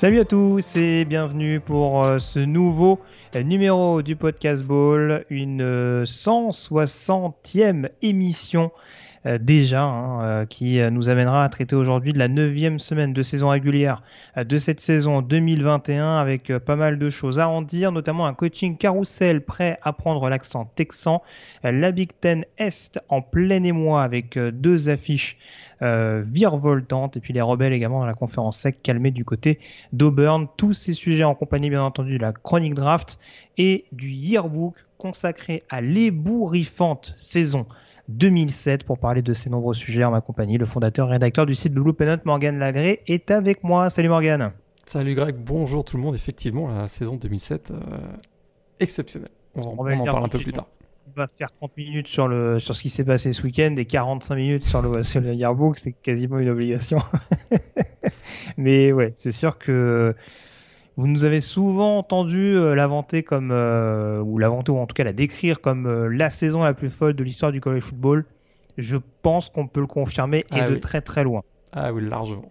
Salut à tous et bienvenue pour euh, ce nouveau euh, numéro du Podcast Ball, une 160e euh, émission déjà, hein, qui nous amènera à traiter aujourd'hui de la neuvième semaine de saison régulière de cette saison 2021 avec pas mal de choses à en dire, notamment un coaching carousel prêt à prendre l'accent texan, la Big Ten Est en plein émoi avec deux affiches euh, virevoltante, et puis les rebelles également dans la conférence sec calmée du côté d'Auburn. Tous ces sujets en compagnie bien entendu de la chronique draft et du yearbook consacré à l'ébouriffante saison 2007 pour parler de ces nombreux sujets en ma compagnie. Le fondateur et rédacteur du site Blue Penut, Morgan Lagré, est avec moi. Salut Morgan. Salut Greg, bonjour tout le monde. Effectivement, la saison 2007, euh, exceptionnelle. On, on en parle un peu plus tard va faire 30 minutes sur, le, sur ce qui s'est passé ce week-end et 45 minutes sur le, sur le yearbook, c'est quasiment une obligation. Mais ouais, c'est sûr que vous nous avez souvent entendu euh, l'inventer comme, euh, ou l'inventer ou en tout cas la décrire comme euh, la saison la plus folle de l'histoire du college football. Je pense qu'on peut le confirmer et ah de très très loin. Ah oui, largement.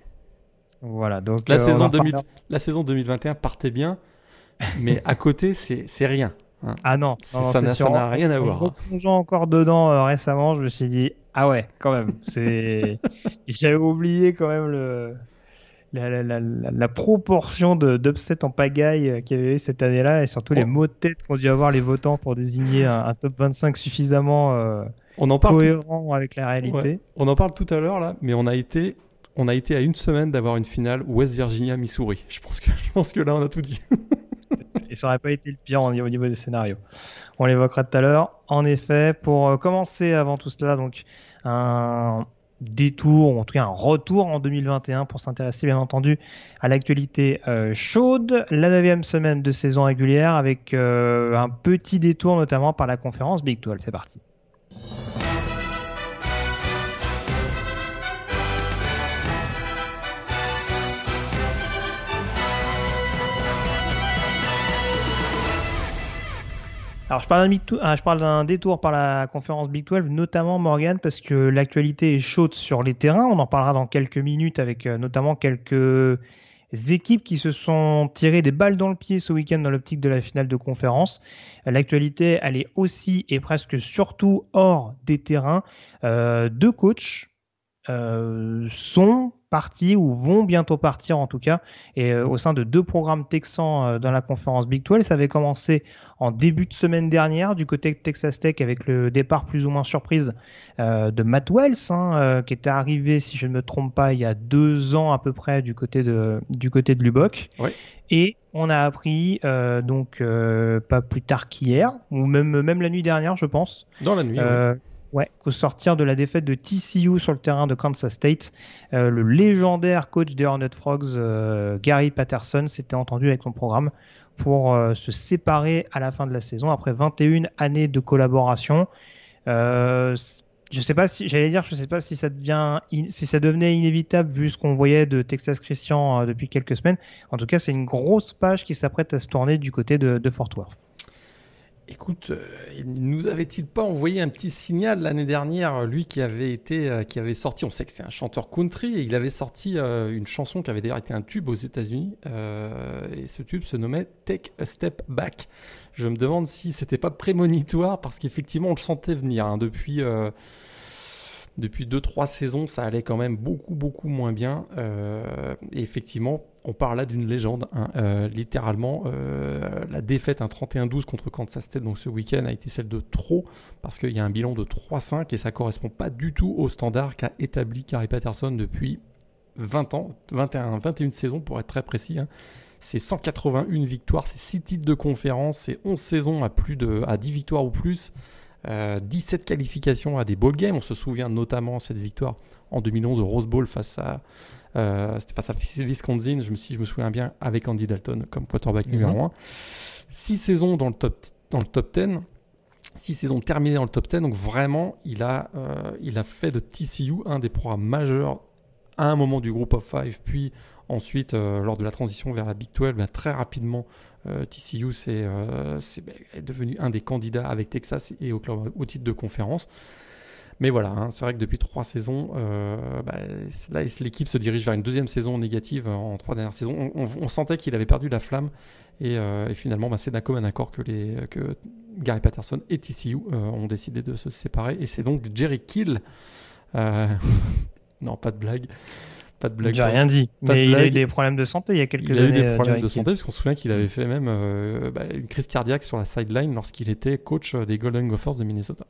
Voilà, donc la, saison, 2000, la saison 2021 partait bien, mais à côté, c'est rien. Hein. Ah non, ça n'a rien à voir. En encore dedans euh, récemment, je me suis dit ah ouais, quand même. C'est j'avais oublié quand même le la, la, la, proportion d'upset en pagaille euh, qu'il y avait cette année-là et surtout les mots de tête qu'ont dû avoir les votants pour désigner un, top 25 suffisamment euh, on en parle cohérent avec la réalité. On en parle tout à l'heure là, mais on a été on a été à une semaine d'avoir une finale West Virginia Missouri. Je pense que je pense que là on a tout dit. et ça n'aurait pas été le pire au niveau des scénarios. On l'évoquera tout à l'heure. En effet, pour euh, commencer avant tout cela, donc un détour, ou en tout cas un retour en 2021 pour s'intéresser bien entendu à l'actualité euh, chaude, la neuvième semaine de saison régulière avec euh, un petit détour notamment par la conférence Big 12. C'est parti. Alors ah, je parle d'un détour par la conférence Big 12, notamment Morgan, parce que l'actualité est chaude sur les terrains. On en parlera dans quelques minutes avec euh, notamment quelques équipes qui se sont tirées des balles dans le pied ce week-end dans l'optique de la finale de conférence. L'actualité, elle est aussi et presque surtout hors des terrains. Euh, deux coachs euh, sont partis ou vont bientôt partir en tout cas, et euh, au sein de deux programmes texans euh, dans la conférence Big 12. Ça avait commencé en début de semaine dernière du côté de Texas Tech avec le départ plus ou moins surprise de Matt Wells, hein, qui était arrivé, si je ne me trompe pas, il y a deux ans à peu près du côté de, du côté de Lubbock. Et on a appris donc pas plus tard qu'hier ou même même la nuit dernière, je pense. Dans la nuit. Ouais, qu'au sortir de la défaite de TCU sur le terrain de Kansas State, euh, le légendaire coach des Hornet Frogs, euh, Gary Patterson, s'était entendu avec son programme pour euh, se séparer à la fin de la saison après 21 années de collaboration. je sais pas si, j'allais dire, je sais pas si ça devient, devenait inévitable vu ce qu'on voyait de Texas Christian depuis quelques semaines. En tout cas, c'est une grosse page qui s'apprête à se tourner du côté de Fort Worth. Écoute, euh, nous avait-il pas envoyé un petit signal l'année dernière, lui qui avait été, euh, qui avait sorti, on sait que c'est un chanteur country, et il avait sorti euh, une chanson qui avait d'ailleurs été un tube aux États-Unis, et ce tube se nommait Take a Step Back. Je me demande si c'était pas prémonitoire, parce qu'effectivement on le sentait venir hein, depuis depuis 2-3 saisons, ça allait quand même beaucoup, beaucoup moins bien. Euh, et effectivement, on parle là d'une légende. Hein. Euh, littéralement, euh, la défaite un 31-12 contre Kansas State ce week-end a été celle de trop parce qu'il y a un bilan de 3-5 et ça correspond pas du tout au standard qu'a établi Gary Patterson depuis 20 ans, 21, 21 saisons pour être très précis. Hein. C'est 181 victoires, c'est 6 titres de conférence, c'est 11 saisons à plus de à 10 victoires ou plus, 17 euh, qualifications à des bowl games. On se souvient notamment cette victoire en 2011 au Rose Bowl face à euh, c'était face à Wisconsin, je me, si je me souviens bien, avec Andy Dalton comme quarterback mhm. numéro 1. 6 saisons dans le top, dans le top 10, 6 saisons terminées dans le top 10, donc vraiment, il a, euh, il a fait de TCU un des programmes majeurs à un moment du groupe of 5, puis ensuite, euh, lors de la transition vers la Big 12, ben, très rapidement, TCU c'est, ben, est, devenu un des candidats avec Texas et Oklahoma au titre de conférence. Mais voilà, hein, c'est vrai que depuis trois saisons, euh, bah, là, l'équipe se dirige vers une deuxième saison négative en trois dernières saisons. On, sentait qu'il avait perdu la flamme. Et, euh, finalement, bah, c'est d'un commun accord que, les, que Gary Patterson et TCU euh, ont décidé de se séparer. Et c'est donc Jerry Kill. non, pas de blague. Pas de blague. J'ai rien dit. mais il a eu des problèmes de santé il y a quelques années. Il a eu des problèmes de santé parce qu'on se souvient qu'il avait fait même bah, une crise cardiaque sur la sideline lorsqu'il était coach des Golden Gophers de Minnesota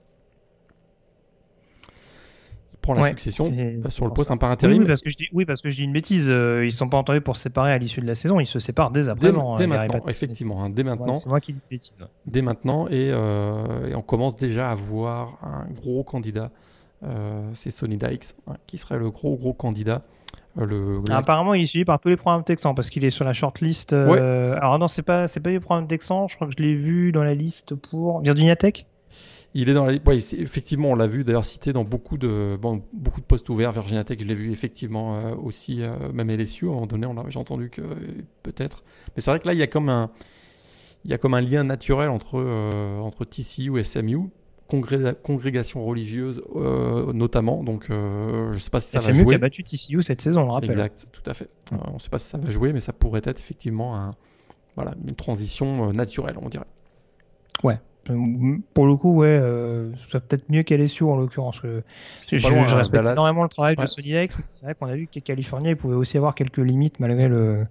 prend la succession sur le poste un par intérim. Oui, parce que je dis, oui, parce que je dis une bêtise. Euh, ils ne sont pas entendus pour se séparer à l'issue de la saison. Ils se séparent dès à présent. Dès, hein, maintenant, effectivement. Hein, dès maintenant. C'est moi qui dis bêtise. Dès maintenant. Euh, et, on commence déjà à voir un gros candidat. Euh, c'est Sonny Dykes hein, qui serait le gros, gros candidat. Le, Apparemment, il est suivi par tous les programmes texans parce qu'il est sur la shortlist. Alors non, c'est pas, c'est pas les programmes texans. Je crois que je l'ai vu dans la liste pour Virginia Tech. Il est dans la ouais, effectivement, on l'a vu d'ailleurs cité dans beaucoup de bon, beaucoup de postes ouverts. Virginia Tech, je l'ai vu effectivement euh, aussi, euh, même LSU à un moment donné, j'ai entendu que peut-être. Mais c'est vrai que là, il y a comme un il y a comme un lien naturel entre euh, entre TCU et SMU, congrégation religieuse notamment. Donc je sais pas si ça va jouer. SMU qui a battu TCU cette saison, on rappelle. Exact, tout à fait. on ne sait pas si ça va jouer, mais ça pourrait être effectivement un, voilà une transition naturelle, on dirait. Ouais, pour le coup, ouais, euh, ça peut-être mieux qu'LSU en l'occurrence. je, je, respecte énormément le travail de Sony X, mais c'est vrai qu'on a vu qu'à Californie, il pouvait aussi avoir quelques limites malgré le,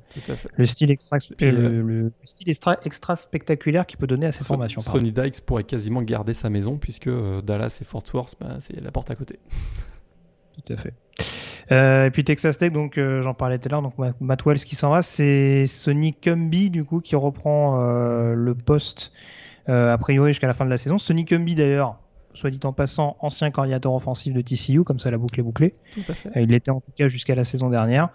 le style extra, euh, le, style extra, extra, spectaculaire qu'il peut donner à cette formation. Sony Dykes pourrait quasiment garder sa maison puisque euh, Dallas et Fort Worth, bah, c'est la porte à côté. Tout à fait. Euh, et puis Texas Tech, donc j'en parlais tout à l'heure, donc Matt Wells qui s'en va, c'est Sonny Cumby du coup qui reprend le poste euh, a priori jusqu'à la fin de la saison. Sonny Cumby d'ailleurs, soit dit en passant, ancien coordinateur offensif de TCU, comme ça la boucle est bouclée. Tout à fait. Euh, il l'était en tout cas jusqu'à la saison dernière.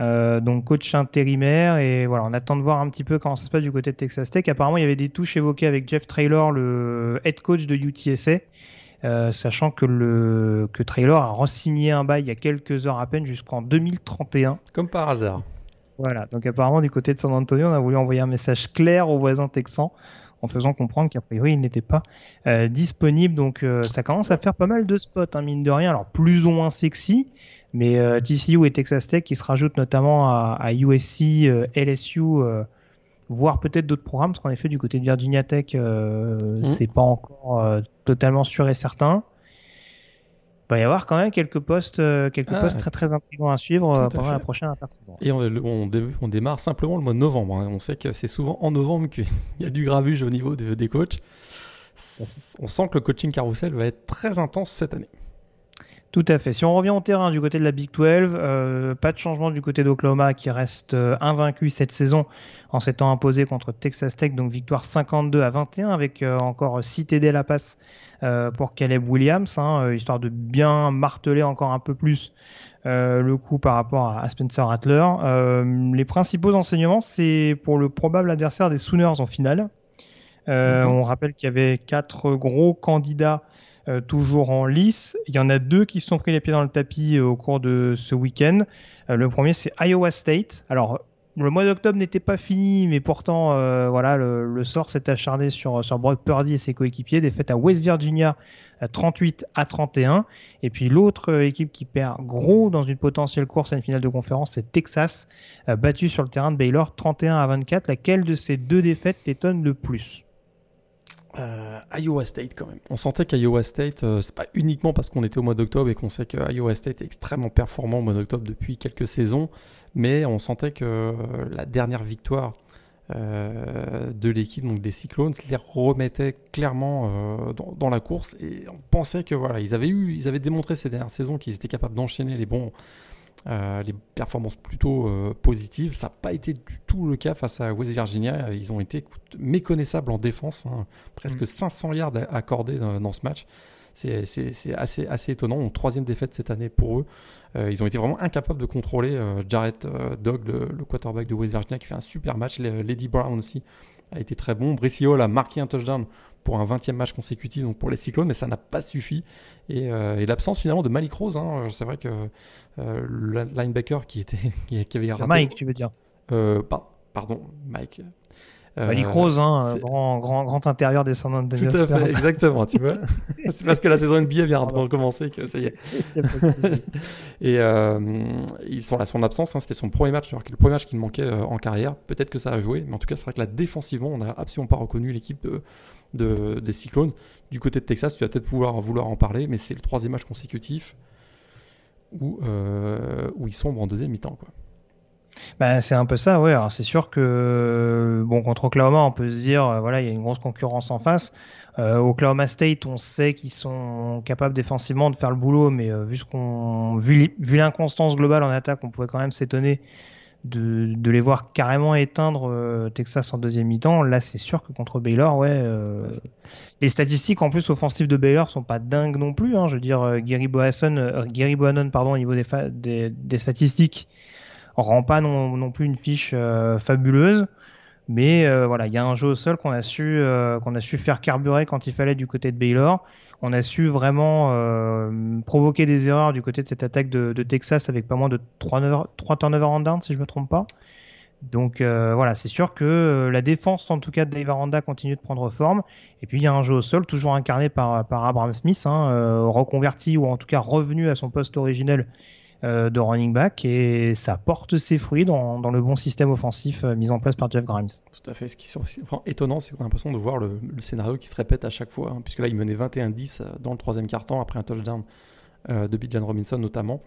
Euh, donc coach intérimaire et voilà, on attend de voir un petit peu comment ça se passe du côté de Texas Tech. Apparemment, il y avait des touches évoquées avec Jeff Traylor, le head coach de UTSA. sachant que, le, que Traylor a re-signé un bail il y a quelques heures à peine jusqu'en 2031. Comme par hasard. Voilà, donc apparemment du côté de San Antonio, on a voulu envoyer un message clair aux voisins texans en faisant comprendre qu'a priori il n'était pas euh, disponible. Donc euh, ça commence à faire pas mal de spots, hein, mine de rien. Alors plus ou moins sexy, mais euh, TCU et Texas Tech qui se rajoutent notamment à, USC, LSU, voire peut-être d'autres programmes, parce qu'en effet du côté de Virginia Tech, mmh. c'est pas encore totalement sûr et certain va y avoir quand même quelques postes, euh, quelques ah, postes très très intrigants à suivre euh, pendant la prochaine intersaison. Et on, on, démarre simplement le mois de novembre. Hein. On sait que c'est souvent en novembre qu'il y a du gravuge au niveau des coachs. On sent que le coaching carousel va être très intense cette année. Tout à fait. Si on revient au terrain du côté de la Big 12, euh, pas de changement du côté d'Oklahoma qui reste invaincu cette saison en s'étant imposé contre Texas Tech, donc victoire 52 à 21 avec encore 6 TD à la passe euh, pour Caleb Williams, hein, euh, histoire de bien marteler encore un peu plus euh, le coup par rapport à, Spencer Rattler. les principaux enseignements, c'est pour le probable adversaire des Sooners en finale. Mhm. On rappelle qu'il y avait quatre gros candidats toujours en lice. Il y en a deux qui se sont pris les pieds dans le tapis au cours de ce week-end. le premier, c'est Iowa State. Alors, le mois d'octobre n'était pas fini, mais pourtant, euh, voilà, le, sort s'est acharné sur, sur Brock Purdy et ses coéquipiers. Défaite à West Virginia 38 à 31. Et puis l'autre euh, équipe qui perd gros dans une potentielle course à une finale de conférence, c'est Texas, euh, battu sur le terrain de Baylor 31 à 24. Laquelle de ces deux défaites t'étonne le plus? Euh, Iowa State quand même. On sentait qu'Iowa State, euh, c'est pas uniquement parce qu'on était au mois d'octobre et qu'on sait que Iowa State est extrêmement performant au mois d'octobre depuis quelques saisons, mais on sentait que euh, la dernière victoire de l'équipe donc des Cyclones les remettait clairement dans, la course et on pensait que voilà ils avaient eu ils avaient démontré ces dernières saisons qu'ils étaient capables d'enchaîner les bons les performances plutôt positives. Ça n'a pas été du tout le cas face à West Virginia. Ils ont été méconnaissables en défense, hein. presque 500 mm. yards accordés dans, ce match. C'est assez, assez étonnant. Troisième défaite cette année pour eux. ils ont été vraiment incapables de contrôler Jarrett Dog, le, quarterback de West Virginia, qui fait un super match. Lady Brown aussi a été très bon. Bricio a marqué un touchdown pour un 20e match consécutif donc pour les Cyclones, mais ça n'a pas suffi. Et, euh, l'absence finalement de Malik Rose, hein, c'est vrai que euh, le linebacker qui, était, qui avait raté. Mike, tu veux dire? Euh, Pardon, Mike. Malik Rose, hein, grand, grand, grand intérieur descendant de Tout à fait, exactement, tu vois. c'est parce que la saison NBA vient de recommencer que ça y est. et ils sont là, son absence, hein, c'était son premier match, alors que le premier match qu'il manquait en carrière. Peut-être que ça a joué, mais en tout cas, c'est vrai que là, défensivement, on n'a absolument pas reconnu l'équipe de, de, des Cyclones. Du côté de Texas, tu vas peut-être pouvoir vouloir en parler, mais c'est le troisième match consécutif où, euh, où ils sombrent en deuxième mi-temps. Quoi. Bah, c'est un peu ça, ouais. Alors, c'est sûr que bon, contre Oklahoma, on peut se dire, euh, voilà, il y a une grosse concurrence en face. Euh, Oklahoma State, on sait qu'ils sont capables défensivement de faire le boulot, mais vu ce qu'on, vu, vu l'inconstance globale en attaque, on pouvait quand même s'étonner de, les voir carrément éteindre euh, Texas en deuxième mi-temps, là c'est sûr que contre Baylor, ouais. Euh, les statistiques en plus offensives de Baylor sont pas dingues non plus. Hein, je veux dire, euh, Gary Bohannon, Gary Bohannon, pardon, au niveau des, des, des, statistiques, rend pas non, non plus une fiche fabuleuse. Mais voilà, il y a un jeu au sol qu'on a su qu'on a su faire carburer quand il fallait du côté de Baylor on a su vraiment euh, provoquer des erreurs du côté de cette attaque de, Texas avec pas moins de 3, 3 turnovers en down, si je me trompe pas. Donc euh, voilà, c'est sûr que euh, la défense, en tout cas de Aranda, continue de prendre forme. Et puis il y a un jeu au sol, toujours incarné par, par Abraham Smith, hein, reconverti ou en tout cas revenu à son poste originel de running back et ça porte ses fruits dans, le bon système offensif euh, mis en place par Jeff Grimes. Tout à fait. Ce qui est étonnant, c'est qu'on a l'impression de voir le, scénario qui se répète à chaque fois, hein, puisque là, il menait 21-10 euh, dans le troisième quart-temps après un touchdown de Bijan Robinson notamment.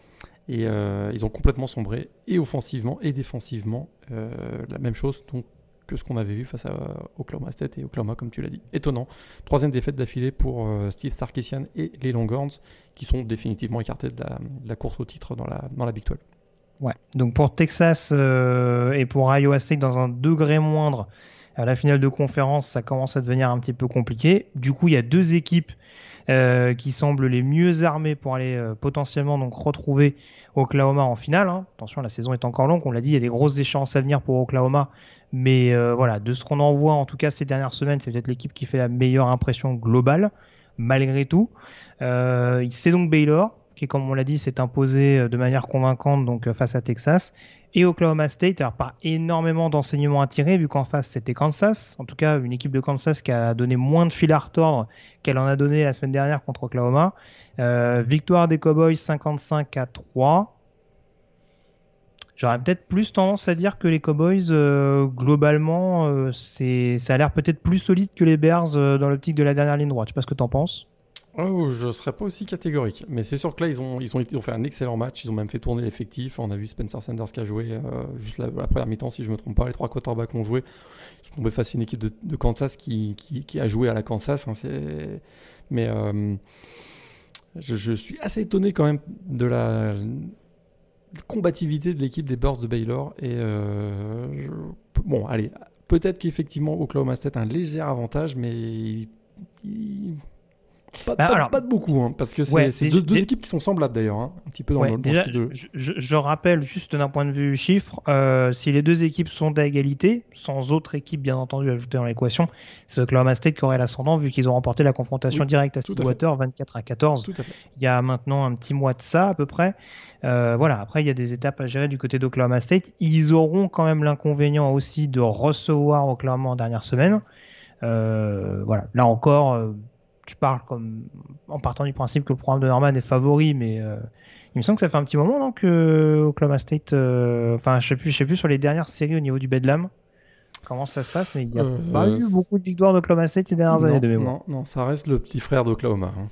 Et ils ont complètement sombré, et offensivement et défensivement. la même chose, donc que ce qu'on avait vu face à Oklahoma State et Oklahoma, comme tu l'as dit. Étonnant. Troisième défaite d'affilée pour euh, Steve Sarkisian et les Longhorns, qui sont définitivement écartés de la, course au titre dans la, dans Big 12. Ouais, donc pour Texas euh, et pour Iowa State, dans un degré moindre, à la finale de conférence, ça commence à devenir un petit peu compliqué. Du coup, il y a deux équipes euh, qui semblent les mieux armées pour aller potentiellement donc retrouver Oklahoma en finale. Hein. Attention, la saison est encore longue. On l'a dit, il y a des grosses échéances à venir pour Oklahoma. Mais euh, voilà, de ce qu'on en voit en tout cas ces dernières semaines, c'est peut-être l'équipe qui fait la meilleure impression globale, malgré tout. Euh, c'est donc Baylor, qui comme on l'a dit s'est imposé euh, de manière convaincante donc face à Texas. Et Oklahoma State, alors pas énormément d'enseignements à tirer, vu qu'en face c'était Kansas. En tout cas, une équipe de Kansas qui a donné moins de fil à retordre qu'elle en a donné la semaine dernière contre Oklahoma. victoire des Cowboys 55 à 3. J'aurais peut-être plus tendance à dire que les Cowboys, euh, globalement, euh, c'est, ça a l'air peut-être plus solide que les Bears euh, dans l'optique de la dernière ligne droite. Je sais pas ce que tu en penses. Oh, je serais pas aussi catégorique. Mais c'est sûr que là, ils ont, ils, ont, ils ont fait un excellent match. Ils ont même fait tourner l'effectif. On a vu Spencer Sanders qui a joué juste la, première mi-temps, si je me trompe pas. Les trois quarterbacks ont joué. Ils sont tombés face à une équipe de, Kansas qui, qui, a joué à la Kansas. Hein, mais je, suis assez étonné quand même de la combativité de l'équipe des Bears de Baylor. Et euh, bon, allez, peut-être qu'effectivement Oklahoma State a un léger avantage, mais pas, bah, pas, de beaucoup, hein, parce que c'est deux, équipes qui sont semblables d'ailleurs, hein, un petit peu dans le, déjà, je, rappelle juste d'un point de vue chiffre, euh, si les deux équipes sont à égalité, sans autre équipe bien entendu ajoutée dans l'équation, c'est Oklahoma State qui aurait l'ascendant vu qu'ils ont remporté la confrontation directe à Stillwater 24 à 14. Il y a maintenant un petit mois de ça à peu près. Euh, voilà, après, il y a des étapes à gérer du côté d'Oklahoma State. Ils auront quand même l'inconvénient aussi de recevoir Oklahoma en dernière semaine. Euh, voilà, là encore, euh, je parle comme en partant du principe que le programme de Norman est favori, mais il me semble que ça fait un petit moment non, que Oklahoma State, enfin, je sais plus, je sais plus sur les dernières séries au niveau du Bedlam comment ça se passe, mais il n'y a pas eu beaucoup de victoires d'Oklahoma State ces dernières années de mémoire. Non, non, ça reste le petit frère d'Oklahoma. Hein.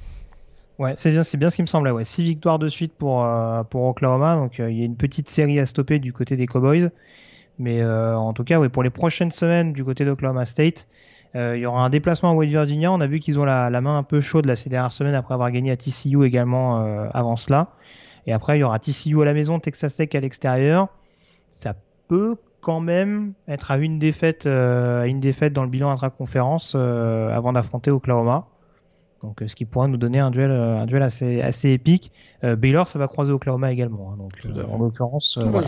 Ouais, c'est bien, c'est bien ce qui me semblait. Ouais, six victoires de suite pour euh, pour Oklahoma, donc euh, il y a une petite série à stopper du côté des Cowboys. Mais euh, en tout cas, ouais, pour les prochaines semaines du côté d'Oklahoma State, il y aura un déplacement à West Virginia. On a vu qu'ils ont la, la, main un peu chaude là ces dernières semaines après avoir gagné à TCU également avant cela. Et après, il y aura TCU à la maison, Texas Tech à l'extérieur. Ça peut quand même être à une défaite, à une défaite dans le bilan intra-conférence avant d'affronter Oklahoma. Donc, ce qui pourrait nous donner un duel, un duel assez, assez épique. Baylor, ça va croiser Oklahoma également. Hein. donc, en l'occurrence, voilà,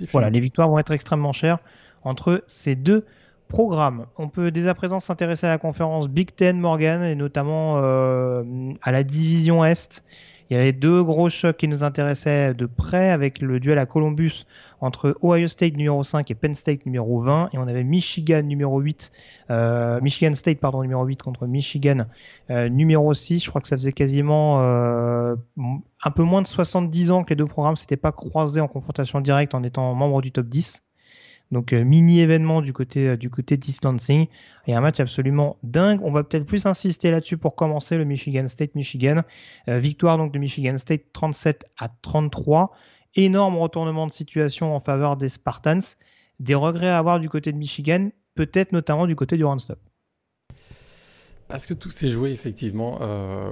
les, voilà, les victoires vont être extrêmement chères entre ces deux programmes. On peut dès à présent s'intéresser à la conférence Big Ten Morgan et notamment euh, à la division Est. Il y avait deux gros chocs qui nous intéressaient de près avec le duel à Columbus entre Ohio State numéro 5 et Penn State numéro 20 et on avait Michigan numéro 8 euh, Michigan State pardon numéro 8 contre Michigan euh, numéro 6 je crois que ça faisait quasiment euh, un peu moins de 70 ans que les deux programmes s'étaient pas croisés en confrontation directe en étant membres du top 10 donc euh, mini événement du côté euh, du côté distancing et un match absolument dingue. On va peut-être plus insister là-dessus pour commencer le Michigan State Michigan. Euh, victoire donc de Michigan State 37 à 33. Énorme retournement de situation en faveur des Spartans. Des regrets à avoir du côté de Michigan, peut-être notamment du côté du run stop. Parce que tout s'est joué effectivement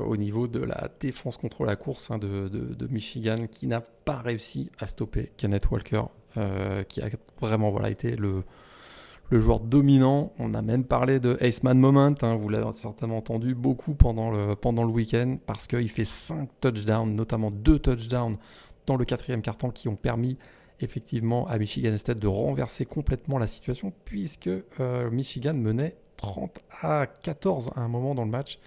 au niveau de la défense contre la course hein, de, Michigan qui n'a pas réussi à stopper Kenneth Walker euh, qui a vraiment voilà, été le, le joueur dominant. On a même parlé de Aceman Moment, hein, vous l'avez certainement entendu beaucoup pendant le, pendant le week-end, parce qu'il fait 5 touchdowns, notamment 2 touchdowns dans le quatrième carton qui ont permis effectivement à Michigan State de renverser complètement la situation, puisque euh, Michigan menait 30 à 14 à un moment dans le match.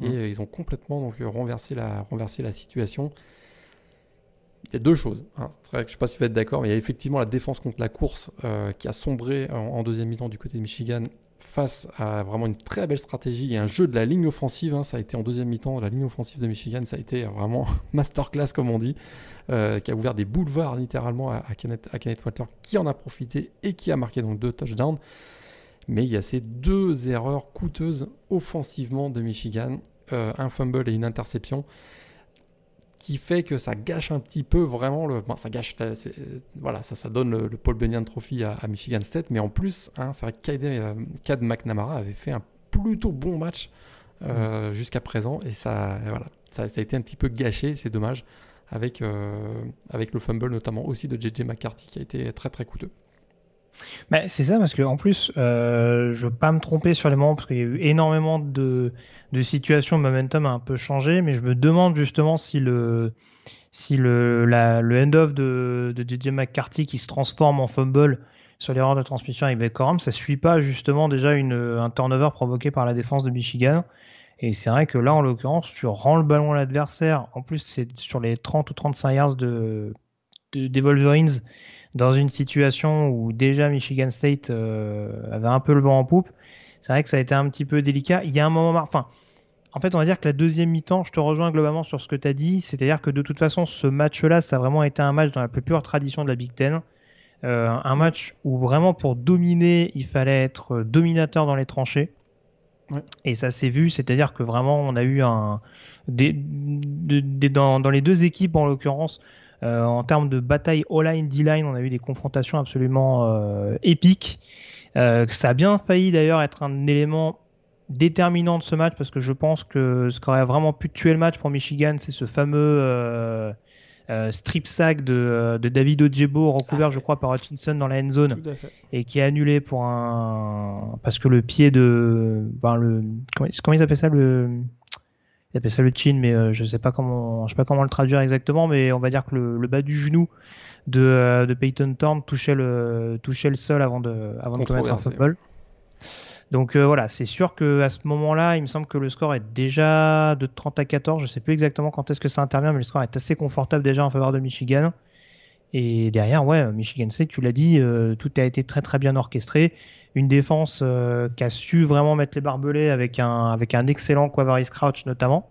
Et mmh. euh, ils ont complètement donc, renversé, la, renversé la situation il y a deux choses. Je ne sais pas si vous êtes d'accord, mais il y a effectivement la défense contre la course euh, qui a sombré en, deuxième mi-temps du côté de Michigan face à vraiment une très belle stratégie et un jeu de la ligne offensive. Hein. ça a été en deuxième mi-temps, la ligne offensive de Michigan, ça a été vraiment masterclass comme on dit, euh, qui a ouvert des boulevards littéralement à, Kenneth, à Kenneth Walter, qui en a profité et qui a marqué donc deux touchdowns. Mais il y a ces deux erreurs coûteuses offensivement de Michigan, euh, un fumble et une interception qui fait que ça gâche un petit peu vraiment le. ça gâche. Voilà, ça, ça donne le, Paul Bunyan Trophy à, Michigan State, mais en plus, hein, c'est vrai que Cade, euh, McNamara avait fait un plutôt bon match euh, mm. jusqu'à présent, et ça, voilà, ça, a été un petit peu gâché, c'est dommage, avec, euh, avec le fumble notamment aussi de JJ McCarthy qui a été très très coûteux. C'est ça, parce que en plus, euh, je veux pas me tromper sur les moments, parce qu'il y a eu énormément de, de situations, le momentum a un peu changé, mais je me demande justement si le, si le, le end-off de, de JJ McCarthy qui se transforme en fumble sur l'erreur de transmission avec Beckham, ça suit pas justement déjà une, un turnover provoqué par la défense de Michigan. Et c'est vrai que là, en l'occurrence, tu rends le ballon à l'adversaire. En plus, c'est sur les 30 ou 35 yards de, de, des Wolverines dans une situation où déjà Michigan State euh, avait un peu le vent en poupe, c'est vrai que ça a été un petit peu délicat. Il y a un moment, enfin, en fait, on va dire que la deuxième mi-temps, je te rejoins globalement sur ce que tu as dit, c'est-à-dire que de toute façon, ce match-là, ça a vraiment été un match dans la plus pure tradition de la Big Ten. Euh, un match où vraiment pour dominer, il fallait être dominateur dans les tranchées. Et ça s'est vu, c'est-à-dire que vraiment, on a eu un. Des, dans, dans, les deux équipes, en l'occurrence, euh, en termes de bataille all-line, D-line, on a eu des confrontations absolument euh, épiques. Euh, ça a bien failli d'ailleurs être un élément déterminant de ce match parce que je pense que ce qui aurait vraiment pu tuer le match pour Michigan, c'est ce fameux strip sack de, David Ojebo recouvert, je crois, par Hutchinson dans la end zone. Et qui est annulé pour un parce que le pied de, le comment, comment ils appellent ça le il appelle ça le chin, mais euh, je sais pas comment, je sais pas comment le traduire exactement, mais on va dire que le, bas du genou de, euh, de Peyton Thorne touchait le, touchait le sol avant de, avant de commettre un football. Donc euh, voilà, c'est sûr que à ce moment-là, il me semble que le score est déjà de 30 à 14. Je sais plus exactement quand est-ce que ça intervient, mais le score est assez confortable déjà en faveur de Michigan. Et derrière, ouais, Michigan State, tu l'as dit, tout a été très très bien orchestré une défense euh, qui a su vraiment mettre les barbelés avec un, avec un excellent Quavaris Crouch notamment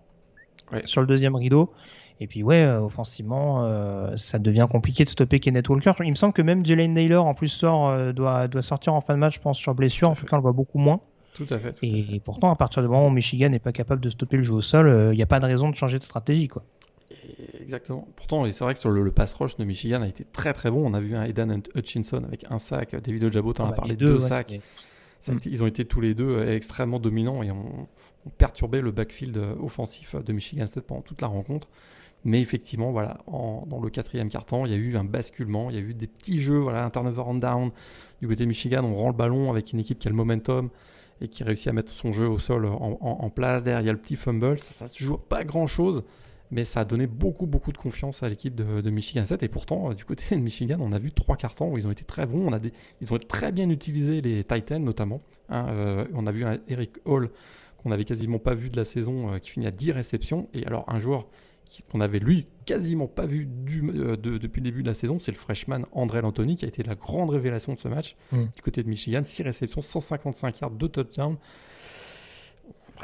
sur le deuxième rideau. Et puis ouais, euh, offensivement, euh, ça devient compliqué de stopper Kenneth Walker. Il me semble que même Jalen Naylor en plus sort, doit, doit sortir en fin de match, je pense, sur blessure. En tout cas, on le voit beaucoup moins. Tout à fait. et, pourtant, à partir du moment où Michigan n'est pas capable de stopper le jeu au sol, il n'y a pas de raison de changer de stratégie, quoi. Exactement. Pourtant, c'est vrai que sur le, pass rush de Michigan a été très très bon. On a vu un Eden Hutchinson avec un sac. David Ojabo, tu en as parlé, deux, sacs. ils ont été tous les deux euh, extrêmement dominants et ont, perturbé le backfield euh, offensif de Michigan State pendant toute la rencontre. Mais effectivement, voilà, dans le quatrième quart-temps, il y a eu un basculement, il y a eu des petits jeux, voilà, un turnover on down. Du côté de Michigan, on rend le ballon avec une équipe qui a le momentum et qui réussit à mettre son jeu au sol en, place. Derrière, il y a le petit fumble. Ça, ne se joue pas grand-chose, mais ça a donné beaucoup, beaucoup de confiance à l'équipe de, Michigan 7. Et pourtant, du côté de Michigan, on a vu trois cartons où ils ont été très bons. On a des, ils ont très bien utilisé les Titans, notamment. Hein. Euh, on a vu un Eric Hall qu'on n'avait quasiment pas vu de la saison, euh, qui finit à 10 réceptions. Et alors, un joueur qu'on avait lui quasiment pas vu euh, depuis le début de la saison, c'est le freshman André Lantoni qui a été la grande révélation de ce match mm. du côté de Michigan. 6 réceptions, 155 yards, 2 touchdowns.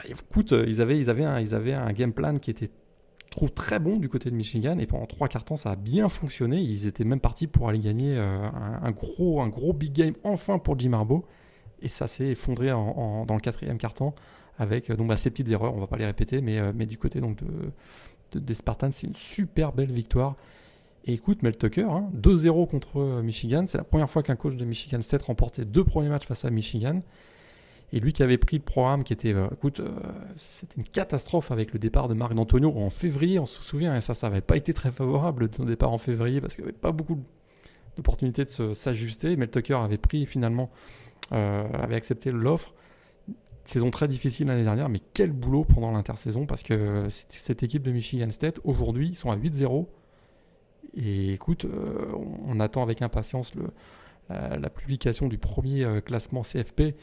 écoute, euh, ils avaient, ils, avaient un, ils avaient un game plan qui était, trouve, très bon du côté de Michigan. Et pendant 3 quarts temps, ça a bien fonctionné. Ils étaient même partis pour aller gagner euh, un, gros, un gros big game enfin pour Jim Harbaugh. Et ça s'est effondré dans le quatrième quart temps avec donc, bah, ces petites erreurs. On va pas les répéter, mais, mais du côté donc, de des Spartans. C'est une super belle victoire. Et écoute, Mel Tucker, 2-0 hein, contre euh, Michigan. C'est la première fois qu'un coach de Michigan State remportait deux premiers matchs face à Michigan. Et lui qui avait pris le programme qui était, euh, écoute, euh, c'était une catastrophe avec le départ de Marc D'Antonio en février, on se souvient, et ça, ça n'avait pas été très favorable son départ en février parce qu'il n'y avait pas beaucoup d'opportunités de s'ajuster. Mel Tucker avait pris finalement, avait accepté l'offre saison très difficile l'année dernière, mais quel boulot pendant l'intersaison parce que cette équipe de Michigan State, aujourd'hui, ils sont à 8-0. Et écoute, euh, on attend avec impatience la, publication du premier euh, classement CFP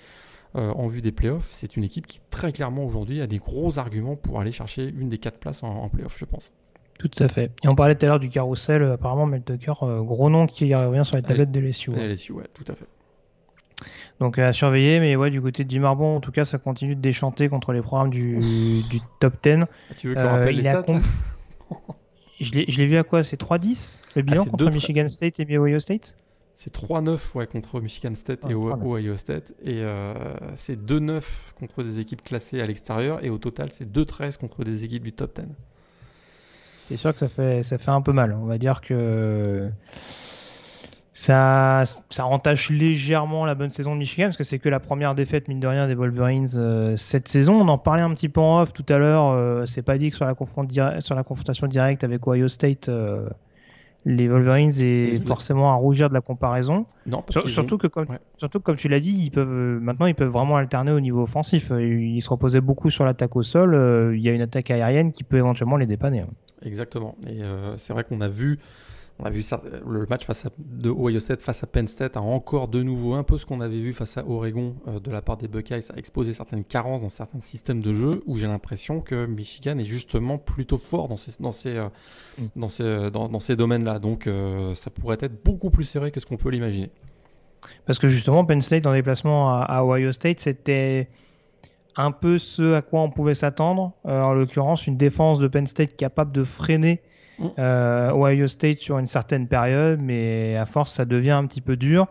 euh, en vue des playoffs. C'est une équipe qui, très clairement, aujourd'hui, a des gros arguments pour aller chercher une des quatre places en, en playoffs, je pense. Tout à fait. Et on parlait tout à l'heure du carrousel, apparemment, Mel Tucker, gros nom qui revient sur les tablettes de LSU. LSU, ouais, tout à fait. Donc à surveiller, mais ouais, du côté de Jim Harbaugh, en tout cas, ça continue de déchanter contre les programmes du, top 10. Tu veux qu'on rappelle euh, les stats Je l'ai vu à quoi? C'est 3-10 le bilan ah, contre Michigan State et Ohio State? C'est 3-9 ouais, contre Michigan State et Ohio State. Et euh, c'est 2-9 contre des équipes classées à l'extérieur. Et au total, c'est 2-13 contre des équipes du top 10. C'est sûr que ça fait, ça fait un peu mal. On va dire que ça, ça rentache légèrement la bonne saison de Michigan parce que c'est que la première défaite mine de rien des Wolverines euh, cette saison. On en parlait un petit peu en off tout à l'heure. Euh, c'est pas dit que sur la, sur la confrontation directe avec Ohio State, les Wolverines est forcément à rougir de la comparaison. Non, surtout que comme surtout comme tu l'as dit, ils peuvent maintenant ils peuvent vraiment alterner au niveau offensif. Ils se reposaient beaucoup sur l'attaque au sol. Il y a une attaque aérienne qui peut éventuellement les dépanner. Hein. Exactement. Et c'est vrai qu'on a vu on a vu ça, le match face à, de Ohio State face à Penn State a encore de nouveau un peu ce qu'on avait vu face à Oregon euh, de la part des Buckeyes, a exposé certaines carences dans certains systèmes de jeu où j'ai l'impression que Michigan est justement plutôt fort dans ces, dans ces, euh, mm. dans ces, dans, ces domaines-là. Donc euh, ça pourrait être beaucoup plus serré que ce qu'on peut l'imaginer. Parce que justement, Penn State en déplacement à, à Ohio State, c'était un peu ce à quoi on pouvait s'attendre. en l'occurrence, une défense de Penn State capable de freiner euh, Ohio State sur une certaine période, mais à force, ça devient un petit peu dur.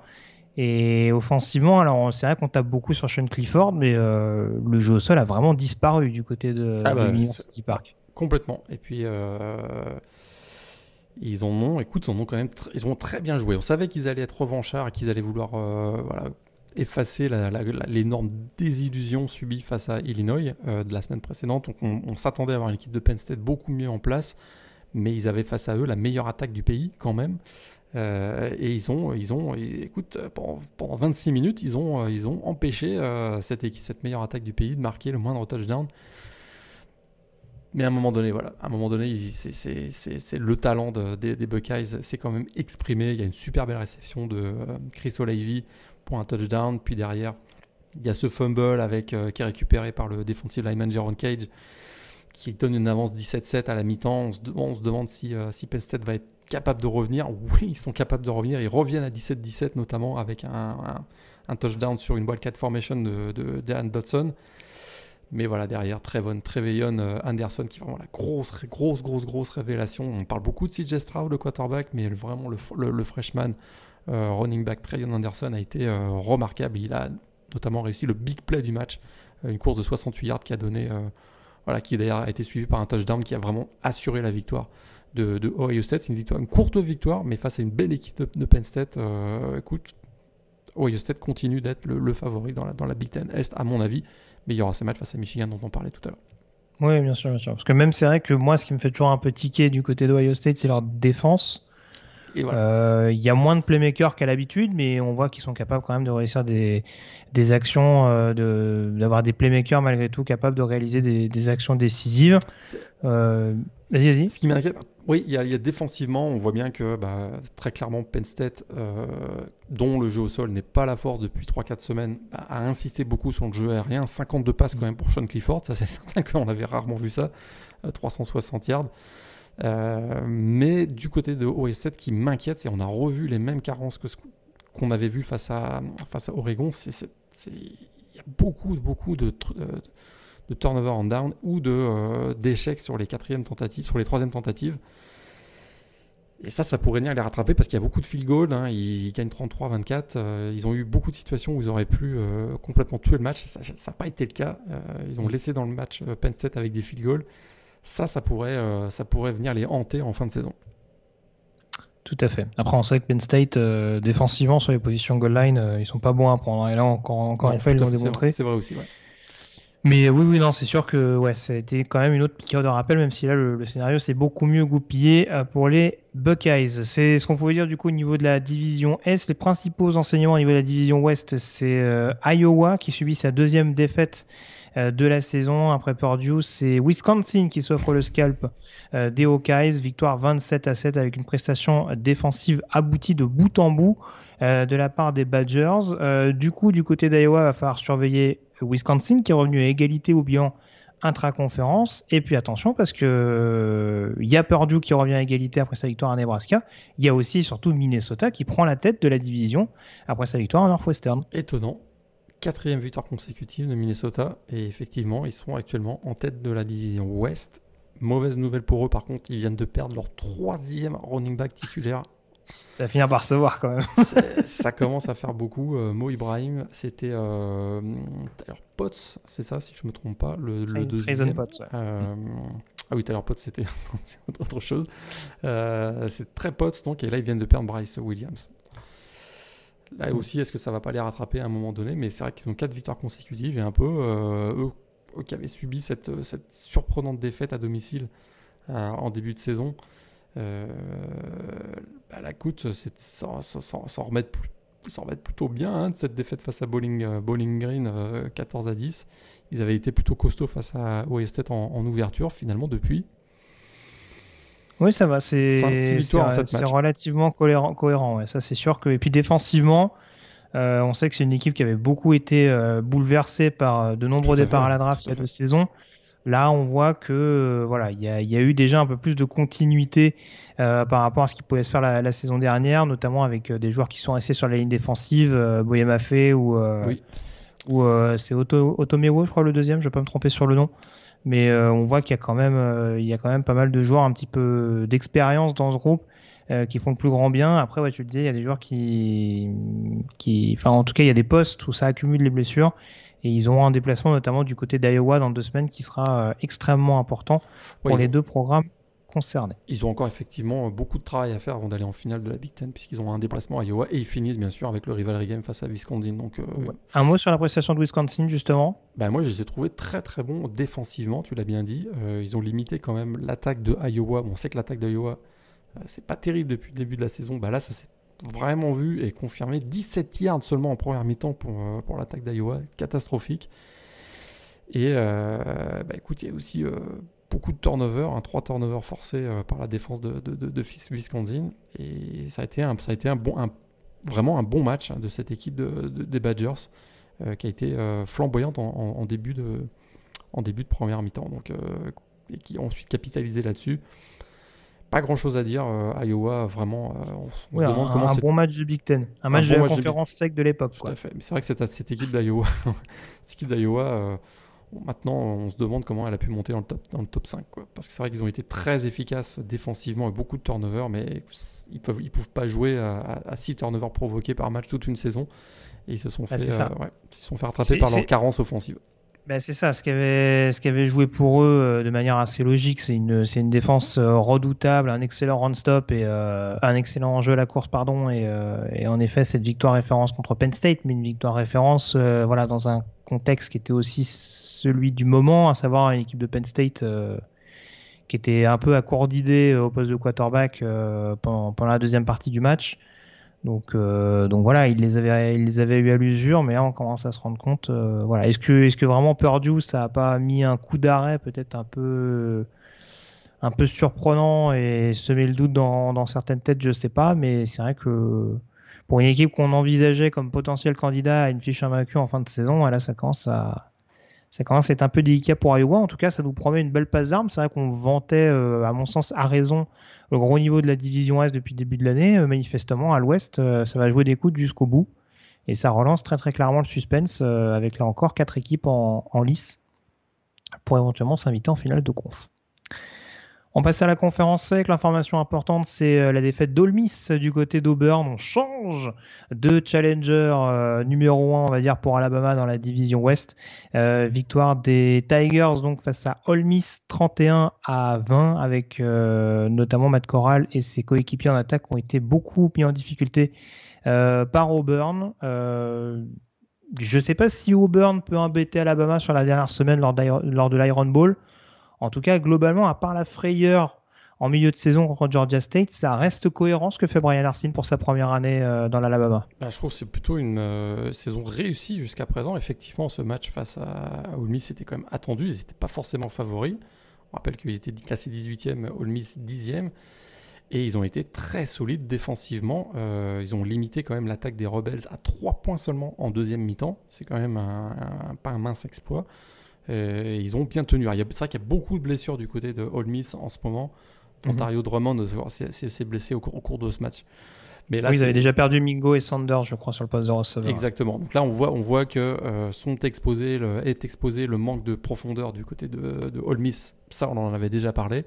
Et offensivement, alors c'est vrai qu'on tape beaucoup sur Sean Clifford, mais euh, le jeu au sol a vraiment disparu du côté de, ah bah, Park. Complètement. Et puis euh, ils en ont, écoute, ils ont quand même, ils ont très bien joué. On savait qu'ils allaient être revanchards et qu'ils allaient vouloir, voilà, effacer l'énorme désillusion subie face à Illinois de la semaine précédente. Donc on, on s'attendait à avoir une équipe de Penn State beaucoup mieux en place mais ils avaient face à eux la meilleure attaque du pays quand même. Euh, et ils ont, ils ont, écoute, pendant, 26 minutes, ils ont, ils ont empêché euh, cette, meilleure attaque du pays de marquer le moindre touchdown. Mais à un moment donné, voilà, à un moment donné, c'est le talent des, Buckeyes, c'est quand même exprimé. Il y a une super belle réception de euh, Chris O'Leary pour un touchdown. Puis derrière, il y a ce fumble avec, qui est récupéré par le defensive lineman Jaron Cage qui donne une avance 17-7 à la mi-temps. On, se, demande si, euh, si Penn State va être capable de revenir. Oui, ils sont capables de revenir. Ils reviennent à 17-17 notamment avec un, un, touchdown sur une wildcat formation de, de Dodson. Mais voilà, derrière, Trevon, Treveyon euh, Anderson, qui est vraiment la grosse, grosse, grosse, grosse révélation. On parle beaucoup de CJ Stroud, le quarterback, mais vraiment le, le, freshman euh, running back Treveyon Anderson a été remarquable. Il a notamment réussi le big play du match, une course de 68 yards qui a donné voilà, qui d'ailleurs a été suivi par un touchdown qui a vraiment assuré la victoire de, Ohio State. C'est une victoire, une courte victoire, mais face à une belle équipe de, Penn State. Euh, écoute, Ohio State continue d'être le, favori dans la, dans la Big Ten Est, à mon avis. Mais il y aura ce match face à Michigan dont on parlait tout à l'heure. Oui, bien sûr, bien sûr. Parce que même c'est vrai que moi, ce qui me fait toujours un peu tiquer du côté d'Ohio State, c'est leur défense. Euh, il y a moins de playmakers qu'à l'habitude, mais on voit qu'ils sont capables quand même de réussir des, des actions, euh, d'avoir des playmakers malgré tout capables de réaliser des, des actions décisives. Euh, vas-y, vas-y. Ce qui m'inquiète, oui, il y, a, défensivement, on voit bien que bah, très clairement Penn State, dont le jeu au sol n'est pas la force depuis 3-4 semaines, bah, a insisté beaucoup sur le jeu aérien. 52 passes quand même pour Sean Clifford, ça c'est certain qu'on avait rarement vu ça, 360 yards. Euh, mais du côté de OS7 qui m'inquiète, c'est on a revu les mêmes carences que qu'on avait vu face à, face à Oregon. Il y a beaucoup, beaucoup de, de, turnover en down ou euh, d'échecs sur les quatrièmes tentatives, sur les troisièmes tentatives. Et ça, ça pourrait venir les rattraper parce qu'il y a beaucoup de field goals. Hein. ils gagnent 33-24. Euh, ils ont eu beaucoup de situations où ils auraient pu complètement tuer le match. Ça n'a pas été le cas. ils ont laissé dans le match Penn State avec des field goals ça, ça pourrait, euh, ça pourrait venir les hanter en fin de saison. Tout à fait. Après, on sait que Penn State, euh, défensivement, sur les positions goal line, euh, ils sont pas bons à prendre. Et là, encore, encore une fois, ils l'ont démontré. C'est vrai, aussi, ouais. Mais oui, oui, non, c'est sûr que ouais, ça a été quand même une autre piqûre de rappel, même si là, le, scénario s'est beaucoup mieux goupillé pour les Buckeyes. C'est ce qu'on pouvait dire du coup au niveau de la division S. Les principaux enseignements au niveau de la division Ouest, c'est Iowa qui subit sa deuxième défaite euh, de la saison. Après Purdue, c'est Wisconsin qui s'offre le scalp euh, des Hawkeyes. Victoire 27 à 7 avec une prestation défensive aboutie de bout en bout euh, de la part des Badgers. du coup, du côté d'Iowa, va falloir surveiller Wisconsin qui est revenu à égalité au bilan intra-conférence. Et puis attention parce que il y a Purdue qui revient à égalité après sa victoire à Nebraska. Il y a aussi surtout Minnesota qui prend la tête de la division après sa victoire à Northwestern. Étonnant quatrième victoire consécutive de Minnesota. Et effectivement, ils sont actuellement en tête de la division Ouest. Mauvaise nouvelle pour eux, par contre, ils viennent de perdre leur troisième running back titulaire. Ça va finir par se voir quand même. ça commence à faire beaucoup. Euh, Mo Ibrahim, c'était euh, Potts, c'est ça, si je me trompe pas, le, le deuxième. Potts, euh, ah oui, Tyler Potts, c'était autre chose. Euh, c'est très Potts, donc, et là, ils viennent de perdre Bryce Williams. Là aussi, est-ce que ça va pas les rattraper à un moment donné? Mais c'est vrai qu'ils ont quatre victoires consécutives et un peu euh, eux, qui avaient subi cette, cette, surprenante défaite à domicile euh, en début de saison. Euh, bah, la coûte, ça, ça, remettre plutôt bien hein, de cette défaite face à Bowling, Bowling Green 14 à 10. Ils avaient été plutôt costauds face à Ohio State en, en ouverture. Finalement, depuis, oui, ça va. C'est relativement cohérent. cohérent ouais. Ça, c'est sûr que. Et puis défensivement, euh, on sait que c'est une équipe qui avait beaucoup été euh, bouleversée par euh, de nombreux départs à, la draft il y a deux saisons. Là, on voit que voilà, il y a, y a, eu déjà un peu plus de continuité par rapport à ce qui pouvait se faire la, la saison dernière, notamment avec des joueurs qui sont restés sur la ligne défensive, Boyamafé ou oui. ou c'est Otomewo, je crois le deuxième. Je vais pas me tromper sur le nom mais euh, on voit qu'il y a quand même euh, il y a quand même pas mal de joueurs un petit peu d'expérience dans ce groupe euh, qui font le plus grand bien. Après, ouais, tu le disais, il y a des joueurs qui, qui, enfin, en tout cas, il y a des postes où ça accumule les blessures. Et ils auront un déplacement notamment du côté d'Iowa dans deux semaines qui sera extrêmement important pour les deux programmes concernés. Ils ont encore effectivement beaucoup de travail à faire avant d'aller en finale de la Big Ten, puisqu'ils ont un déplacement à Iowa et ils finissent bien sûr avec le rivalry game face à Wisconsin. Donc, euh, Un mot sur la prestation de Wisconsin justement? Ben Moi je les ai trouvés très très bons défensivement, tu l'as bien dit. Euh, ils ont limité quand même l'attaque de Iowa. Bon, on sait que l'attaque d'Iowa, euh, c'est pas terrible depuis le début de la saison. Bah là, ça s'est vraiment vu et confirmé. 17 yards seulement en première mi-temps pour, pour l'attaque d'Iowa, catastrophique. Et bah, écoute, il y a aussi beaucoup de turnover, un 3 turnovers forcés euh, par la défense de, de, de, Wisconsin. Et ça a été un, ça a été un bon, un, vraiment un bon match hein, de cette équipe des Badgers euh, qui a été euh, flamboyante en, début de, en début de première mi-temps. Donc, et qui ont ensuite capitalisé là-dessus. Pas grand chose à dire. Iowa, vraiment, on, se demande un, comment Un bon match de Big Ten. Un, match de la conférence sec de l'époque. Tout à fait. Mais c'est vrai que cette, cette équipe d'Iowa, cette équipe d'Iowa maintenant, on se demande comment elle a pu monter dans le top, dans le top 5. Quoi. Parce que c'est vrai qu'ils ont été très efficaces défensivement et beaucoup de turnovers, mais ils ne peuvent, ils peuvent pas jouer à, 6 turnovers provoqués par match toute une saison. Et ils se sont fait, euh, ouais, ils sont fait rattraper par leur carence offensive. Ben, c'est ça, ce qui, avait, ce avait joué pour eux euh, de manière assez logique, c'est une, une défense euh, redoutable, un excellent run-stop et euh, un excellent jeu à la course, pardon, et, et, en effet cette victoire référence contre Penn State, mais une victoire référence, voilà, dans un contexte qui était aussi celui du moment, à savoir une équipe de Penn State qui était un peu à court d'idées au poste de quarterback pendant, pendant la deuxième partie du match. Donc, euh, voilà, il les avait eu à l'usure, mais là on commence à se rendre compte. Euh, est-ce que, vraiment Purdue ça a pas mis un coup d'arrêt, peut-être un peu, surprenant et semer le doute dans, dans certaines têtes, je sais pas, mais c'est vrai que pour une équipe qu'on envisageait comme potentiel candidat à une fiche invaincue en fin de saison, là ça commence à, ça commence à être un peu délicat pour Iowa. En tout cas, ça nous promet une belle passe d'armes. C'est vrai qu'on vantait, euh, à mon sens, à raison le gros niveau de la division Est depuis le début de l'année. Euh, manifestement, à l'Ouest, euh, ça va jouer des coudes jusqu'au bout. Et ça relance très très clairement le suspense euh, avec là encore quatre équipes en, en lice pour éventuellement s'inviter en finale de conf. On passe à la conférence sec. L'information importante, c'est euh, la défaite d'Olmis du côté d'Auburn. On change de challenger euh, numéro 1, on va dire, pour Alabama dans la division Ouest. Euh, victoire des Tigers donc face à Ole 31 à 20 avec notamment Matt Corral et ses coéquipiers en attaque ont été beaucoup mis en difficulté par Auburn. je ne sais pas si Auburn peut embêter Alabama sur la dernière semaine lors de l'Iron Bowl. En tout cas, globalement, à part la frayeur en milieu de saison contre Georgia State, ça reste cohérent ce que fait Brian Arsene pour sa première année euh, dans l'Alabama. Bah, je trouve que c'est plutôt une euh, saison réussie jusqu'à présent. Effectivement, ce match face à, Ole Miss était quand même attendu. Ils n'étaient pas forcément favoris. On rappelle qu'ils étaient classés 18e, Ole Miss 10e. Et ils ont été très solides défensivement. Euh, ils ont limité quand même l'attaque des Rebels à 3 points seulement en deuxième mi-temps. C'est quand même pas un mince exploit. Euh, ils ont bien tenu. C'est vrai qu'il y a beaucoup de blessures du côté de Ole Miss en ce moment. Mhm. Ontario Drummond s'est blessé au, cours de ce match. Mais là, oui, ils avaient déjà perdu Mingo et Sanders, je crois, sur le poste de receveur. Exactement. Donc là, on voit, on voit que euh, sont exposés, le, est exposé le manque de profondeur du côté de, de Ole Miss. Ça, on en avait déjà parlé.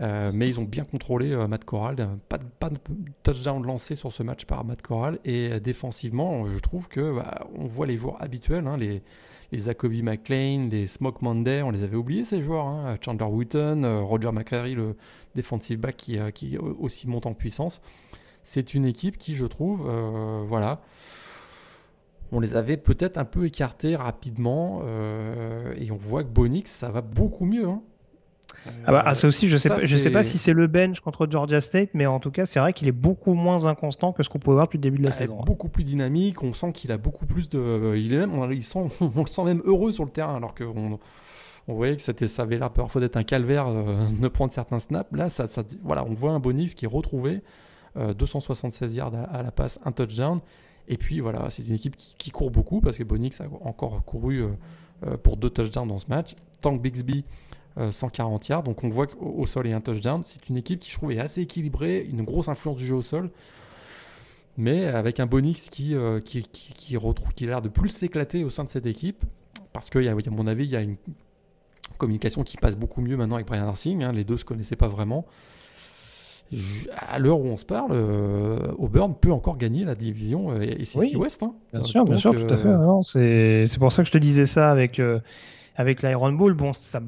Euh, mais ils ont bien contrôlé Matt Corral. Pas de, pas de touchdown lancé sur ce match par Matt Corral. Et défensivement, je trouve que bah, on voit les joueurs habituels, hein, les, les Jacoby McLean, les Smoke Monday, on les avait oubliés ces joueurs. Hein. Chandler Wooten, euh, Roger McCreary, le defensive back qui, euh, aussi monte en puissance. C'est une équipe qui, je trouve, euh, voilà, on les avait peut-être un peu écartés rapidement et on voit que Bonix, ça va beaucoup mieux. Hein. Ah bah, ah, ça aussi, je sais, pas, je sais pas si c'est le bench contre Georgia State, mais en tout cas, c'est vrai qu'il est beaucoup moins inconstant que ce qu'on pouvait voir depuis le début de la saison. Hein. Beaucoup plus dynamique, on sent qu'il a beaucoup plus de. Il est même, on, il sent, on le sent même heureux sur le terrain, alors qu'on on voyait que c'était, ça avait l'air parfois d'être un calvaire euh, de prendre certains snaps. Là, ça, ça, voilà, on voit un Bonix qui est retrouvé, 276 euh, yards à, la passe, un touchdown. Et puis voilà, c'est une équipe qui, court beaucoup parce que Bonix a encore couru euh, pour deux touchdowns dans ce match. Tank Bixby 140 euh, yards. Donc on voit qu'au sol et un touchdown. C'est une équipe qui je trouve est assez équilibrée, une grosse influence du jeu au sol. Mais avec un Bonix qui, euh, qui, qui, retrouve, qui a l'air de plus s'éclater au sein de cette équipe. Parce qu'à à mon avis, il y a une communication qui passe beaucoup mieux maintenant avec Brian Harsing. Hein. Les deux ne se connaissaient pas vraiment. à l'heure où on se parle, euh, Auburn peut encore gagner la division et SEC West. Hein. Bien sûr, bien sûr, tout à fait. C'est pour ça que je te disais ça avec, avec l'Iron Bowl. Bon, ça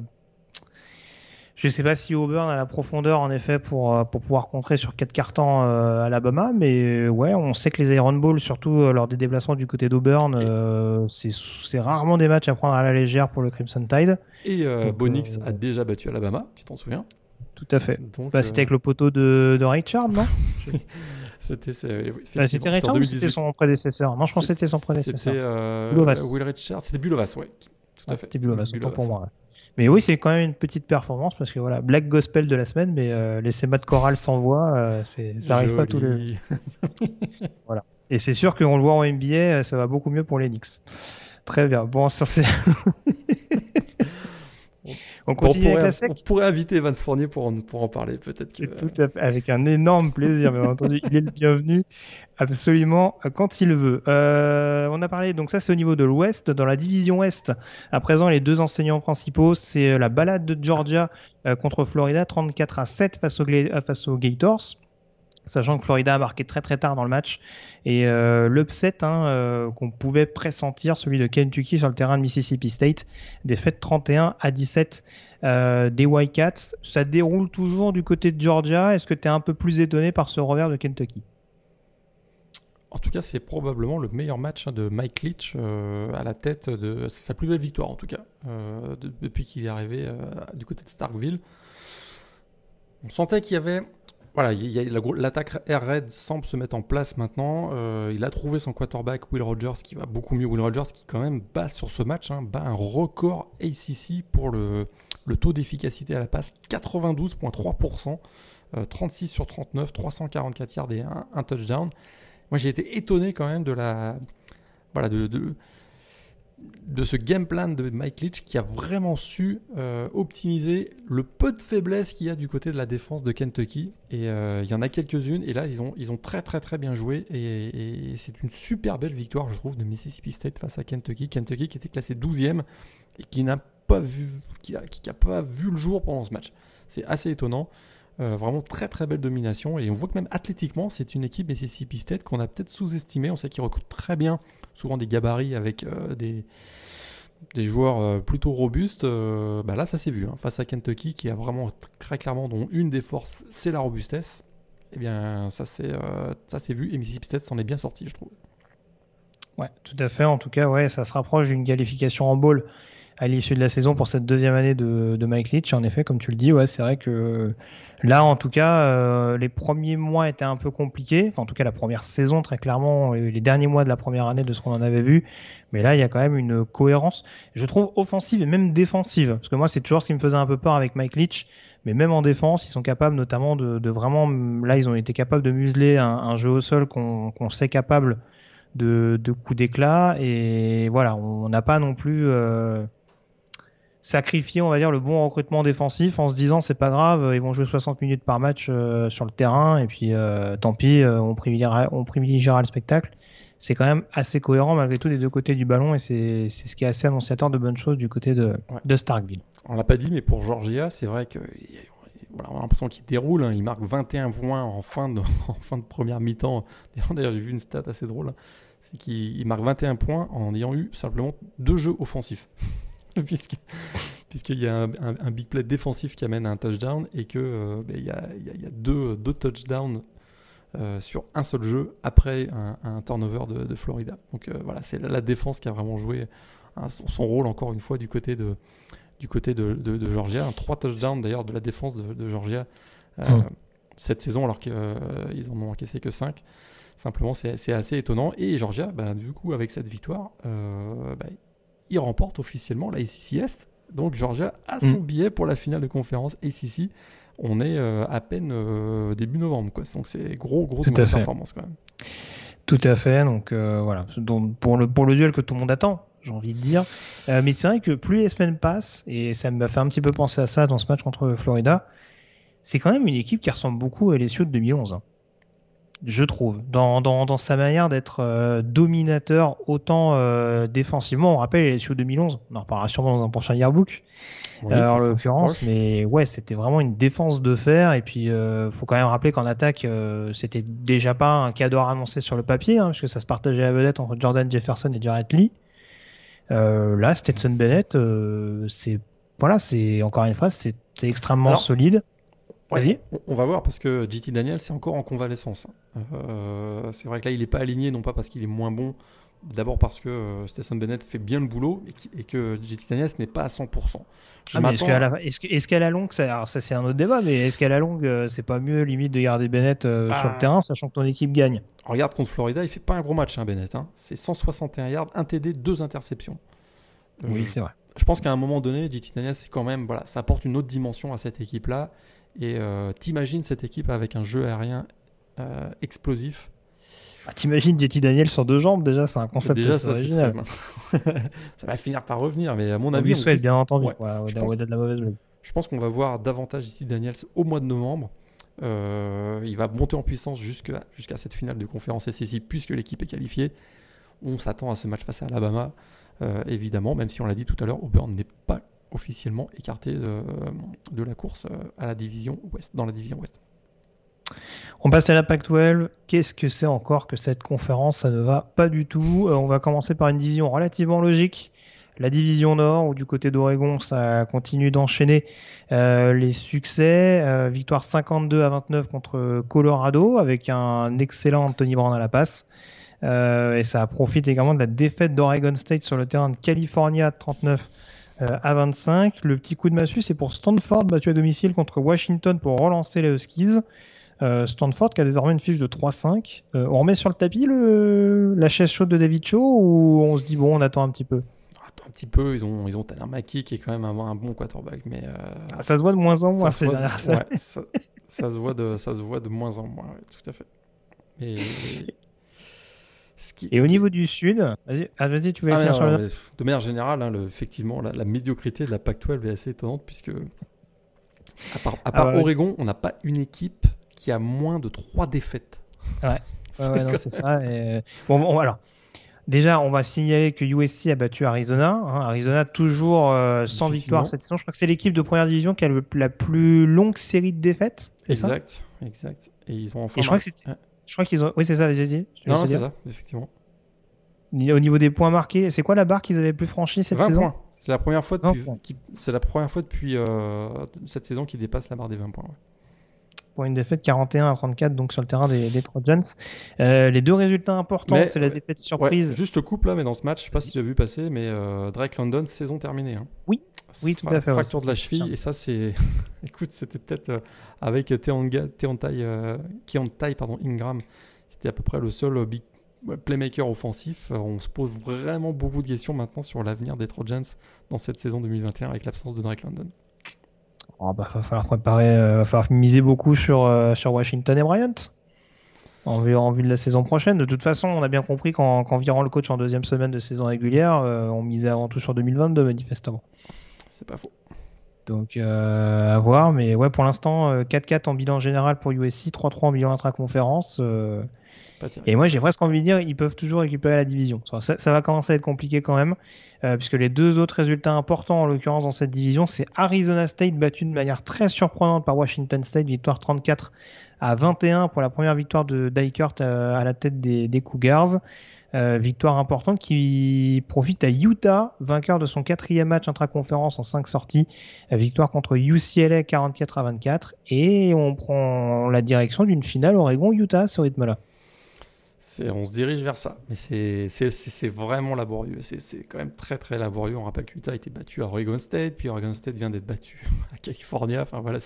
je ne sais pas si Auburn a la profondeur en effet pour, euh, pour pouvoir contrer sur quatre cartons euh, Alabama, mais euh, ouais, on sait que les Iron Bowl, surtout lors des déplacements du côté d'Auburn, c'est rarement des matchs à prendre à la légère pour le Crimson Tide. Et Bonix a déjà battu Alabama, tu t'en souviens? Tout à fait. Bah, c'était avec le poteau de, de Richard, non? C'était Richard ou c'était son prédécesseur? Non, je pense que c'était son prédécesseur. C'était Will Richard, c'était Bulovas, ouais. Tout à fait. C'était Bulovas, pour moi. Mais oui, c'est quand même une petite performance parce que voilà, Black Gospel de la semaine, mais euh, laisser Matt Corral sans voix, euh, ça arrive pas tous les. voilà. Et c'est sûr qu'on le voit en NBA, euh, ça va beaucoup mieux pour les Knicks. Très bien. Bon, ça c'est. on continue avec la sec. On pourrait inviter Van Fournier pour en, pour en parler, peut-être. Que... Tout à fait, avec un énorme plaisir, bien entendu. Il est le bienvenu absolument quand il veut. Euh, on a parlé, donc ça c'est au niveau de l'Ouest. Dans la division Ouest, à présent, les deux enseignants principaux, c'est la balade de Georgia euh, contre Florida, 34 à 7 face, aux Gators. sachant que Florida a marqué très très tard dans le match. Et euh, l'upset hein, euh, qu'on pouvait pressentir, celui de Kentucky sur le terrain de Mississippi State, défaite 31 à 17 euh, des Wildcats. Ça déroule toujours du côté de Georgia. Est-ce que tu es un peu plus étonné par ce revers de Kentucky? En tout cas, c'est probablement le meilleur match hein, de Mike Leach à la tête de. Sa plus belle victoire, en tout cas, depuis qu'il est arrivé du côté de Starkville. On sentait qu'il y avait voilà, l'attaque Air Red semble se mettre en place maintenant. Euh, il a trouvé son quarterback Will Rogers qui va beaucoup mieux. Will Rogers qui quand même bat sur ce match, hein, un record ACC pour le, taux d'efficacité à la passe, 92,3%, 36 euh, sur 39, 344 yards et un, touchdown. Moi j'ai été étonné quand même de la, voilà, de, de de ce game plan de Mike Leach qui a vraiment su euh, optimiser le peu de faiblesse qu'il y a du côté de la défense de Kentucky. Et euh, il y en a quelques-unes. Et là, ils ont, ils ont très très très bien joué. Et, c'est une super belle victoire, je trouve, de Mississippi State face à Kentucky. Kentucky qui était classé 12e et qui n'a pas vu, qui a, qui pas vu le jour pendant ce match. C'est assez étonnant. Euh, vraiment très très belle domination et on voit que même athlétiquement c'est une équipe Mississippi State qu'on a peut-être sous-estimé. On sait qu'ils recrutent très bien, souvent des gabarits avec euh, des, des joueurs euh, plutôt robustes. bah là ça s'est vu hein. face à Kentucky qui a vraiment très clairement dont une des forces c'est la robustesse. Et eh bien ça c'est ça s'est vu et Mississippi State s'en est bien sorti je trouve. Ouais, tout à fait. En tout cas, ouais, ça se rapproche d'une qualification en bowl à l'issue de la saison pour cette deuxième année de, Mike Leach. En effet, comme tu le dis, ouais, c'est vrai que là, en tout cas, euh, les premiers mois étaient un peu compliqués. Enfin, en tout cas, la première saison, très clairement, les derniers mois de la première année de ce qu'on en avait vu. Mais là, il y a quand même une cohérence, je trouve, offensive et même défensive. Parce que moi, c'est toujours ce qui me faisait un peu peur avec Mike Leach. Mais même en défense, ils sont capables notamment de, vraiment... Là, ils ont été capables de museler un, un jeu au sol qu'on sait capable de, de coups d'éclat. Et voilà, on n'a pas non plus... Euh, sacrifier, on va dire, le bon recrutement défensif en se disant c'est pas grave, ils vont jouer 60 minutes par match euh, sur le terrain et puis euh, tant pis, euh, on, privilégiera, on privilégiera le spectacle. C'est quand même assez cohérent malgré tout des deux côtés du ballon et c'est ce qui est assez annonciateur de bonnes choses du côté de, de Starkville. On l'a pas dit, mais pour Georgia, c'est vrai que voilà, on a l'impression qu'il déroule. Hein. Il marque 21 points en fin de, en fin de première mi-temps. D'ailleurs, j'ai vu une stat assez drôle. Hein. C'est qu'il marque 21 points en ayant eu simplement deux jeux offensifs. puisque puisqu'il y a un, big play défensif qui amène à un touchdown et que euh, ben, il, y a, y a, deux, deux touchdowns euh, sur un seul jeu après un, turnover de, Florida. Donc euh, voilà, c'est la, défense qui a vraiment joué hein, son, rôle encore une fois du côté de, du côté de, de Georgia. Trois touchdowns d'ailleurs de la défense de, Georgia mmh. cette saison alors qu'ils en ont encaissé que 5. Simplement, c'est assez étonnant. Et Georgia, ben, du coup, avec cette victoire, ben, il remporte officiellement la ACC Est. Donc Georgia a son mm. billet pour la finale de conférence ACC. On est euh, à peine euh, début novembre, quoi. Donc c'est gros, gros performance quand même. Tout à fait. Donc euh, voilà, donc, pour le pour le duel que tout le monde attend, j'ai envie de dire. mais c'est vrai que plus les semaines passent, et ça m'a fait un petit peu penser à ça dans ce match contre Florida, c'est quand même une équipe qui ressemble beaucoup à LSU de 2011 je trouve, dans, dans, dans sa manière d'être euh, dominateur autant euh, défensivement. On rappelle les SEO 2011, on en reparlera sûrement dans un prochain yearbook, euh, en l'occurrence, mais ouais, c'était vraiment une défense de fer. Et puis, faut quand même rappeler qu'en attaque, c'était déjà pas un cadeau à annoncer sur le papier, hein, puisque ça se partageait la vedette entre Jordan Jefferson et Jarrett Lee. là, Stetson Bennett, c'est voilà, c'est encore une fois, c'est extrêmement solide. On, va voir parce que JT Daniel c'est encore en convalescence. Euh, c'est vrai que là il n'est pas aligné non pas parce qu'il est moins bon, d'abord parce que euh, Bennett fait bien le boulot et, que JT Daniels n'est pas à 100%. Ah, est-ce qu'à la, longue, ça, ça c'est un autre débat, mais est-ce qu'à la longue euh, c'est pas mieux limite de garder Bennett euh, sur le bah. terrain sachant que ton équipe gagne? Regarde contre Florida, il fait pas un gros match hein, Bennett. Hein. C'est 161 yards, 1 TD, 2 interceptions. Oui, c'est vrai. Je pense qu'à un moment donné, JT Daniels, c'est quand même, voilà, ça apporte une autre dimension à cette équipe-là. Et euh, t'imagines cette équipe avec un jeu aérien euh, explosif? Ah, t'imagines JT Daniel sur deux jambes, déjà, c'est un concept déjà, ça, original. ça va finir par revenir, mais à mon avis. On bien entendu, je, pense, de la mauvaise je pense qu'on va voir davantage JT Daniels au mois de novembre. Euh, il va monter en puissance jusqu'à cette finale de conférence SEC puisque l'équipe est qualifiée. On s'attend à ce match face à Alabama, évidemment, même si on l'a dit tout à l'heure, Auburn n'est pas officiellement écarté de, la course euh, à la division ouest, dans la division ouest. On passe à la PAC-12. Qu'est-ce que c'est encore que cette conférence? Ça ne va pas du tout. on va commencer par une division relativement logique la division Nord, où du côté d'Oregon, ça continue d'enchaîner euh, les succès. Euh, victoire 52 à 29 contre Colorado, avec un excellent Anthony Brown à la passe. Euh, et ça profite également de la défaite d'Oregon State sur le terrain de California 39 à 25. Le petit coup de massue, c'est pour Stanford, battu à domicile contre Washington pour relancer les Huskies. Stanford qui a désormais une fiche de 3-5. on remet sur le tapis le, la chaise chaude de David Cho ou on se dit bon on attend un petit peu? Un petit peu. Ils ont, ils ont qui est quand même un, un bon quarterback. Mais, euh, ah, ça se voit de moins en moins ça, se voit, ouais, ça, ça, se voit de, ça se voit de moins en moins, tout à fait. Ce qui, Et au niveau du sud, vas-y, ah, vas tu veux ah, sur le... De manière générale, hein, le, effectivement, la, médiocrité de la Pac-12 est assez étonnante puisque, à part, à part Oregon, on n'a pas une équipe qui a moins de 3 défaites. Ouais, ouais, c'est ça. Et... Bon, alors, Déjà, on va signaler que USC a battu Arizona. Hein. Arizona toujours euh, sans victoire cette saison. Je crois que c'est l'équipe de première division qui a la plus longue série de défaites. Exact, exact. Et ils ont enfin. je crois que je crois qu'ils ont. Oui, c'est ça. Vas-y, Non, c'est ça, effectivement. Au niveau des points marqués, c'est quoi la barre qu'ils avaient plus franchie cette 20 saison points. C'est la première fois depuis. C'est la première fois depuis euh, cette saison qu'ils dépassent la barre des 20 points pour une défaite 41 à 34 donc sur le terrain des, des Trojans. Euh, les deux résultats importants, c'est la défaite surprise. juste couple là, mais dans ce match, je sais pas si tu as vu passer, mais euh, Drake London, saison terminée. Hein. Oui, oui, tout à fait. Fracture de la cheville, et ça, c'est. Écoute, c'était peut-être euh, avec Teontai pardon, Ingram, c'était à peu près le seul big playmaker offensif. On se pose vraiment beaucoup de questions maintenant sur l'avenir des Trojans dans cette saison 2021 avec l'absence de Drake London. Il oh, bah, va falloir préparer, euh, va falloir miser beaucoup sur, euh, sur Washington et Bryant. En vue, en vue de la saison prochaine. De toute façon, on a bien compris qu'en virant le coach en deuxième semaine de saison régulière, euh, on misait avant tout sur 2022, manifestement. C'est pas faux. Donc à voir, mais ouais, pour l'instant, 4-4 en bilan général pour USC, 3-3 en bilan intra-conférence. Et moi, j'ai presque envie de dire, ils peuvent toujours récupérer la division. Ça, ça va commencer à être compliqué quand même. Euh, puisque les deux autres résultats importants en l'occurrence dans cette division, c'est Arizona State battu de manière très surprenante par Washington State, victoire 34 à 21 pour la première victoire de Dykert euh, à, la tête des, Cougars. Euh, victoire importante qui profite à Utah, vainqueur de son quatrième match intra-conférence en 5 sorties. victoire contre UCLA 44 à 24. Et on prend la direction d'une finale Oregon-Utah ce rythme-là on se dirige vers ça, mais c'est vraiment laborieux. C'est quand même très très laborieux. On rappelle que Utah a été battu à Oregon State, puis Oregon State vient d'être battu à California. Enfin voilà,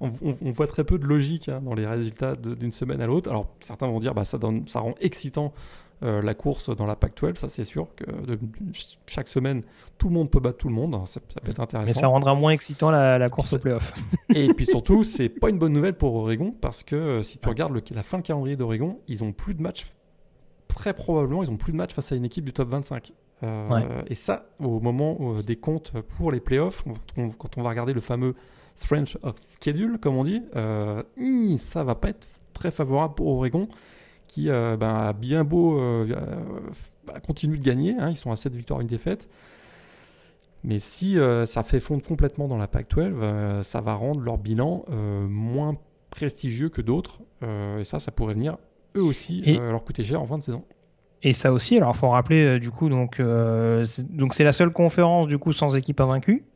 on, voit très peu de logique hein, dans les résultats d'une semaine à l'autre. Alors certains vont dire bah ça donne, ça rend excitant euh, la course dans la PAC-12, ça c'est sûr que chaque semaine, tout le monde peut battre tout le monde, ça, peut être intéressant. Mais ça rendra moins excitant la, course au playoff. Et puis surtout, c'est pas une bonne nouvelle pour Oregon parce que euh, si tu regardes la fin de calendrier d'Oregon, ils ont plus de matchs, très probablement, ils ont plus de matchs face à une équipe du top 25. Euh, et ça, au moment des comptes pour les playoffs, quand on va regarder le fameux strength of schedule, comme on dit, hmm, ça va pas être très favorable pour Oregon qui euh, ben, a bien beau euh, euh, continue de gagner. Hein, ils sont à 7 victoires, une défaite. Mais si ça fait fondre complètement dans la PAC-12, ça va rendre leur bilan moins prestigieux que d'autres. et ça, ça pourrait venir eux aussi leur coûter cher en fin de saison. Et ça aussi, alors il faut rappeler du coup, donc donc c'est la seule conférence du coup sans équipe invaincue.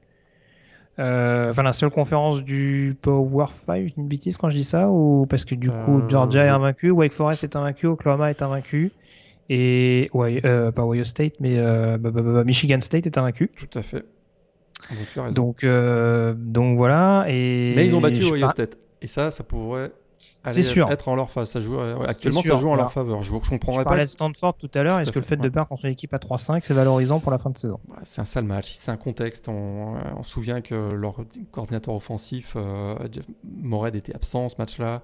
Euh, enfin, la seule conférence du Power 5, j'ai une bêtise quand je dis ça, ou parce que du coup, euh, Georgia est invaincu, Wake Forest est invaincu, Oklahoma est invaincu, et ouais, euh, pas Ohio State, mais bah, bah, bah, Michigan State est invaincu. Tout à fait. Donc, donc voilà. Et mais ils ont battu Ohio State. Et ça, ça pourrait c'est sûr. être en leur faveur. Ça joue, actuellement, ça joue en leur faveur. Je, je comprendrais je parlais de Stanford tout à l'heure. Est-ce que le fait de perdre contre une équipe à 3-5, c'est valorisant pour la fin de saison? Bah, C'est un sale match. C'est un contexte. On, se souvient que leur coordinateur offensif, euh, Mored, était absent ce match-là.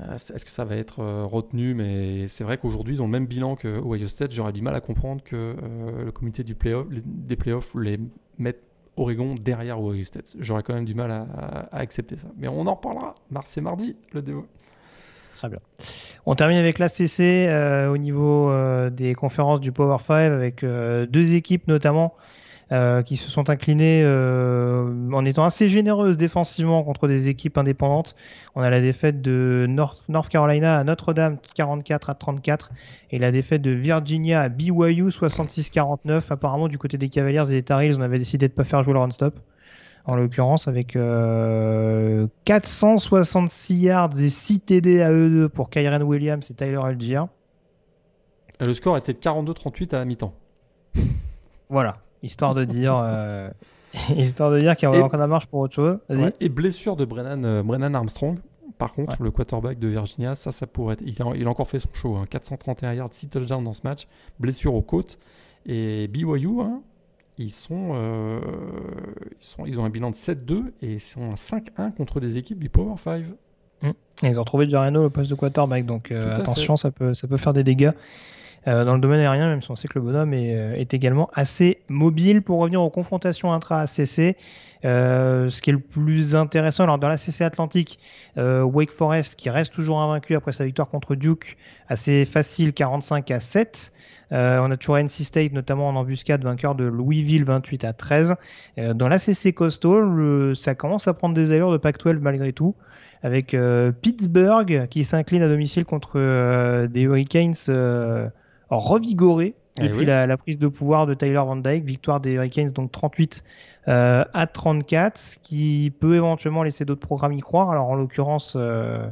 Euh, est-ce que ça va être euh, retenu? Mais c'est vrai qu'aujourd'hui, ils ont le même bilan que Ohio State. J'aurais du mal à comprendre que le comité du play des playoffs les mette Oregon derrière Ohio State. J'aurais quand même du mal à, accepter ça. Mais on en reparlera. C'est mardi, le dévo. Très bien. On termine avec l'ACC euh, au niveau euh, des conférences du Power 5 avec euh, deux équipes notamment euh, qui se sont inclinés euh, en étant assez généreuses défensivement contre des équipes indépendantes. On a la défaite de North, North Carolina à Notre-Dame 44 à 34 et la défaite de Virginia à BYU 66-49. Apparemment du côté des Cavaliers et des Tar Heels, on avait décidé de pas faire jouer le run-stop en l'occurrence avec euh, 466 yards et 6 TD à eux deux pour Kyren Williams et Tyler Algier. Le score était de 42-38 à la mi-temps. Voilà histoire de dire, euh, histoire de dire qu'il y a encore de la marche pour autre chose. Ouais, et blessure de Brennan, euh, Brennan Armstrong. Par contre, ouais. le quarterback de Virginia, ça, ça pourrait être. Il a, il a encore fait son show. Hein, 431 yards, 6 touchdowns dans ce match. Blessure aux côtes. Et BYU, hein, ils, sont, euh, ils, sont, ils ont un bilan de 7-2 et ils sont à 5-1 contre des équipes du Power 5. Mmh. Ils ont trouvé Jareno au poste de quarterback, donc attention, ça peut, ça peut faire des dégâts. Euh, dans le domaine aérien, même si on sait que le bonhomme est, est également assez mobile. Pour revenir aux confrontations intra-ACC, euh, ce qui est le plus intéressant, alors dans l'ACC Atlantique, euh, Wake Forest qui reste toujours invaincu après sa victoire contre Duke, assez facile, 45 à 7. Euh, on a toujours NC State, notamment en embuscade, vainqueur de Louisville 28 à 13. Euh, dans l'ACC Coastal, le, ça commence à prendre des allures de Pac-12 malgré tout, avec euh, Pittsburgh qui s'incline à domicile contre des Hurricanes revigorés depuis eh oui. la, la, prise de pouvoir de Tyler Van Dyke, victoire des Hurricanes donc 38 euh, à 34, ce qui peut éventuellement laisser d'autres programmes y croire. Alors en l'occurrence, euh,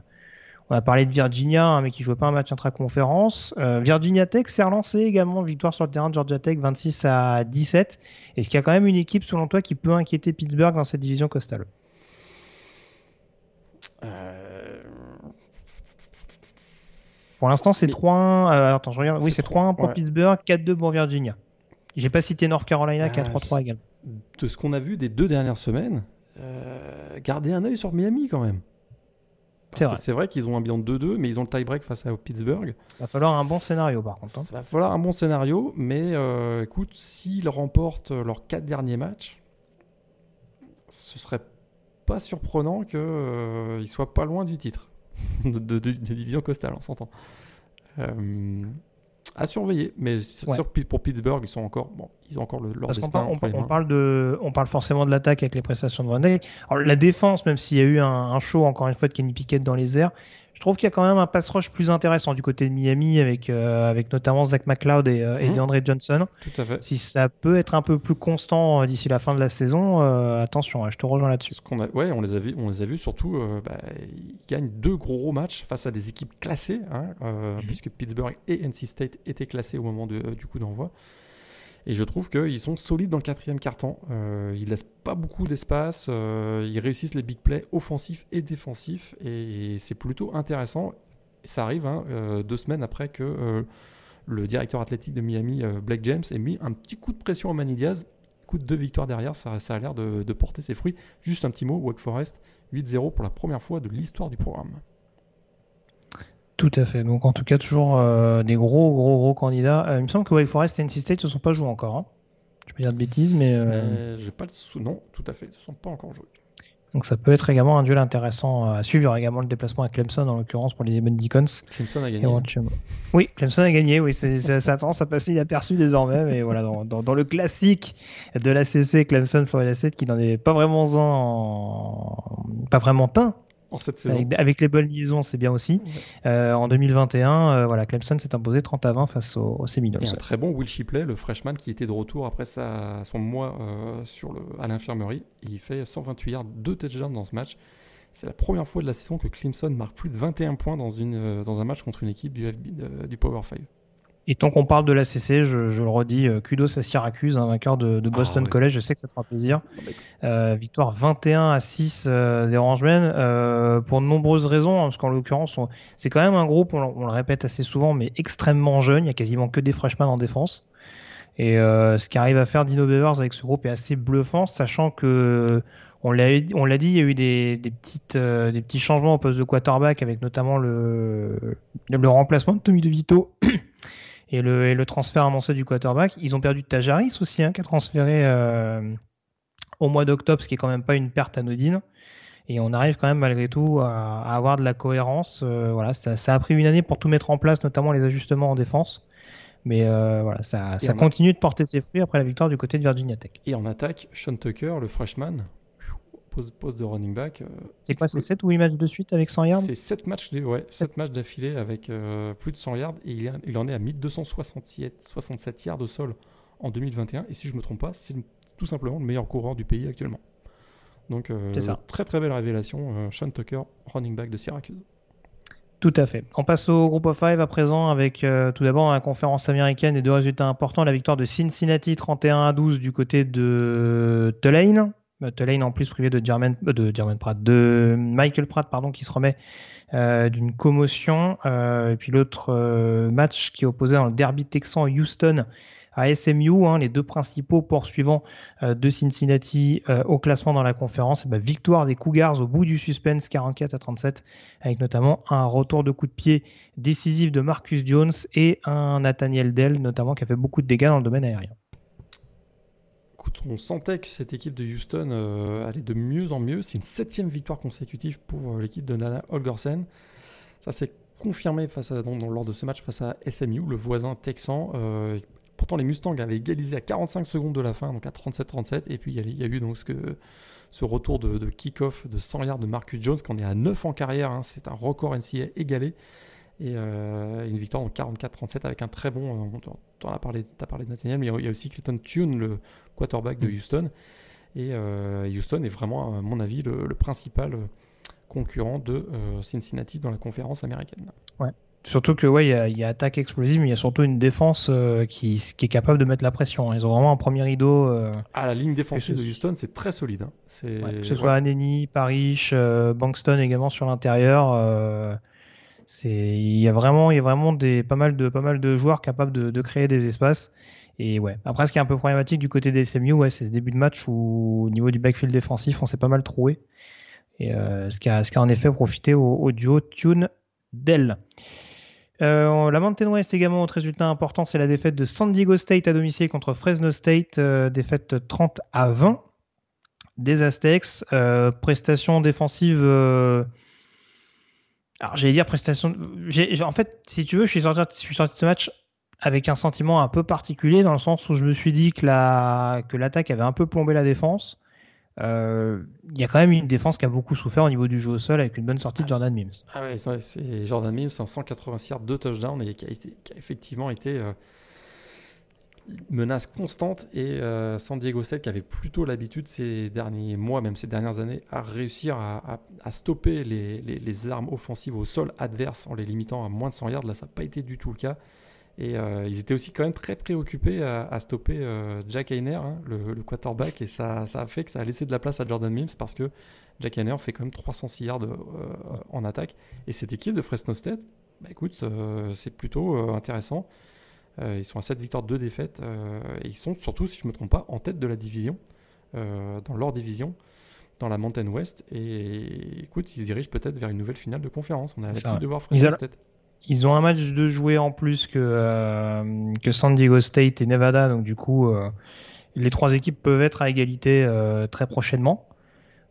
on a parlé de Virginia, hein, mais qui jouait pas un match intra-conférence. Euh, Virginia Tech s'est relancé également, victoire sur le terrain de Georgia Tech 26 à 17. Est-ce qu'il y a quand même une équipe selon toi qui peut inquiéter Pittsburgh dans cette division costale? Pour l'instant, c'est mais... 3-1. Euh, attends, je regarde. Oui, c'est 3-1 pour ouais. Pittsburgh, 4-2 pour Virginia. J'ai pas cité North Carolina qui a 3-3 également. De ce qu'on a vu des deux dernières semaines, euh, gardez un œil sur Miami quand même. C'est vrai, vrai qu'ils ont un bilan de 2-2, mais ils ont le tie-break face à Pittsburgh. Il va falloir un bon scénario par contre. Il hein. va falloir un bon scénario, mais euh, écoute, s'ils remportent leurs 4 derniers matchs, ce serait pas surprenant qu'ils euh, soient pas loin du titre de, de, de, de division costale, on s'entend. Euh, à surveiller, mais ouais. sûr pour Pittsburgh, ils sont encore, bon, ils ont encore le, leur Parce destin. On, on, on, parle de, on parle forcément de l'attaque avec les prestations de Van Dyke. Alors la défense, même s'il y a eu un, un, show encore une fois de Kenny Pickett dans les airs, je trouve qu'il y a quand même un pass rush plus intéressant du côté de Miami avec, euh, avec notamment Zach McLeod et, euh, et mmh. DeAndre Johnson. Tout à fait. Si ça peut être un peu plus constant euh, d'ici la fin de la saison, euh, attention, je te rejoins là-dessus. A, ouais, on les a vus, on les a vus surtout. Bah, ils gagnent deux gros matchs face à des équipes classées, hein, mmh. puisque Pittsburgh et NC State étaient classés au moment de, du coup d'envoi. Et je trouve qu'ils sont solides dans le quatrième carton. Euh, ils laissent pas beaucoup d'espace. Euh, ils réussissent les big plays offensifs et défensifs. Et c'est plutôt intéressant. Ça arrive hein, euh, deux semaines après que euh, le directeur athlétique de Miami, Blake James, ait mis un petit coup de pression à Manny Diaz. Coup de deux victoires derrière, ça, ça a l'air de, de, porter ses fruits. Juste un petit mot, Wake Forest, 8-0 pour la première fois de l'histoire du programme. Tout à fait. Donc en tout cas toujours euh, des gros gros gros candidats. Euh, il me semble que Wake Forest et NC State se sont pas joués encore. Hein. Je peux dire de bêtises, mais. Euh... J'ai pas le sou... Non, tout à fait, ils se sont pas encore joués. Donc ça peut être également un duel intéressant à suivre. Il y aura également le déplacement à Clemson en l'occurrence pour les Demon Deacons. Clemson a gagné. Oui, Clemson a gagné. Oui, c'est, ça, ça tendance à passer inaperçu désormais. Mais voilà, dans, dans, dans, le classique de la CC, Clemson Florida State, qui n'en est pas vraiment un en... pas vraiment un en cette saison. Avec, avec, les bonnes liaisons, c'est bien aussi. Ouais. Euh, en 2021, euh, voilà, Clemson s'est imposé 30 à 20 face aux, aux Seminoles. Et un très bon Will Shipley, le freshman qui était de retour après sa, son mois euh, sur le, à l'infirmerie. Il fait 128 yards, 2 touchdowns dans ce match. C'est la première fois de la saison que Clemson marque plus de 21 points dans, une, dans un match contre une équipe du, FB, du Power 5. Et tant qu'on parle de la CC, je, je, le redis, euh, kudos à Syracuse, un vainqueur de, de Boston oh, oui. College, je sais que ça te fera plaisir. Euh, victoire 21 à 6 euh, des Orangemen, euh, pour de nombreuses raisons, hein, parce qu'en l'occurrence, c'est quand même un groupe, on, on, le répète assez souvent, mais extrêmement jeune, il y a quasiment que des freshmen en défense. Et euh, ce qu'arrive à faire Dino Bevers avec ce groupe est assez bluffant, sachant que on l'a on l'a dit, il y a eu des, des petites euh, des petits changements au poste de quarterback avec notamment le le remplacement de Tommy DeVito et le, et le transfert annoncé du quarterback. Ils ont perdu Tajaris aussi, hein, qui a transféré euh, au mois d'octobre, ce qui est quand même pas une perte anodine. Et on arrive quand même malgré tout à, à avoir de la cohérence. Euh, voilà, ça, ça, a pris une année pour tout mettre en place, notamment les ajustements en défense. Mais voilà, ça, ça continue de porter ses fruits après la victoire du côté de Virginia Tech. Et en attaque, Sean Tucker, le freshman, poste de running back. c'est quoi, c'est 7 ou 8 matchs de suite avec 100 yards? C'est 7 matchs, ouais, 7 matchs d'affilée avec plus de 100 yards et il, il en est à 1267 yards au sol en 2021. Et si je ne me trompe pas, c'est tout simplement le meilleur coureur du pays actuellement. Donc, euh, très très belle révélation. Euh, Sean Tucker, running back de Syracuse. Tout à fait. On passe au groupe of five à présent avec euh, tout d'abord la conférence américaine et deux résultats importants. La victoire de Cincinnati 31 à 12 du côté de Tulane. Tulane en plus privé de German, de German Pratt, de Michael Pratt pardon, qui se remet d'une commotion. et puis l'autre match qui opposé dans le derby texan Houston à SMU, hein, les deux principaux poursuivants euh, de Cincinnati euh, au classement dans la conférence. Bah, victoire des Cougars au bout du suspense 44 à 37, avec notamment un retour de coup de pied décisif de Marcus Jones et un Nathaniel Dell, notamment qui a fait beaucoup de dégâts dans le domaine aérien. On sentait que cette équipe de Houston euh, allait de mieux en mieux. C'est une septième victoire consécutive pour l'équipe de Nana Holgersen. Ça s'est confirmé lors de ce match face à SMU, le voisin texan. Pourtant, les Mustangs avaient égalisé à 45 secondes de la fin, donc à 37-37. Et puis, il y, a eu ce, retour de, kick-off de 100 yards de Marcus Jones, qu'on est à 9 en carrière. Hein. c'est un record NCA égalé. Et euh, une victoire en 44-37 avec un très bon. Euh, tu as parlé, as parlé de Nathaniel, mais il y a aussi Clayton Tune, le quarterback de mm. Houston. Et euh, Houston est vraiment, à mon avis, le, le principal concurrent de Cincinnati dans la conférence américaine. Ouais. Surtout que ouais, il y, a attaque explosive, mais il y a surtout une défense qui, qui, est capable de mettre la pression. Ils ont vraiment un premier rideau. Ah, la ligne défensive de Houston, c'est très solide. Hein. que ce soit Aneni, Parrish, euh, Bankston également sur l'intérieur. Il y a vraiment il y a vraiment pas mal de pas mal de joueurs capables de, créer des espaces. Et ouais. Après, ce qui est un peu problématique du côté des SMU, ouais, c'est ce début de match où au niveau du backfield défensif, on s'est pas mal troué. Et ce, qui a, ce qui a en effet profité au, au duo Tune Dell. Euh, la Mountain West également, autre résultat important, c'est la défaite de San Diego State à domicile contre Fresno State, euh, défaite 30 à 20 des Aztecs. Euh, prestation défensive. Alors j'allais dire prestation. en fait, si tu veux, je suis, sorti, de ce match avec un sentiment un peu particulier dans le sens où je me suis dit que l'attaque avait un peu plombé la défense euh, il y a quand même une défense qui a beaucoup souffert au niveau du jeu au sol avec une bonne sortie de Jordan Mims. Ah ouais, c'est Jordan Mims, un 180 yards, deux touchdowns et qui a, effectivement été euh, menace constante et euh, San Diego State qui avait plutôt l'habitude ces derniers mois, même ces dernières années, à réussir à, stopper les, armes offensives au sol adverse en les limitant à moins de 100 yards. Là, ça n'a pas été du tout le cas. Et euh, ils étaient aussi quand même très préoccupés à, stopper euh, Jack Heiner, hein, le, quarterback, et ça, ça, a fait que ça a laissé de la place à Jordan Mims parce que Jack Heiner fait quand même 306 yards en attaque. Et cette équipe de Fresno State, bah écoute, c'est plutôt intéressant. Ils sont à 7 victoires, 2 défaites, et ils sont surtout, si je ne me trompe pas, en tête de la division, dans leur division dans la Mountain West. Et écoute, ils se dirigent peut-être vers une nouvelle finale de conférence. On a l'habitude de voir Fresno State. Ils ont un match de jouer en plus que, euh, que San Diego State et Nevada, donc du coup, euh, les trois équipes peuvent être à égalité euh, très prochainement,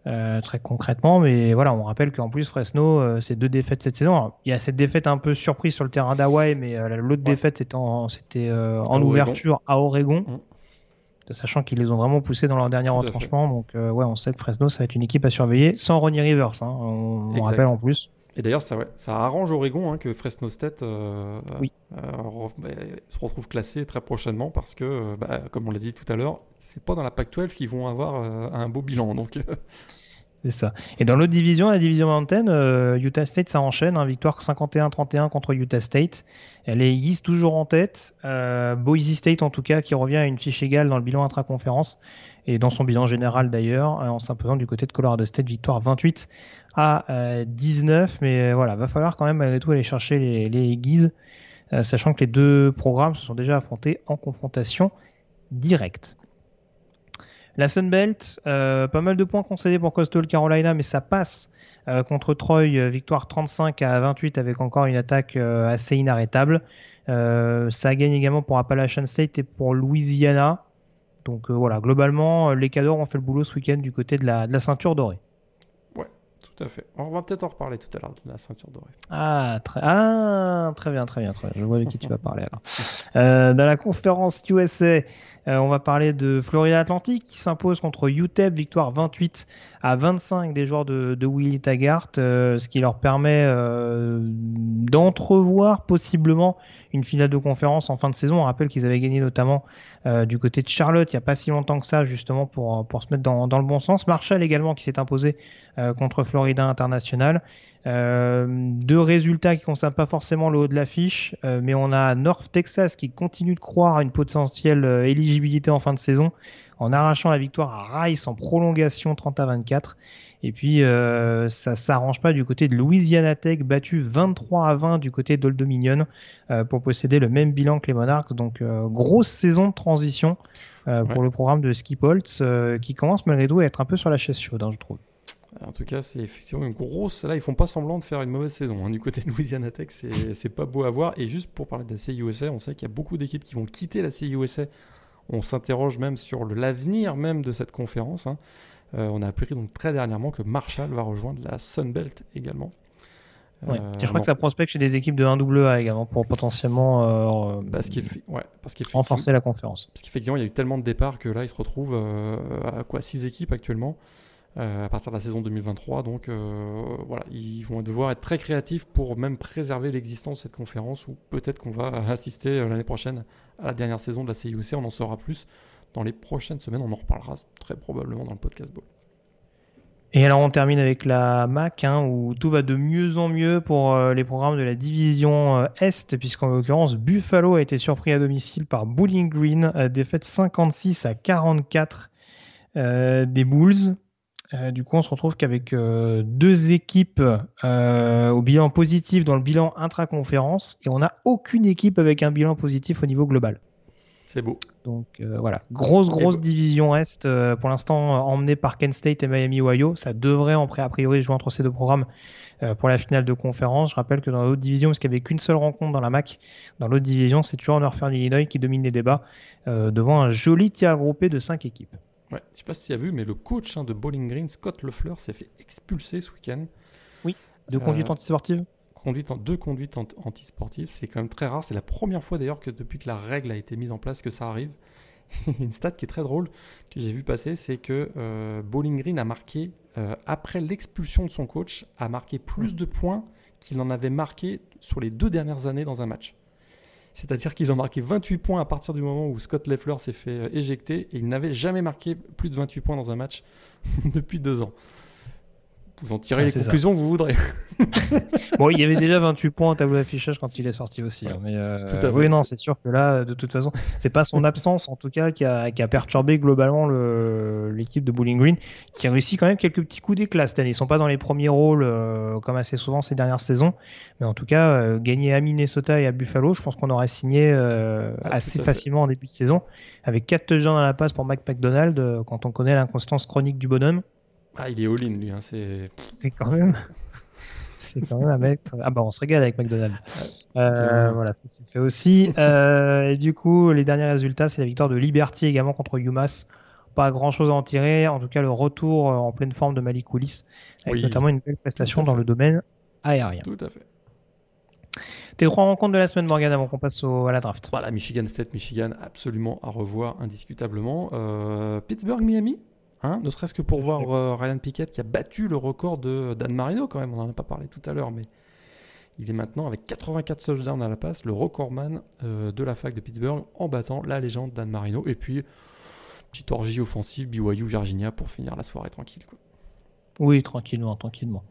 très concrètement. Mais voilà, on rappelle qu'en plus Fresno, c'est deux défaites cette saison. il y a cette défaite un peu surprise sur le terrain d'Hawaï, mais l'autre défaite c'était en, c'était, en ouverture à Oregon. Mm. Sachant qu'ils les ont vraiment poussés dans leur dernier retranchement. Donc, ouais, on sait que Fresno, ça va être une équipe à surveiller sans Ronnie Rivers. Hein, on, on rappelle en plus. Et d'ailleurs, ça, ça arrange Oregon hein, que Fresno State euh, euh, bah, se retrouve classé très prochainement parce que, euh, bah, comme on l'a dit tout à l'heure, c'est pas dans la PAC-12 qu'ils vont avoir un beau bilan. Donc. c'est ça. Et dans l'autre division, la division Mountain, Utah State, ça enchaîne. Hein, victoire 51-31 contre Utah State. Elle est East toujours en tête. Boise State, en tout cas, qui revient à une fiche égale dans le bilan intra-conférence et dans son bilan général d'ailleurs, en s'imposant du côté de Colorado State, victoire 28 à 19. Euh, mais euh, voilà, va falloir quand même malgré tout aller chercher les, les guises, euh, sachant que les deux programmes se sont déjà affrontés en confrontation directe. La Sunbelt, euh, pas mal de points concédés pour Coastal Carolina, mais ça passe contre Troy, victoire 35 à 28 avec encore une attaque assez inarrêtable. ça gagne également pour Appalachian State et pour Louisiana. Donc voilà, globalement, les cadors ont fait le boulot ce week-end du côté de la, de la ceinture dorée. Tout à fait. On va peut-être en reparler tout à l'heure de la ceinture dorée. Ah très... ah, très bien, très bien, très bien. Je vois de qui tu vas parler alors. Euh, dans la conférence USA, euh, on va parler de Florida Atlantic qui s'impose contre UTEP, victoire 28 à 25 des joueurs de, de Willy Taggart, euh, ce qui leur permet euh, d'entrevoir possiblement une finale de conférence en fin de saison. On rappelle qu'ils avaient gagné notamment du côté de Charlotte il n'y a pas si longtemps que ça, justement pour, pour se mettre dans, dans le bon sens. Marshall également qui s'est imposé contre Florida International. Euh, deux résultats qui ne concernent pas forcément le haut de l'affiche, euh, mais on a North Texas qui continue de croire à une potentielle euh, éligibilité en fin de saison en arrachant la victoire à Rice en prolongation 30 à 24. Et puis ça s'arrange pas du côté de Louisiana Tech, battu 23 à 20 du côté d'Old Dominion pour posséder le même bilan que les Monarchs. Donc grosse saison de transition pour Ouais. le programme de Skip Holtz qui commence malgré tout à être un peu sur la chaise chaude, hein, je trouve. En tout cas, c'est effectivement une grosse. Là, ils font pas semblant de faire une mauvaise saison. hein. Du côté de Louisiana Tech, c'est pas beau à voir. Et juste pour parler de la CIUSA, on sait qu'il y a beaucoup d'équipes qui vont quitter la CIUSA. On s'interroge même sur l'avenir même de cette conférence. hein. Euh, on a appris donc très dernièrement que Marshall va rejoindre la Sunbelt également. Euh, Et je crois bon, que ça prospecte chez des équipes de 1AA également pour potentiellement euh, parce qu'il ouais, parce renforcer la conférence. Parce qu'effectivement, il y a eu tellement de départs que là, ils se retrouvent euh, à quoi 6 équipes actuellement euh, à partir de la saison 2023. Donc euh, voilà, ils vont devoir être très créatifs pour même préserver l'existence de cette conférence ou peut-être qu'on va assister euh, l'année prochaine à la dernière saison de la CIOC. On en saura plus dans les prochaines semaines. On en reparlera très probablement dans le podcast ball. Et alors on termine avec la MAC, hein, où tout va de mieux en mieux pour euh, les programmes de la division euh, Est, puisqu'en l'occurrence Buffalo a été surpris à domicile par Bowling Green, euh, défaite 56 à 44 euh, des Bulls. Euh, du coup, on se retrouve qu'avec euh, deux équipes euh, au bilan positif dans le bilan intra-conférence, et on n'a aucune équipe avec un bilan positif au niveau global. C'est beau. Donc voilà, grosse grosse division Est pour l'instant emmenée par Kent State et Miami Ohio. Ça devrait en pré a priori jouer entre ces deux programmes pour la finale de conférence. Je rappelle que dans l'autre division, parce qu'il n'y avait qu'une seule rencontre dans la MAC, dans l'autre division, c'est toujours Northern Illinois qui domine les débats devant un joli tir groupé de cinq équipes. Ouais, je sais pas si tu as vu, mais le coach hein, de Bowling Green, Scott Lefleur, s'est fait expulser ce week-end. De conduite Euh, antisportive Conduite en, deux conduites ant- antisportives, c'est quand même très rare. C'est la première fois d'ailleurs que depuis que la règle a été mise en place que ça arrive. Une stat qui est très drôle que j'ai vu passer, c'est que euh, Bowling Green a marqué, euh, après l'expulsion de son coach, a marqué plus de points qu'il en avait marqué sur les deux dernières années dans un match. C'est-à-dire qu'ils ont marqué 28 points à partir du moment où Scott Leffler s'est fait euh, éjecter et ils n'avaient jamais marqué plus de 28 points dans un match depuis deux ans. Vous en tirez Ouais, les ça. conclusions que vous voudrez. Bon, il y avait déjà 28 points au tableau d'affichage quand il est sorti aussi. Ouais. hein, mais euh, Tout à fait. oui, non, c'est sûr que là, de toute façon, c'est pas son absence en tout cas qui a, qui a perturbé globalement le- l'équipe de Bowling Green, qui a réussi quand même quelques petits coups d'éclat cette année. Ils sont pas dans les premiers rôles euh, comme assez souvent ces dernières saisons, mais en tout cas, euh, gagner à Minnesota et à Buffalo, je pense qu'on aurait signé Ah, assez facilement en début de saison, avec 4 touchdowns à la passe pour Mike McDonald, quand on connaît l'inconstance chronique du bonhomme. Ah, il est all-in lui, hein, c'est C'est quand même. C'est quand même un mec. Ah bah on se régale avec McDonald's. Euh, voilà, ça s'est fait aussi. Euh, et du coup, les derniers résultats, c'est la victoire de Liberty également contre UMass. Pas grand chose à en tirer. En tout cas, le retour euh, en pleine forme de Malik Willis, avec Oui. notamment une belle prestation dans le domaine aérien. tout à fait. Tes trois rencontres de la semaine, Morgan, avant qu'on passe au- à la draft. Voilà, Michigan State, Michigan, absolument à revoir indiscutablement. Euh, Pittsburgh, Miami, hein, ne serait-ce que pour voir euh, Ryan Pickett qui a battu le record de Dan Marino quand même, on n'en a pas parlé tout à l'heure, mais il est maintenant avec 84 touchdowns à la passe, le recordman euh, de la fac de Pittsburgh en battant la légende Dan Marino. Et puis, petite orgie offensive, BYU, Virginia pour finir la soirée tranquille. Quoi. Oui, tranquillement, tranquillement.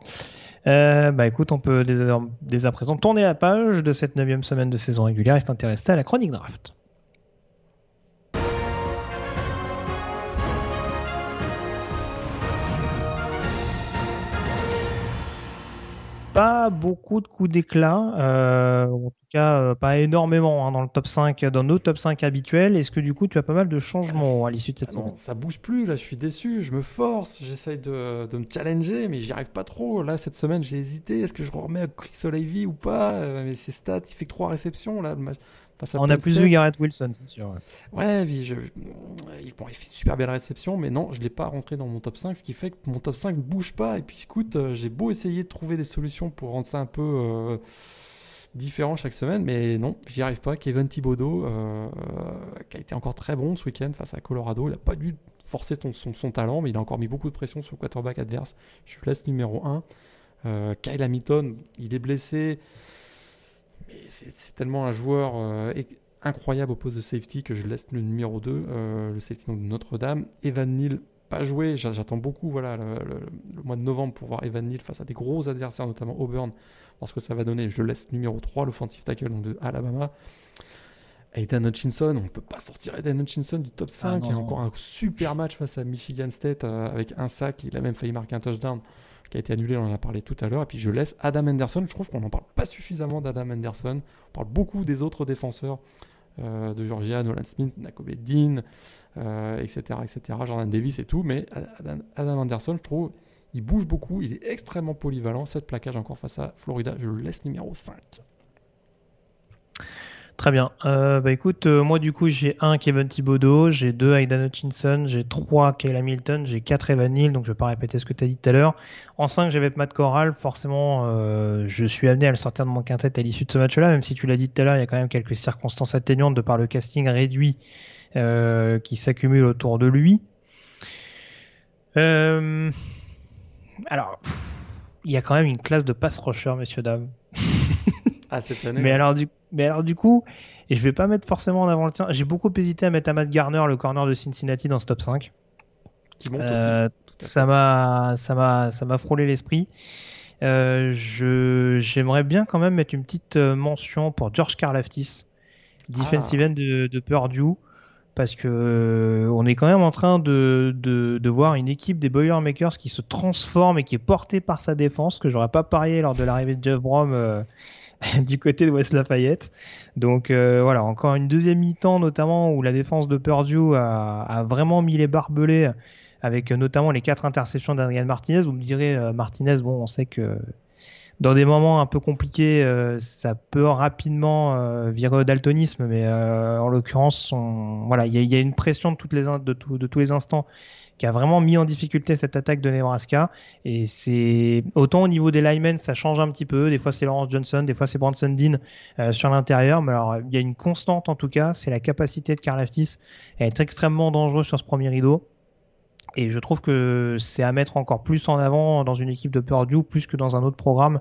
Euh, bah écoute, on peut dès à, dès à présent tourner la page de cette neuvième semaine de saison régulière et s'intéresser à la chronique draft. Pas beaucoup de coups d'éclat, euh, en tout cas euh, pas énormément hein, dans le top 5, dans nos top 5 habituels. Est-ce que du coup tu as pas mal de changements à l'issue de cette Ah non, semaine ça bouge plus, là, je suis déçu, je me force, j'essaye de, de me challenger, mais j'y arrive pas trop. Là, cette semaine, j'ai hésité, est-ce que je remets à Chris Olivey ou pas? Euh, Mais ses stats, il fait que 3 réceptions, là. le match- On a plus vu Garrett Wilson, c'est sûr. ouais. Ouais, puis je... il, bon, il fait une super belle réception, mais non, je l'ai pas rentré dans mon top 5, ce qui fait que mon top 5 ne bouge pas. Et puis écoute, euh, j'ai beau essayer de trouver des solutions pour rendre ça un peu euh, différent chaque semaine, mais non, j'y arrive pas. Kevin Thibodeau, euh, qui a été encore très bon ce week-end face à Colorado, il a pas dû forcer ton- son, son talent, mais il a encore mis beaucoup de pression sur le quarterback adverse. Je lui laisse numéro 1. Euh, Kyle Hamilton, il est blessé, mais c'est tellement un joueur euh, incroyable au poste de safety que je laisse le numéro 2, euh, le safety donc, de Notre-Dame. Evan Neal, pas joué, J'a- j'attends beaucoup voilà, le, le- le mois de novembre pour voir Evan Neal face à des gros adversaires, notamment Auburn, voir ce que ça va donner. Je laisse numéro 3, l'offensive tackle donc, de Alabama. Aidan Hutchinson, on ne peut pas sortir Aidan Hutchinson du top 5. Ah, non, il y a encore un super match face à Michigan State euh, avec un sac. Il a même failli marquer un touchdown qui a été annulé, on en a parlé tout à l'heure. Et puis je laisse Adam Anderson. Je trouve qu'on n'en parle pas suffisamment d'Adam Anderson. On parle beaucoup des autres défenseurs euh, de Georgia, Nolan Smith, Nakobe Dean, etc., etc., Jordan Davis et tout. Mais Adam, Adam Anderson, je trouve, il bouge beaucoup. Il est extrêmement polyvalent. Cette plaquage encore face à Florida, je le laisse numéro 5. Très bien. Euh, bah écoute, euh, moi du coup j'ai un Kevin Thibodeau, j'ai deux Aidan Hutchinson, j'ai trois Kyle Hamilton, j'ai quatre Evan Neal, donc je vais pas répéter ce que tu as dit tout à l'heure. En 5 j'avais Matt Corral, forcément euh, je suis amené à le sortir de mon quintet à l'issue de ce match-là, même si tu l'as dit tout à l'heure, il y a quand même quelques circonstances atténuantes de par le casting réduit qui s'accumule autour de lui. Alors, pff, il y a quand même une classe de pass rusher, messieurs, dames. Ah, cette année Mais alors, du, mais alors du coup, et je vais pas mettre forcément en avant le tien, j'ai beaucoup hésité à mettre Ahmad Garner, le corner de Cincinnati, dans ce top 5. qui monte Euh, aussi. Ça m'a ça m'a ça m'a frôlé l'esprit. Euh, je j'aimerais bien quand même mettre une petite euh, mention pour George Karlaftis, defensive Ah. end de, de Purdue, parce que on est quand même en train de, de, de voir une équipe des Boilermakers qui se transforme et qui est portée par sa défense, que j'aurais pas parié lors de l'arrivée de Jeff Brom euh, du côté de West Lafayette. Donc euh, voilà, encore une deuxième mi-temps notamment où la défense de Purdue a, a vraiment mis les barbelés avec euh, notamment les quatre interceptions d'Adrian Martinez. Vous me direz, euh, Martinez, bon, on sait que dans des moments un peu compliqués, euh, ça peut rapidement euh, virer au daltonisme, mais en l'occurrence, voilà, il y, y a une pression de, toutes les de, de tous les instants qui a vraiment mis en difficulté cette attaque de Nebraska. Et c'est autant au niveau des linemen, ça change un petit peu. Des fois, c'est Lawrence Johnson, des fois, c'est Branson Dean euh, sur l'intérieur. Mais alors, il y a une constante en tout cas, c'est la capacité de Karlaftis à être extrêmement dangereux sur ce premier rideau. Et je trouve que c'est à mettre encore plus en avant dans une équipe de Purdue, plus que dans un autre programme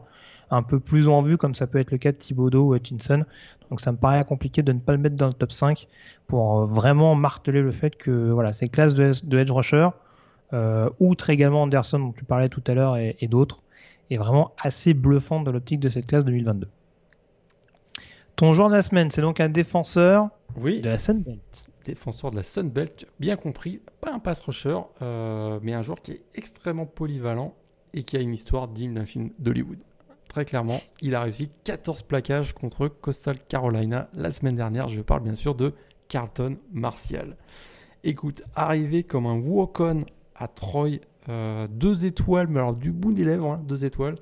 un peu plus en vue, comme ça peut être le cas de Thibodeau ou Hutchinson. Donc ça me paraît compliqué de ne pas le mettre dans le top 5 pour euh, vraiment marteler le fait que voilà, ces classes de, de edge rusher, euh, outre également Anderson dont tu parlais tout à l'heure et, et d'autres, est vraiment assez bluffante dans l'optique de cette classe 2022. Ton joueur de la semaine, c'est donc un défenseur Oui, de la Sunbelt. défenseur de la Sunbelt, bien compris, pas un pass rusher, euh, mais un joueur qui est extrêmement polyvalent et qui a une histoire digne d'un film d'Hollywood. Très clairement, il a réussi 14 plaquages contre Coastal Carolina la semaine dernière. Je parle bien sûr de Carlton Martial. Écoute, arrivé comme un walk-on à Troy, euh, deux étoiles, mais alors du bout des lèvres, hein, deux étoiles.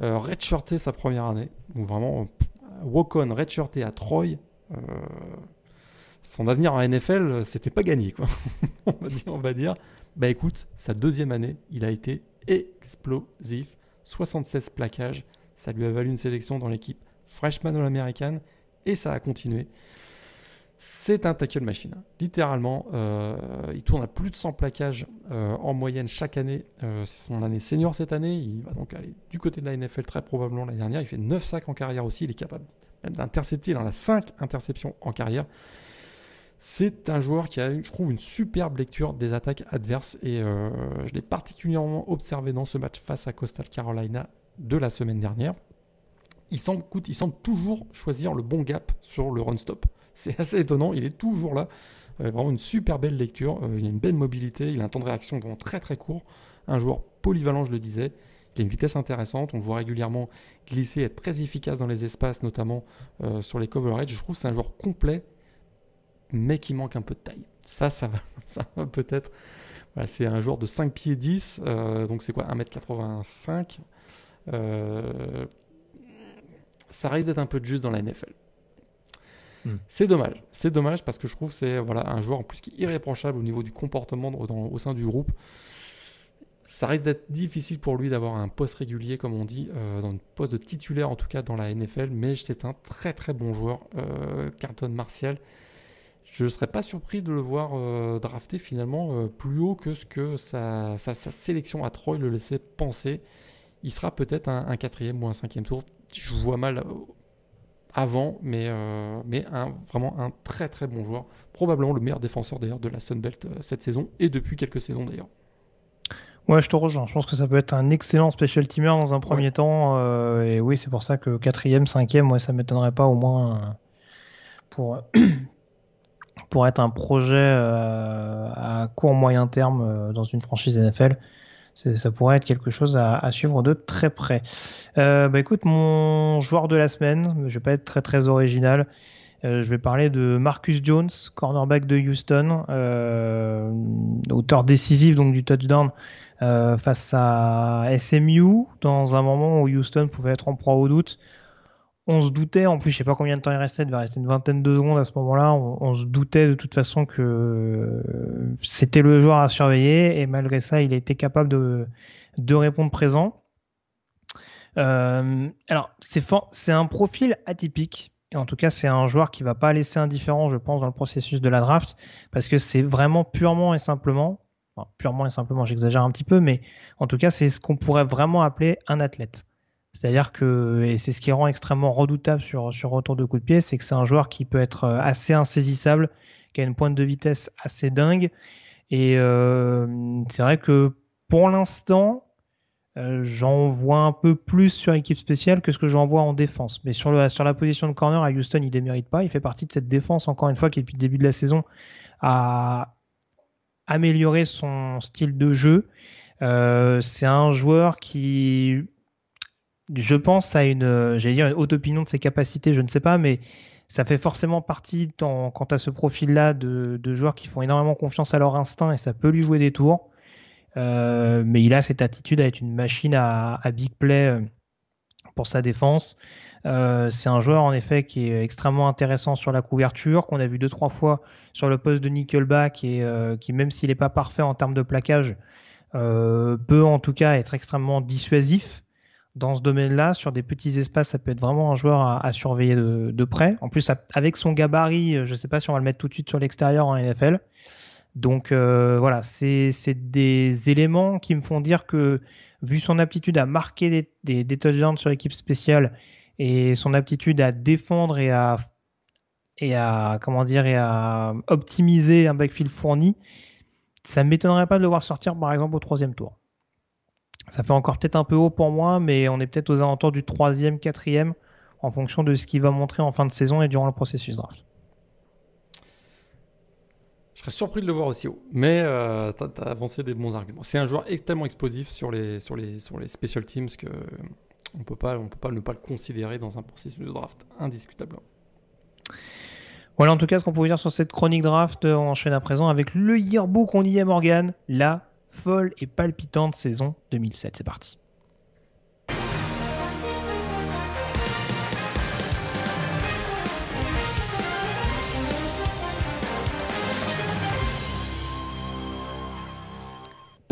Euh, redshirté sa première année. Vraiment, pff, walk-on, redshirté à Troy. euh, son avenir en NFL, c'était pas gagné, quoi. on, va dire, on va dire. Bah écoute, sa deuxième année, il a été explosif. 76 plaquages. Ça lui a valu une sélection dans l'équipe Freshman All-American et ça a continué. C'est un tackle machine. Littéralement, euh, il tourne à plus de 100 plaquages euh, en moyenne chaque année. Euh, c'est son année senior cette année. Il va donc aller du côté de la NFL très probablement l'année dernière. Il fait 9 sacs en carrière aussi. Il est capable même d'intercepter. Il en a 5 interceptions en carrière. C'est un joueur qui a, je trouve, une superbe lecture des attaques adverses et euh, je l'ai particulièrement observé dans ce match face à Coastal Carolina de la semaine dernière. Il semble, toujours choisir le bon gap sur le run stop. C'est assez étonnant, il est toujours là. Euh, vraiment une super belle lecture, Euh, il a une belle mobilité, il a un temps de réaction vraiment très très court. Un joueur polyvalent, je le disais. Il a une vitesse intéressante. On voit régulièrement glisser, être très efficace dans les espaces, notamment sur les coverage. Je trouve que c'est un joueur complet, mais qui manque un peu de taille. Ça, ça va, ça va peut-être. c'est un joueur de 5 pieds 10, euh, donc c'est quoi 1m85 euh, Ça risque d'être un peu de juste dans la NFL. Hmm. C'est dommage, c'est dommage parce que je trouve que c'est voilà, un joueur en plus qui est irréprochable au niveau du comportement au sein du groupe ça risque d'être difficile pour lui d'avoir un poste régulier, comme on dit, euh, dans un poste de titulaire en tout cas dans la NFL, mais c'est un très très bon joueur, Carlton Martial. Je ne serais pas surpris de le voir euh, drafter finalement euh, plus haut que ce que sa, sélection à Troy le laissait penser. Il sera peut-être un, quatrième ou un cinquième tour. Je vois mal avant, mais, mais un, vraiment un très très bon joueur. Probablement le meilleur défenseur d'ailleurs de la Sunbelt cette saison et depuis quelques saisons d'ailleurs. Ouais, je te rejoins. Je pense que ça peut être un excellent special teamer dans un premier temps. Euh, et oui, c'est pour ça que quatrième, cinquième, moi, ça m'étonnerait pas au moins euh, pour pour être un projet euh, à court moyen terme dans une franchise NFL. Ça pourrait être quelque chose à, suivre de très près. bah écoute, mon joueur de la semaine, je vais pas être très très original. je vais parler de Marcus Jones, cornerback de Houston, auteur décisif donc du touchdown euh, face à SMU dans un moment où Houston pouvait être en proie au doute. On se doutait, en plus je sais pas combien de temps il restait, il devait rester une vingtaine de secondes à ce moment-là, on, se doutait de toute façon que c'était le joueur à surveiller et malgré ça il a été capable de, de répondre présent. Euh, alors c'est un profil atypique, et en tout cas, c'est un joueur qui va pas laisser indifférent, je pense, dans le processus de la draft, parce que c'est vraiment purement et simplement purement et simplement, j'exagère un petit peu, mais en tout cas, c'est ce qu'on pourrait vraiment appeler un athlète. C'est-à-dire que, et c'est ce qui rend extrêmement redoutable sur, sur retour de coup de pied, c'est que c'est un joueur qui peut être euh, assez insaisissable, qui a une pointe de vitesse assez dingue. Et euh, c'est vrai que pour l'instant, euh, j'en vois un peu plus sur équipe spéciale que ce que j'en vois en défense. Mais sur, le, sur la position de corner à Houston, il ne démérite pas. Il fait partie de cette défense, encore une fois, qui depuis le début de la saison a améliorer son style de jeu. Euh, c'est un joueur qui, je pense, a une, j'allais dire une haute opinion de ses capacités, je ne sais pas, mais ça fait forcément partie quant à ce profil-là de, joueurs qui font énormément confiance à leur instinct et ça peut lui jouer des tours. Euh, mais il a cette attitude à être une machine à, à big play euh, pour sa défense. Euh, c'est un joueur en effet qui est extrêmement intéressant sur la couverture, qu'on a vu deux trois fois sur le poste de nickelback et euh, qui même s'il n'est pas parfait en termes de plaquage, euh, peut en tout cas être extrêmement dissuasif dans ce domaine-là. Sur des petits espaces, ça peut être vraiment un joueur à, surveiller de, près. En plus, avec son gabarit, je ne sais pas si on va le mettre tout de suite sur l'extérieur en NFL. Donc voilà, c'est des éléments qui me font dire que vu son aptitude à marquer des, touchdowns sur l'équipe spéciale et son aptitude à défendre et à et et à optimiser un backfield fourni, ça ne m'étonnerait pas de le voir sortir par exemple au troisième tour. Ça fait encore peut-être un peu haut pour moi, mais on est peut-être aux alentours du troisième, quatrième, en fonction de ce qu'il va montrer en fin de saison et durant le processus draft. Je serais surpris de le voir aussi haut, mais euh, tu as, avancé des bons arguments. C'est un joueur tellement explosif sur les, sur les, sur les special teams que on peut pas, on peut pas ne pas le considérer dans un processus de draft indiscutablement. Voilà en tout cas ce qu'on pouvait dire sur cette chronique draft. On enchaîne à présent avec le yearbook. On y est Morgan, la folle et palpitante saison 2007. C'est parti.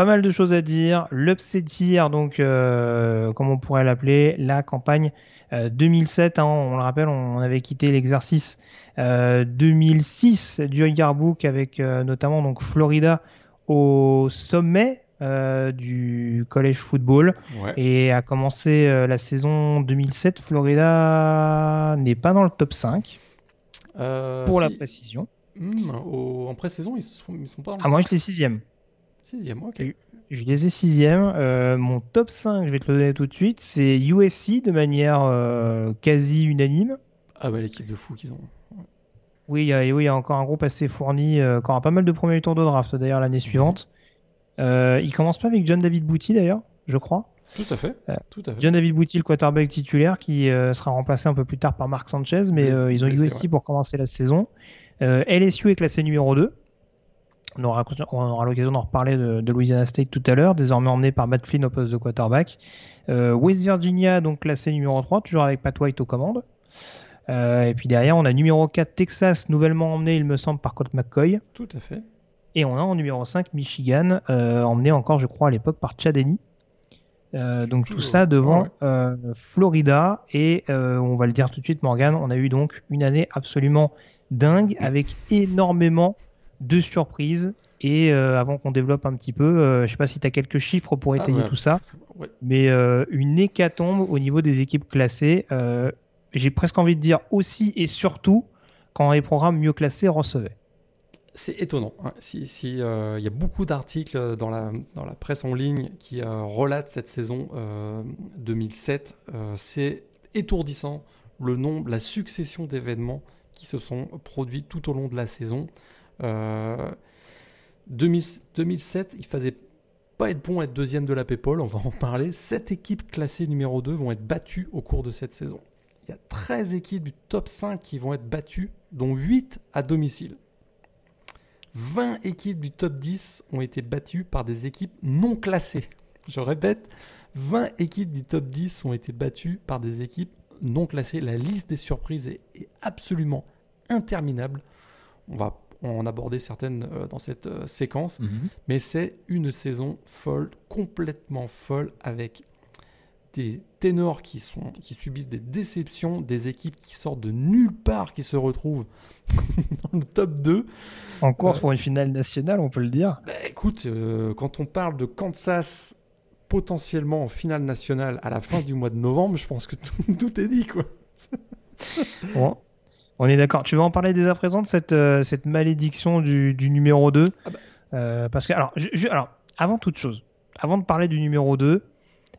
pas mal de choses à dire. L'upset year, donc, euh, comme on pourrait l'appeler, la campagne 2007. Euh, hein, on le rappelle, on avait quitté l'exercice 2006 euh, du yearbook avec notamment donc Florida au sommet du college football et a commencé la saison 2007. Florida n'est pas dans le top 5 pour la précision. Hmm, en pré-saison, ils sont, ils sont pas. Ah, moi, je l'ai sixième. Sixième, ok. Je les ai sixième. Euh, mon top 5, je vais te le donner tout de suite, c'est USC de manière euh, quasi unanime. Ah bah l'équipe de fous qu'ils ont. Oui, il y, a, oui, encore un groupe assez fourni, euh, encore pas mal de premiers tours de draft d'ailleurs l'année suivante. Euh, il commence pas avec John David Booty d'ailleurs, je crois. Tout à fait. Tout à fait. John David Bouty, le quarterback titulaire, qui sera remplacé un peu plus tard par Marc Sanchez, mais ils ont eu aussi pour commencer la saison. LSU est classé numéro 2. On aura, l'occasion d'en reparler de, Louisiana State tout à l'heure, désormais emmené par Matt Flynn au poste de quarterback. West Virginia, donc classé numéro 3, toujours avec Pat White aux commandes. Euh, et puis derrière, on a numéro 4 Texas, nouvellement emmené, il me semble, par Colt McCoy. Tout à fait. Et on a en numéro 5 Michigan, euh, emmené encore, je crois, à l'époque par Chad euh, donc tout ça devant Florida. Et on va le dire tout de suite, Morgan, on a eu donc une année absolument dingue avec énormément de surprises. Et avant qu'on développe un petit peu, je sais pas si tu as quelques chiffres pour ah étayer tout ça, mais une hécatombe au niveau des équipes classées j'ai presque envie de dire aussi et surtout quand les programmes mieux classés recevaient. C'est étonnant. Hein. Si, si euh, il y a beaucoup d'articles dans la, dans la presse en ligne qui euh, relatent cette saison 2007, euh, c'est étourdissant le nombre, la succession d'événements qui se sont produits tout au long de la saison. 2007, il faisait pas être bon être deuxième de la PayPal, on va en parler. Sept équipes classées numéro 2 vont être battues au cours de cette saison y a 13 équipes du top 5 qui vont être battues, dont 8 à domicile. 20 équipes du top 10 ont été battues par des équipes non classées. Je répète, 20 équipes du top 10 ont été battues par des équipes non classées. La liste des surprises est, absolument interminable. On va en aborder certaines euh, dans cette euh, séquence, mhm. mais c'est une saison folle, complètement folle, avec des ténors qui, sont, qui subissent des déceptions, des équipes qui sortent de nulle part, qui se retrouvent dans le top 2. En course pour une finale nationale, on peut le dire. Bah, écoute, euh, quand on parle de Kansas potentiellement en finale nationale à la fin du mois de novembre, je pense que tout, est dit. quoi. bon, on est d'accord. Tu veux en parler dès à présent de cette, euh, cette malédiction du, du numéro 2 ah bah. euh, Parce que, alors, alors, avant toute chose, avant de parler du numéro 2,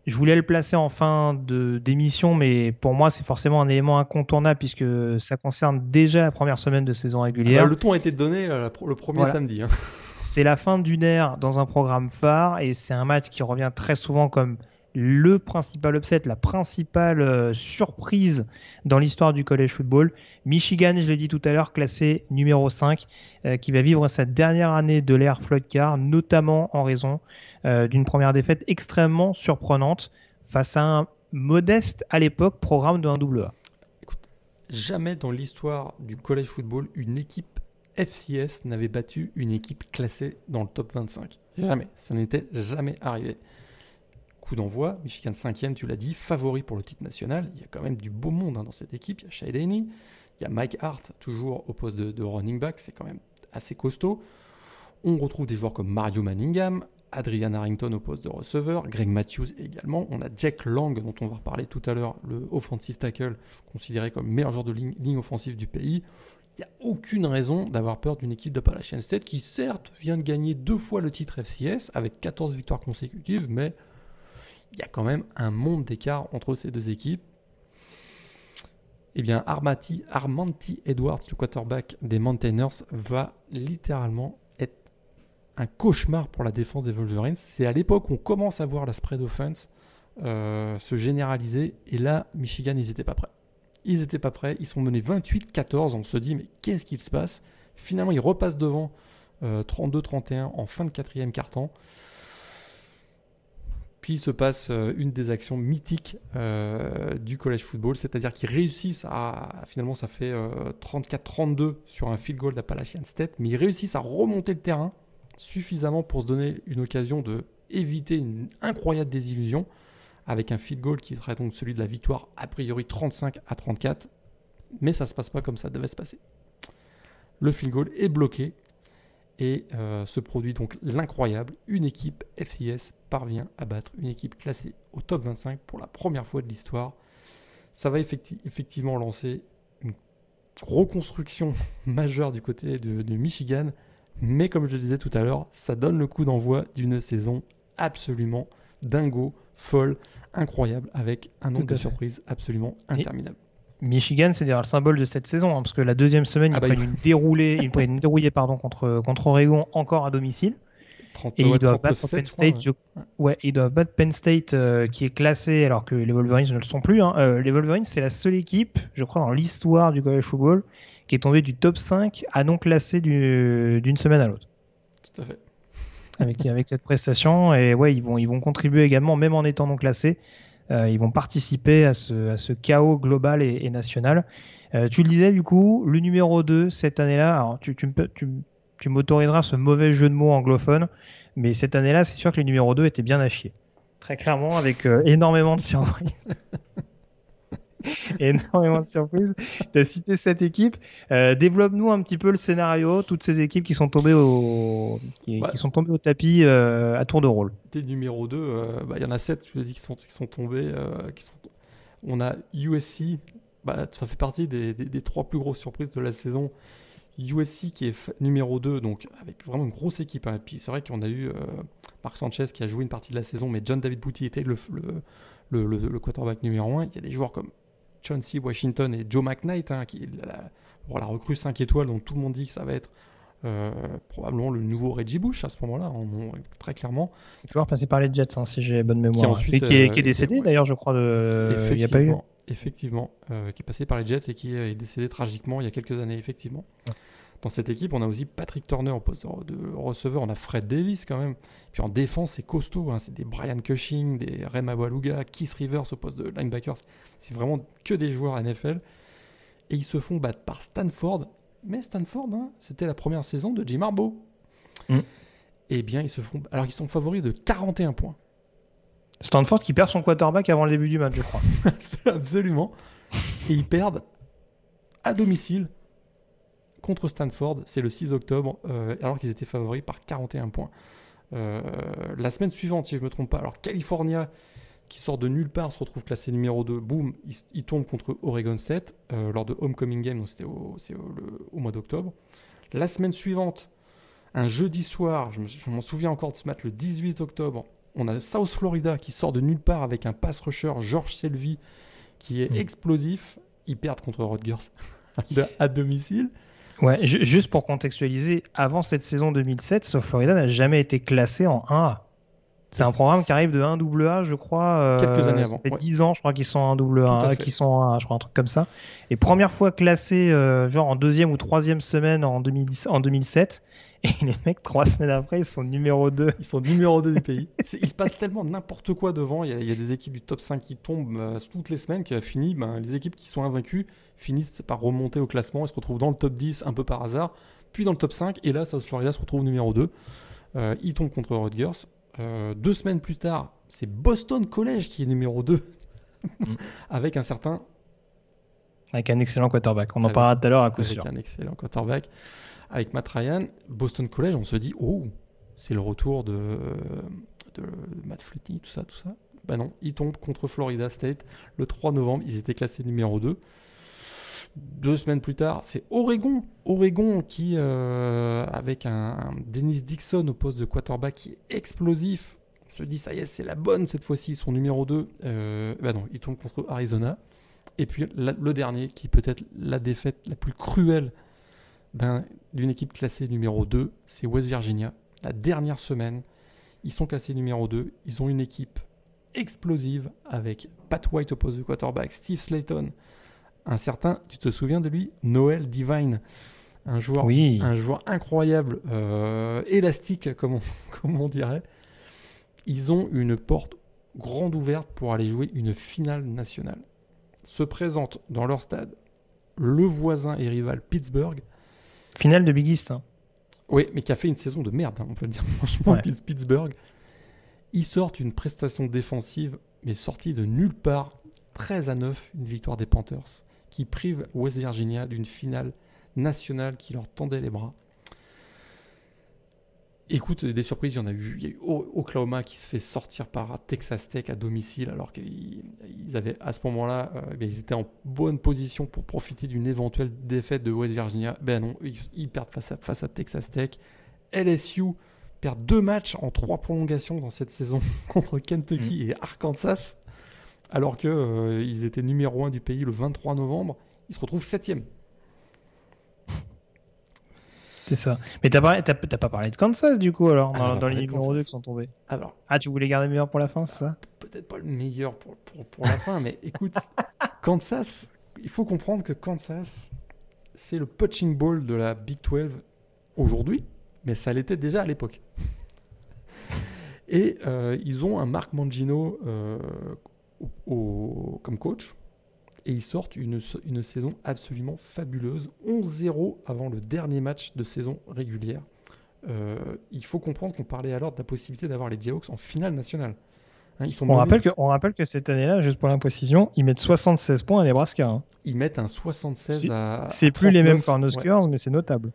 je voulais le placer en fin d'émission, mais pour moi, c'est forcément un élément incontournable puisque ça concerne déjà la première semaine de saison régulière. Ah bah, le ton a été donné euh, le premier samedi. Hein. C'est la fin d'une ère dans un programme phare et c'est un match qui revient très souvent comme le principal upset, la principale euh, surprise dans l'histoire du college football. Michigan, je l'ai dit tout à l'heure, classé numéro 5, euh, qui va vivre sa dernière année de l'ère Floyd Car, notamment en raison euh, d'une première défaite extrêmement surprenante face à un modeste à l'époque programme de 1AA. Écoute, jamais dans l'histoire du college football, une équipe FCS n'avait battu une équipe classée dans le top 25. Jamais. Ça n'était jamais arrivé coup d'envoi, Michigan 5e, tu l'as dit, favori pour le titre national. Il y a quand même du beau monde hein, dans cette équipe. Il y a Shai il y a Mike Hart, toujours au poste de, running back, c'est quand même assez costaud. On retrouve des joueurs comme Mario Manningham, Adrian Harrington au poste de receveur, Greg Matthews également. On a Jack Lang, dont on va reparler tout à l'heure, le offensive tackle, considéré comme meilleur joueur de ligne, offensive du pays. Il n'y a aucune raison d'avoir peur d'une équipe de Appalachian State qui, certes, vient de gagner deux fois le titre FCS avec 14 victoires consécutives, mais il y a quand même un monde d'écart entre ces deux équipes. Eh bien, Armati, Armanti Edwards, le quarterback des Mountaineers, va littéralement un cauchemar pour la défense des Wolverines. C'est à l'époque où on commence à voir la spread offense euh, se généraliser. Et là, Michigan, ils n'étaient pas prêts. Ils n'étaient pas prêts. Ils sont menés 28-14. On se dit, mais qu'est-ce qu'il se passe? Finalement, ils repassent devant 32-31 euh, en fin de quatrième quart-temps. Puis se passe euh, une des actions mythiques du college football, c'est-à-dire qu'ils réussissent à, finalement ça fait 34-32 euh, sur un field goal d'Appalachian State, mais ils réussissent à remonter le terrain suffisamment pour se donner une occasion de éviter une incroyable désillusion avec un field goal qui serait donc celui de la victoire a priori 35 à 34, mais ça se passe pas comme ça devait se passer. Le field goal est bloqué et euh, se produit donc l'incroyable, une équipe FCS parvient à battre une équipe classée au top 25 pour la première fois de l'histoire. Ça va effectivement lancer une reconstruction majeure du côté de, Michigan, mais comme je le disais tout à l'heure, ça donne le coup d'envoi d'une saison absolument dingo, folle, incroyable, avec un nombre de surprises absolument interminable. Michigan, c'est d'ailleurs le symbole de cette saison, hein, parce que la deuxième semaine, ah ils, bah, prennent une déroulée, ils prennent une dérouillée pardon, contre, contre Oregon encore à domicile. et ils doivent battre Penn State. ouais. ils doivent battre Penn State qui est classé alors que les Wolverines ne le sont plus. Hein. les Wolverines, c'est la seule équipe, je crois, dans l'histoire du college football qui est tombée du top 5 à non classé d'une semaine à l'autre. Tout à fait. Avec, avec cette prestation. Et ouais, ils vont, ils vont contribuer également, même en étant non classés. Euh, ils vont participer à ce, à ce chaos global et, national. Euh, tu le disais, du coup, le numéro 2 cette année-là, tu, tu, tu, tu m'autoriseras ce mauvais jeu de mots anglophone, mais cette année-là, c'est sûr que le numéro 2 était bien à chier. Très clairement, avec euh, énormément de surprises. énormément de surprises. Tu as cité cette équipe. Euh, développe-nous un petit peu le scénario, toutes ces équipes qui sont tombées au, qui, sont tombées au tapis euh, à tour de rôle. Des numéro 2, euh, bah, il y en a 7, je l'ai dit, qui sont, qui sont tombés. qui sont... On a USC, bah, ça fait partie des, des, trois plus grosses surprises de la saison. USC qui est numéro 2, donc avec vraiment une grosse équipe. Hein. Et puis c'est vrai qu'on a eu Marc Sanchez qui a joué une partie de la saison, mais John David Booty était le, le, le, le quarterback numéro 1. Il y a des joueurs comme Chauncey Washington et Joe McKnight, hein, qui la, pour la recrue 5 étoiles, dont tout le monde dit que ça va être euh, probablement le nouveau Reggie Bush à ce moment-là, très clairement. Joueur passé par les Jets, hein, si j'ai bonne mémoire. Qui, ensuite, qui, est, décédé d'ailleurs, je crois. De... Il n'y a pas eu. Effectivement, euh, qui est passé par les Jets et qui est décédé tragiquement il y a quelques années, effectivement. Dans cette équipe, on a aussi Patrick Turner au poste de receveur, on a Fred Davis quand même. Puis en défense, c'est costaud, hein. c'est des Brian Cushing, des Rem Awaluga, Keith Rivers au poste de linebacker. C'est vraiment que des joueurs NFL. Et ils se font battre par Stanford. Mais Stanford, hein, c'était la première saison de Jim Harbaugh. Mm. Eh bien, ils se font. Alors, ils sont favoris de 41 points. Stanford qui perd son quarterback avant le début du match, je crois. Absolument. Et ils perdent à domicile contre Stanford, c'est le 6 octobre, euh, alors qu'ils étaient favoris par 41 points. Euh, la semaine suivante, si je ne me trompe pas, alors California, qui sort de nulle part, se retrouve classé numéro 2, boum, il, tombe contre Oregon State euh, lors de Homecoming Game, donc c'était au, mois d'octobre. La semaine suivante, un jeudi soir, je m'en souviens encore de ce match, le 18 octobre, on a South Florida qui sort de nulle part avec un pass rusher, George Selby, qui est hmm. explosif. Ils perdent contre Rutgers à domicile. Ouais, juste pour contextualiser, avant cette saison 2007, South Florida n'a jamais été classé en 1A. C'est un programme qui arrive de 1 AA, je crois. Euh, Quelques années avant. Ça fait 10 ans, je crois, qu'ils sont en AA, qui sont en je crois, un truc comme ça. Et première fois classé, euh, genre en deuxième ou troisième semaine en, 2010, en 2007. Et les mecs, trois semaines après, ils sont numéro 2. Ils sont numéro 2 du pays. Il se passe tellement n'importe quoi devant. Il y, a, des équipes du top 5 qui tombent euh, toutes les semaines, qui a fini. Ben, les équipes qui sont invaincues finissent par remonter au classement et se retrouvent dans le top 10 un peu par hasard, puis dans le top 5. Et là, South Florida se retrouve numéro 2. Euh, ils tombent contre Rutgers. Euh, deux semaines plus tard, c'est Boston College qui est numéro 2, mm. avec un certain. Avec un excellent quarterback. On en parlera tout à l'heure à coup sûr. Avec un excellent quarterback avec Matt Ryan, Boston College, on se dit, oh, c'est le retour de, Matt Flutie, tout ça, tout ça. Ben non, ils tombent contre Florida State le 3 novembre. Ils étaient classés numéro 2. Deux semaines plus tard, c'est Oregon. Oregon qui, euh, avec un, Dennis Dixon au poste de quarterback qui est explosif, on se dit, ça y est, c'est la bonne cette fois-ci, son numéro 2. Euh, ben non, ils tombent contre Arizona. Et puis le dernier, qui peut être la défaite la plus cruelle d'une équipe classée numéro 2, c'est West Virginia. La dernière semaine, ils sont classés numéro 2. Ils ont une équipe explosive avec Pat White au poste de quarterback, Steve Slayton, un certain, tu te souviens de lui, Noel Divine, un joueur, un joueur incroyable, euh, élastique comme on, comme on dirait. Ils ont une porte grande ouverte pour aller jouer une finale nationale. Se présente dans leur stade le voisin et rival Pittsburgh Finale de Big East. Hein. Oui, mais qui a fait une saison de merde, hein, on peut le dire franchement, Pittsburgh. Ils sortent une prestation défensive, mais sortie de nulle part. 13 à 9, une victoire des Panthers, qui prive West Virginia d'une finale nationale qui leur tendait les bras. Écoute, des surprises, il y en a eu. Il y a eu Oklahoma qui se fait sortir par Texas Tech à domicile, alors qu'ils avaient à ce moment-là, euh, ils étaient en bonne position pour profiter d'une éventuelle défaite de West Virginia. Ben non, ils, perdent face à, face à Texas Tech. LSU perd deux matchs en trois prolongations dans cette saison contre Kentucky mm. et Arkansas, alors qu'ils euh, étaient numéro un du pays le 23 novembre. Ils se retrouvent septième. C'est ça. Mais t'as pas, pas parlé de Kansas du coup alors, dans, dans les numéros 2 qui sont tombés. Alors, ah, tu voulais garder le meilleur pour la fin, c'est ça? Peut-être pas le meilleur pour, pour, pour la fin, mais écoute, Kansas, il faut comprendre que Kansas, c'est le punching ball de la Big 12 aujourd'hui, mais ça l'était déjà à l'époque. Et euh, ils ont un Marc Mangino euh, comme coach, et ils sortent une, une saison absolument fabuleuse. 11-0 avant le dernier match de saison régulière. Euh, il faut comprendre qu'on parlait alors de la possibilité d'avoir les Diaox en finale nationale. Hein, on, rappelle que, on rappelle que cette année-là, juste pour l'imprécision, ils mettent 76 points à Nebraska. Hein. Ils mettent un 76 à. C'est plus les mêmes qu'en Oscars, mais c'est notable.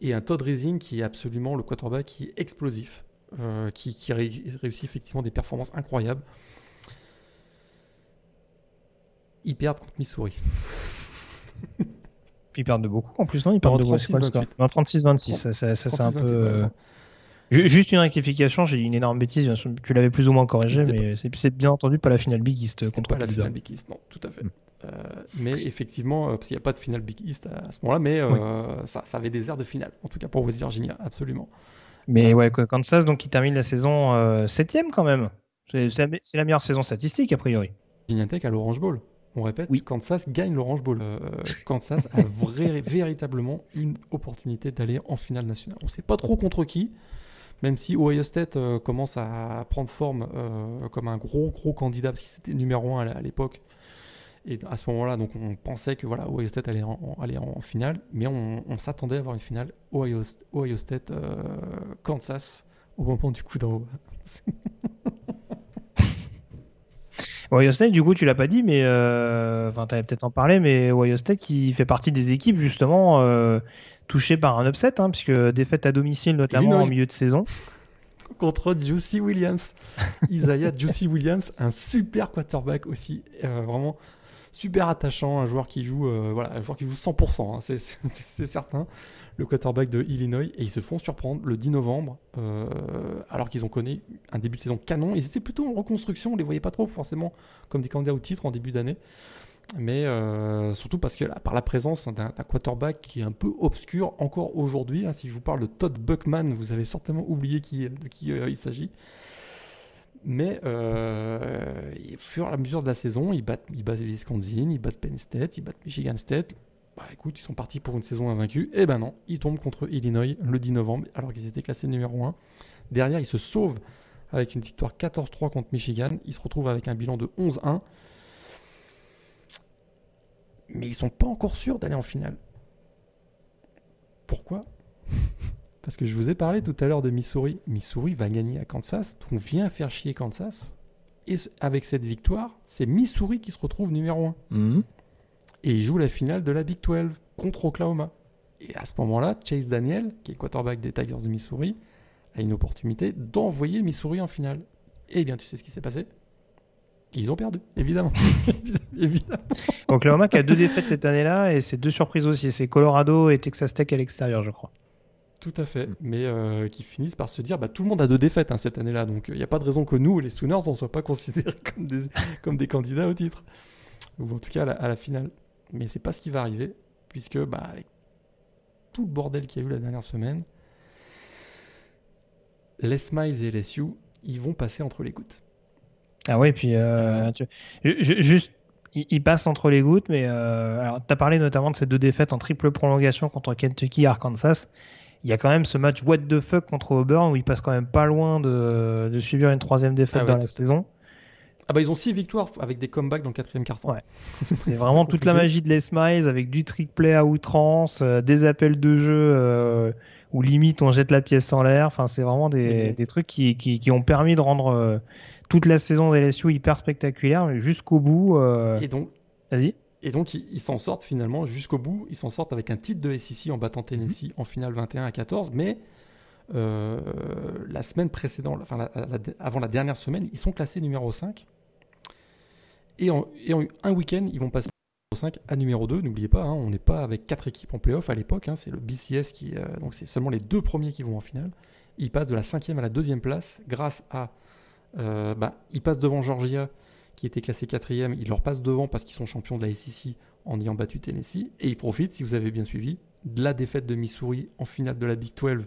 Et un Todd Rising qui est absolument le quarterback qui est explosif, euh, qui, qui réussit effectivement des performances incroyables ils perdent contre Missouri. Puis ils perdent de beaucoup en plus, non Ils perdent de 36-26, ça, c'est un peu. Euh, juste une rectification, j'ai une énorme bêtise, tu l'avais plus ou moins corrigé, mais c'est bien entendu pas la finale Big East contre pas la finale Big East, non, tout à fait. Mm. Euh, mais effectivement, euh, parce qu'il n'y a pas de finale Big East à, ce moment-là, mais ça, ça, avait des airs de finale, en tout cas pour West Virginia, absolument. Mais ouais, Kansas, donc il termine la saison 7 quand même. C'est la meilleure saison statistique, a priori. Virginia Tech à l'Orange Bowl. On répète, oui. Kansas gagne l'Orange Bowl. Euh, Kansas a véritablement une opportunité d'aller en finale nationale. On ne sait pas trop contre qui, même si Ohio State euh, commence à prendre forme euh, comme un gros gros candidat, parce qu'il c'était numéro 1 à l'époque. Et à ce moment-là, donc on pensait que voilà, Ohio State allait en, en finale, mais on, s'attendait à avoir une finale Ohio, Ohio State Kansas au moment du coup d'envoi. Ohio State, du coup, tu l'as pas dit, mais euh, enfin, tu allais peut-être en parler, mais Ohio State qui fait partie des équipes justement euh, touchées par un upset, hein, puisque défaite à domicile notamment en milieu de saison. Contre Juicy Williams, Isaiah Juicy Williams, un super quarterback aussi, euh, vraiment super attachant, un joueur qui joue, voilà, un joueur qui joue 100%, hein, c'est certain le quarterback de Illinois, et ils se font surprendre le 10 novembre, euh, alors qu'ils ont connu un début de saison canon. Ils étaient plutôt en reconstruction, on les voyait pas trop forcément comme des candidats au titre en début d'année. Mais euh, surtout parce que par la présence d'un quarterback qui est un peu obscur encore aujourd'hui, hein, si je vous parle de Todd Buckman, vous avez certainement oublié qui, de qui euh, il s'agit. Mais au fur et à mesure de la saison, ils battent, ils battent Wisconsin, ils battent Penn State, ils battent Michigan State bah écoute, ils sont partis pour une saison invaincue. Et eh ben non, ils tombent contre Illinois le 10 novembre, alors qu'ils étaient classés numéro 1. Derrière, ils se sauvent avec une victoire 14-3 contre Michigan. Ils se retrouvent avec un bilan de 11-1. Mais ils sont pas encore sûrs d'aller en finale. Pourquoi? Parce que je vous ai parlé tout à l'heure de Missouri. Missouri va gagner à Kansas, on vient faire chier Kansas. Et avec cette victoire, c'est Missouri qui se retrouve numéro 1 et il joue la finale de la Big 12 contre Oklahoma. Et à ce moment-là, Chase Daniel, qui est quarterback des Tigers de Missouri, a une opportunité d'envoyer Missouri en finale. Et bien, tu sais ce qui s'est passé? Ils ont perdu, évidemment. évidemment. Oklahoma qui a deux défaites cette année-là et c'est deux surprises aussi. C'est Colorado et Texas Tech à l'extérieur, je crois. Tout à fait, mais euh, qui finissent par se dire bah, tout le monde a deux défaites hein, cette année-là, donc il n'y a pas de raison que nous, les Sooners, ne soient pas considérés comme des, comme des candidats au titre, ou en tout cas à la finale. Mais c'est pas ce qui va arriver, puisque bah, avec tout le bordel qu'il y a eu la dernière semaine, les Smiles et les You, ils vont passer entre les gouttes. Ah ouais, puis euh, juste, ils passent entre les gouttes, mais euh, tu as parlé notamment de ces deux défaites en triple prolongation contre Kentucky et Arkansas. Il y a quand même ce match what the fuck contre Auburn où ils passent quand même pas loin de, de subir une troisième défaite ah dans la saison. Ah bah ils ont 6 victoires avec des comebacks dans le quatrième quart Ouais. C'est vraiment toute la magie de Les Smiles avec du trick play à outrance, euh, des appels de jeu euh, où limite on jette la pièce en l'air. Enfin, c'est vraiment des, des trucs qui, qui, qui, ont permis de rendre euh, toute la saison des LSU hyper spectaculaire jusqu'au bout. Et donc, vas-y. Et donc ils s'en sortent finalement jusqu'au bout. Ils s'en sortent avec un titre de SEC en battant Tennessee en finale 21 à 14, mais la semaine précédente, enfin avant la dernière semaine, ils sont classés numéro 5 et en, un week-end, ils vont passer numéro 5 à numéro 2. N'oubliez pas, hein, on n'est pas avec quatre équipes en playoff à l'époque. Hein, c'est le BCS qui. Euh, donc c'est seulement les deux premiers qui vont en finale. Ils passent de la cinquième à la deuxième place grâce à. Euh, bah, ils passent devant Georgia qui était classé quatrième. Ils leur passent devant parce qu'ils sont champions de la SEC en ayant battu Tennessee. Et ils profitent, si vous avez bien suivi, de la défaite de Missouri en finale de la Big 12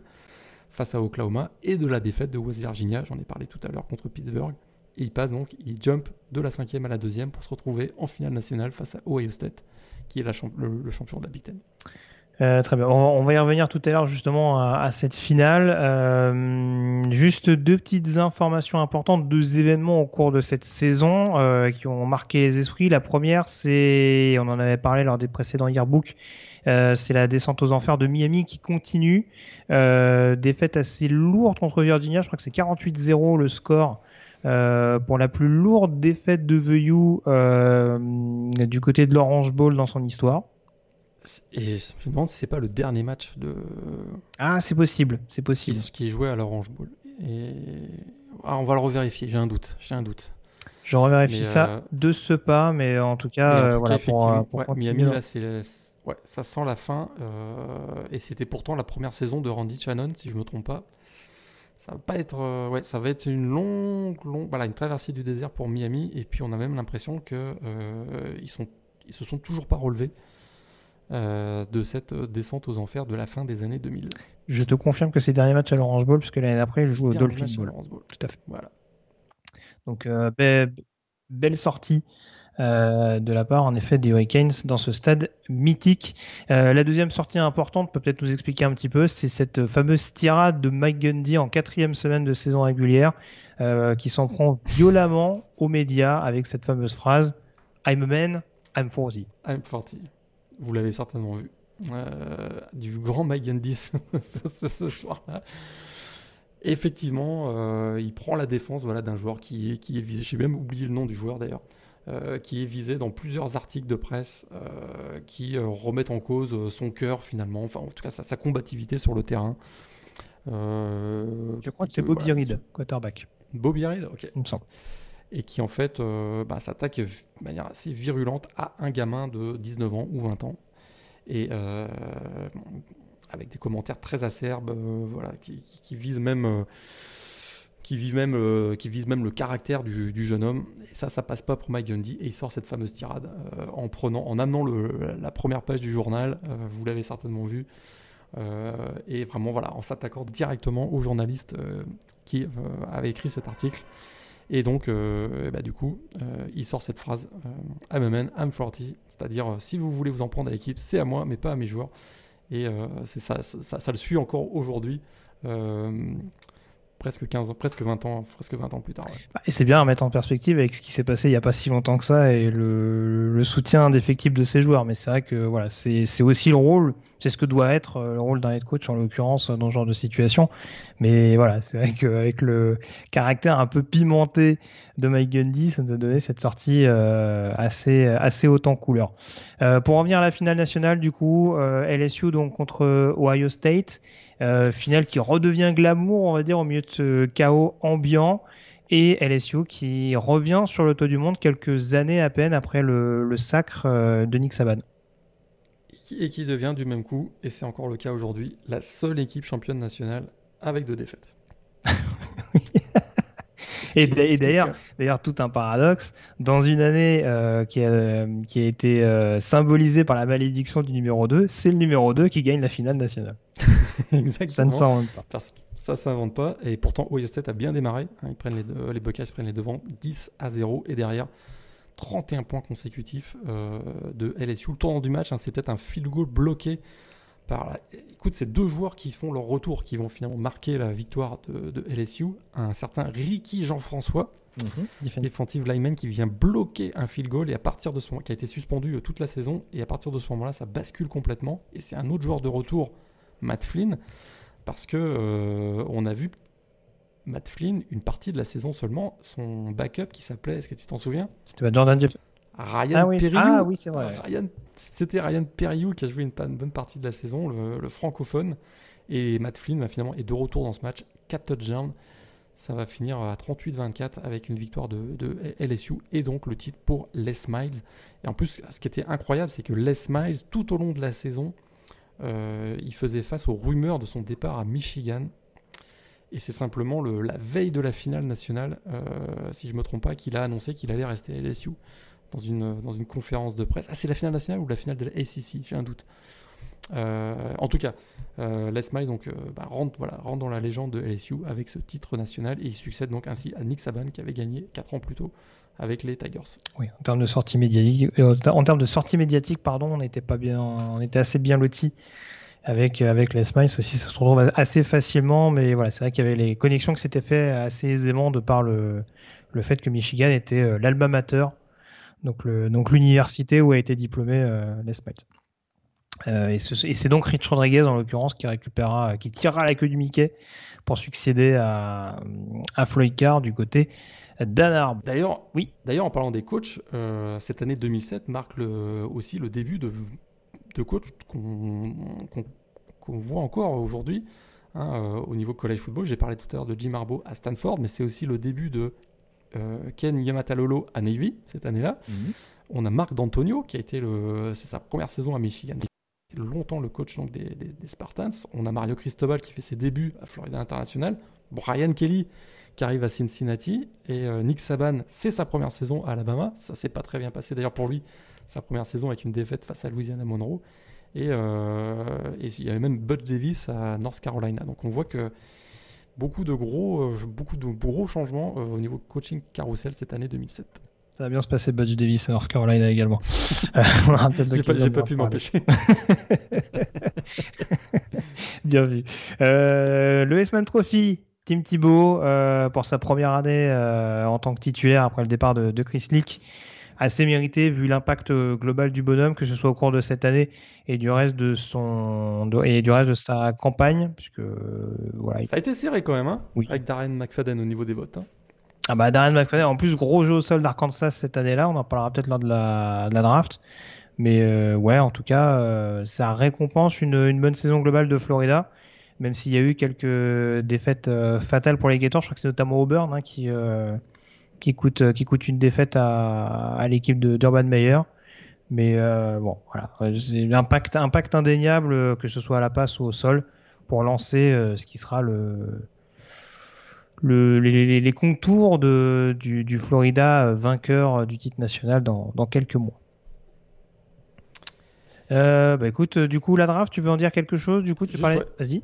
face à Oklahoma et de la défaite de West Virginia, j'en ai parlé tout à l'heure contre Pittsburgh. Il passe donc, il jump de la cinquième à la deuxième pour se retrouver en finale nationale face à Ohio State, qui est le, champion de. Euh, très bien. On, va y revenir tout à l'heure justement à, cette finale. Euh, juste deux petites informations importantes, deux événements au cours de cette saison euh, qui ont marqué les esprits. La première, c'est, on en avait parlé lors des précédents yearbooks, c'est la descente aux enfers de Miami qui continue. défaite assez lourde contre Virginia, je crois que c'est 48-0 le score. Pour la plus lourde défaite de The U du côté de l'Orange Bowl dans son histoire. Et je me demande si c'est pas le dernier match de. Ah, c'est possible, c'est possible. Qui, est joué à l'Orange Bowl. Et ah, on va le revérifier. J'ai un doute. J'ai un doute. Je revérifie ça euh, de ce pas, mais en tout cas, voilà, pour, Miami, là, ouais, ça sent la fin. Euh, et c'était pourtant la première saison de Randy Shannon, si je me trompe pas. Ça va pas être, euh, ouais, ça va être une longue, longue, voilà, une traversée du désert pour Miami. Et puis on a même l'impression que ils sont, ils se sont toujours pas relevés. Euh, de cette euh, descente aux enfers de la fin des années 2000. Je te confirme que c'est derniers matchs à l'Orange Bowl, puisque l'année d'après, il joue au Dolphin Bowl. Tout à fait. Voilà. Donc, euh, belle sortie de la part, en effet, des Hurricanes dans ce stade mythique. la deuxième sortie importante, peut peut-être nous expliquer un petit peu, c'est cette fameuse tirade de Mike Gundy en quatrième semaine de saison régulière, qui s'en prend violemment aux médias avec cette fameuse phrase I'm a man, I'm 40. I'm 40 vous l'avez certainement vu, euh, du grand Mike Gundy ce, soir-là. Effectivement, euh, il prend la défense voilà, d'un joueur qui est, qui est visé, j'ai même oublié le nom du joueur d'ailleurs, euh, qui est visé dans plusieurs articles de presse qui remettent en cause son cœur finalement, enfin en tout cas sa, combativité sur le terrain. Je crois que c'est Bobby Reed, quarterback. Bobby Reed, ok. Il me semble et qui en fait euh, bah, s'attaque de manière assez virulente à un gamin de 19 ans ou 20 ans. Et euh, avec des commentaires très acerbes, euh, voilà, qui, visent même, qui, vivent même qui visent même le caractère du, jeune homme. Et ça, ça passe pas pour Mike Gundy. Et il sort cette fameuse tirade en prenant, en amenant la première page du journal. vous l'avez certainement vu. et vraiment, voilà, en s'attaquant directement au journaliste qui avait écrit cet article. Et donc, euh, bah, du coup, euh, il sort cette phrase euh, I'm a man, I'm 40. C'est-à-dire, si vous voulez vous en prendre à l'équipe, c'est à moi, mais pas à mes joueurs. Et c'est ça, ça, ça, le suit encore aujourd'hui presque 15 ans, presque 20 ans, presque 20 ans plus tard. Et c'est bien à mettre en perspective avec ce qui s'est passé il n'y a pas si longtemps que ça et le, soutien indéfectible de ses joueurs. Mais c'est vrai que voilà, c'est aussi le rôle, c'est ce que doit être euh, le rôle d'un head coach en l'occurrence dans ce genre de situation. Mais voilà, c'est vrai qu'avec le caractère un peu pimenté de Mike Gundy, ça nous a donné cette sortie euh, assez assez haute en couleur. Euh, pour revenir à la finale nationale, du coup, euh, LSU donc contre Ohio State. Euh, finale qui redevient glamour, on va dire, au milieu de ce chaos ambiant. Et LSU qui revient sur le toit du monde quelques années à peine après le, sacre euh, de Nick Saban. Et qui devient du même coup, et c'est encore le cas aujourd'hui, la seule équipe championne nationale avec deux défaites. Et, d'ailleurs, d'ailleurs, tout un paradoxe. Dans une année euh, qui, a, qui, a, été euh, symbolisée par la malédiction du numéro 2, c'est le numéro 2 qui gagne la finale nationale. Exactement. Ça ne s'invente pas. ça ne s'invente pas. Et pourtant, Ohio State a bien démarré. Hein. ils prennent les, les Buckeyes prennent les devants 10 à 0. Et derrière, 31 points consécutifs euh, de LSU. Le tournant du match, hein, c'est peut-être un field goal bloqué par Écoute, c'est deux joueurs qui font leur retour, qui vont finalement marquer la victoire de, LSU. Un certain Ricky Jean-François, mm defensive lineman, qui vient bloquer un field goal et à partir de ce moment, qui a été suspendu euh, toute la saison, et à partir de ce moment-là, ça bascule complètement. Et c'est un autre joueur de retour, Matt Flynn, parce que euh, on a vu Matt Flynn, une partie de la saison seulement, son backup qui s'appelait, est-ce que tu t'en souviens? C'était Jordan Jeff. Ryan ah oui. Ah oui, c'est vrai. C'était Ryan Perriou qui a joué une, bonne partie de la saison, le, francophone. Et Matt Flynn bah, finalement est de retour dans ce match. 4 touchdowns. Ça va finir à 38-24 avec une victoire de, LSU et donc le titre pour Les Miles. Et en plus, ce qui était incroyable, c'est que Les Miles, tout au long de la saison, euh, il faisait face aux rumeurs de son départ à Michigan. Et c'est simplement le, la veille de la finale nationale, euh, si je ne me trompe pas, qu'il a annoncé qu'il allait rester à LSU dans une, dans une conférence de presse. Ah, c'est la finale nationale ou la finale de la SEC J'ai un doute. en tout cas, Les Miles donc, bah, rentre, voilà, rentre dans la légende de LSU avec ce titre national et il succède donc ainsi à Nick Saban qui avait gagné 4 ans plus tôt avec les Tigers. Oui, en termes de sortie médiatique, en termes de sortie médiatique, pardon, on était pas bien, on était assez bien lotis avec, euh, avec les Smiles aussi, ça se retrouve assez facilement, mais voilà, c'est vrai qu'il y avait les connexions qui s'étaient fait assez aisément de par le, le fait que Michigan était euh, l'alma mater, donc, l'université où a été diplômé euh, les. Euh, et, c'est donc Rich Rodriguez en l'occurrence qui récupérera, qui tirera la queue du Mickey pour succéder à, à Floyd Carr du côté d'Ann D'ailleurs, oui. D'ailleurs, en parlant des coachs, cette année 2007 marque le, aussi le début de, de coach qu'on voit encore aujourd'hui hein, euh, au niveau college football. J'ai parlé tout à l'heure de Jim Harbaugh à Stanford, mais c'est aussi le début de euh, Ken Yamatalolo à Navy cette année-là. Mhm. On a Marc D'Antonio qui a été le, c'est sa première saison à Michigan. Longtemps le coach donc, des, Spartans. On a Mario Cristobal qui fait ses débuts à Florida International. Brian Kelly qui arrive à Cincinnati. Et euh, Nick Saban, c'est sa première saison à Alabama. Ça s'est pas très bien passé d'ailleurs pour lui sa première saison avec une défaite face à Louisiana Monroe. Euh, et, il y avait même Bud Davis à North Carolina. Donc on voit que beaucoup de gros, euh, beaucoup de gros changements euh, au niveau coaching carousel cette année 2007. Ça va bien se passer Bud Davis à North Carolina également. J'ai pas, pas pu m'empêcher. bien vu. le S-Man Trophy, Tim Thibault, pour sa première année en tant que titulaire après le départ de, de Chris Leak assez mérité vu l'impact euh, global du bonhomme, que ce soit au cours de cette année et du reste de son et du reste de sa campagne, puisque euh, voilà. Ça a été serré quand même, hein, avec Darren McFadden au niveau des votes. Hein. Ah bah Darren McFadden, en plus gros jeu au sol d'Arkansas cette année-là, on en parlera peut-être lors de la, draft. Mais euh, ouais, en tout cas, ça récompense une, une, bonne saison globale de Florida, même s'il y a eu quelques défaites fatales pour les Gators. Je crois que c'est notamment Auburn hein, qui, qui coûte, euh, qui coûte une défaite à, à l'équipe d'Urban Meyer. Mais euh, bon, voilà, c'est l'impact impact indéniable, euh, que ce soit à la passe ou au sol, pour lancer ce qui sera le, le les, les, contours de, du, du, Florida vainqueur du titre national dans, dans quelques mois. Euh, bah écoute, du coup, la draft, tu veux en dire quelque chose? Du coup, tu parlais. Vas-y.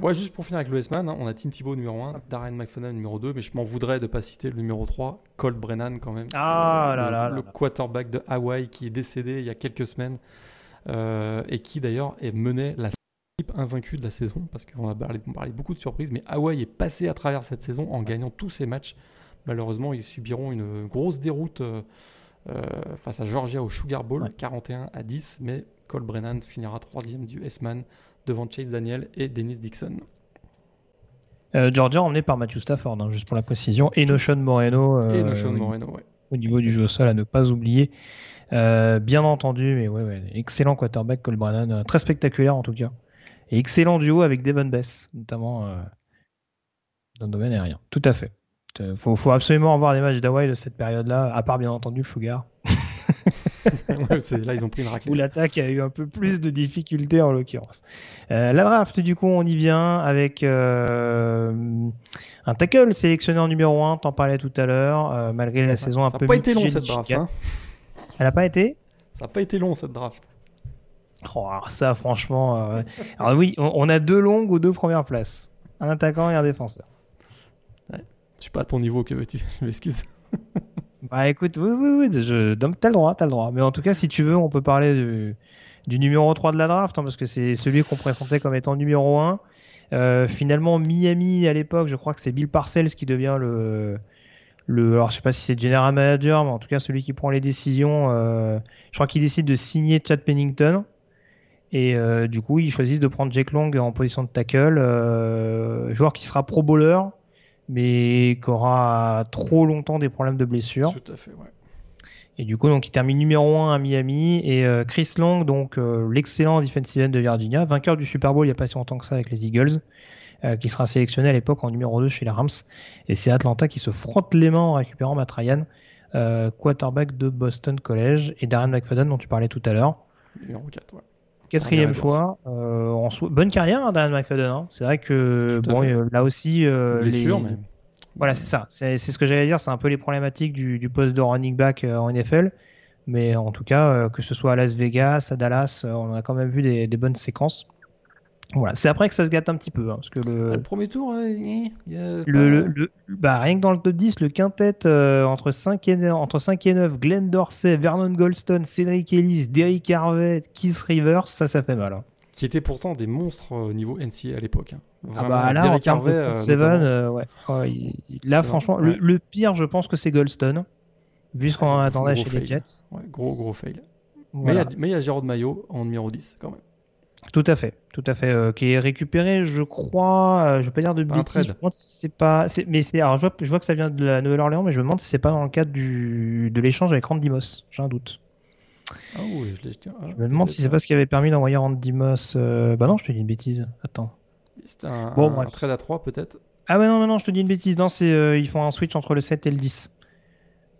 Ouais, juste pour finir avec le S-Man, hein, on a Tim Thibault numéro 1, Darren McFadden numéro 2, mais je m'en voudrais de pas citer le numéro 3, Colt Brennan quand même. Ah là le, là. Le quarterback de Hawaii qui est décédé il y a quelques semaines euh, et qui d'ailleurs est mené la équipe invaincue de la saison parce qu'on a parlé, on parlait beaucoup de surprises, mais Hawaii est passé à travers cette saison en gagnant tous ses matchs. Malheureusement, ils subiront une grosse déroute euh, euh, face à Georgia au Sugar Bowl, 41 à 10, mais Colt Brennan finira troisième du S-Man devant Chase Daniel et Dennis Dixon. Euh, Georgia emmené par Matthew Stafford, hein, juste pour la précision, et Notion Moreno. Euh, et Notion Moreno, ouais. Au niveau du jeu au sol, à ne pas oublier. Euh, bien entendu, mais ouais, ouais, excellent quarterback, Cole Brennan, très spectaculaire en tout cas. Et excellent duo avec Devon Bess, notamment dans le domaine aérien. Tout à fait. Il faut, faut, absolument avoir des matchs d'Hawaii de cette période-là, à part bien entendu Sugar. Là, ils ont pris une raclée. Où l'attaque a eu un peu plus de difficultés en l'occurrence. Euh, la draft, du coup, on y vient avec euh, un tackle sélectionné en numéro 1, t'en parlais tout à l'heure, euh, malgré la saison un peu. Ça n'a pas été long cette draft. Hein. Elle n'a pas été? Ça n'a pas été long cette draft. Oh, ça, franchement. Alors, oui, on, a deux longues ou deux premières places un attaquant et un défenseur. Ouais. Je suis pas à ton niveau, que veux-tu? Je m'excuse. Bah écoute, oui, oui, oui, je... t'as le droit, t'as le droit. Mais en tout cas, si tu veux, on peut parler du, numéro 3 de la draft, hein, parce que c'est celui qu'on présentait comme étant numéro 1. Euh, finalement, Miami à l'époque, je crois que c'est Bill Parcells qui devient le, le. Alors, je sais pas si c'est general manager, mais en tout cas, celui qui prend les décisions. Euh, je crois qu'il décide de signer Chad Pennington. Et euh, du coup, ils choisissent de prendre Jake Long en position de tackle, joueur qui sera pro bowler mais qui aura trop longtemps des problèmes de blessure. Tout à fait, ouais. Et du coup, donc, il termine numéro 1 à Miami. Et euh, Chris Long, donc euh, l'excellent defensive end de Virginia, vainqueur du Super Bowl il n'y a pas si longtemps que ça avec les Eagles, euh, qui sera sélectionné à l'époque en numéro 2 chez les Rams. Et c'est Atlanta qui se frotte les mains en récupérant Matt Ryan, quarterback de Boston College, et Darren McFadden dont tu parlais tout à l'heure. Numéro 4, ouais. Quatrième choix. Euh, en Bonne carrière, hein, Dan McFadden. Hein. C'est vrai que bon, euh, là aussi, euh, les... mais... voilà, c'est ça. C'est ce que j'allais dire. C'est un peu les problématiques du, du poste de running back en NFL. Mais en tout cas, que ce soit à Las Vegas, à Dallas, on a quand même vu des, bonnes séquences. Voilà, c'est après que ça se gâte un petit peu. Hein, parce que le... premier tour, le, bah, rien que dans le top 10, le quintet entre, 5 et, entre 5 et 9, Glenn Dorsey, Vernon Goldstone, Cédric Ellis, Derrick Harvey, Keith Rivers, ça, ça fait mal. Hein qui étaient pourtant des monstres au niveau NCA à l'époque. Hein. Ah bah là, en termes de euh, Seven, euh, ouais. là, franchement, le, pire, je pense que c'est Goldstone, vu ce qu'on attendait chez les Jets. Ouais, gros, gros fail. Mais il y a Jérôme Maillot en numéro 10, quand même. Tout à fait, tout à fait, euh, qui est récupéré, je crois, je vais pas dire de bêtises, je c'est pas, mais c'est, alors je vois, je vois, que ça vient de la Nouvelle-Orléans, mais je me demande si c'est pas dans le cadre du, de l'échange avec Randy Moss, j'ai un doute. Ah oui, je, ah, je me demande si c'est pas ce qui avait permis d'envoyer Randy Moss. Euh, bah non, je te dis une bêtise. Attends. C'était un, bon, un trade à 3 peut-être? Ah ouais, non, non, non, je te dis une bêtise. Non, c'est, euh, ils font un switch entre le 7 et le 10.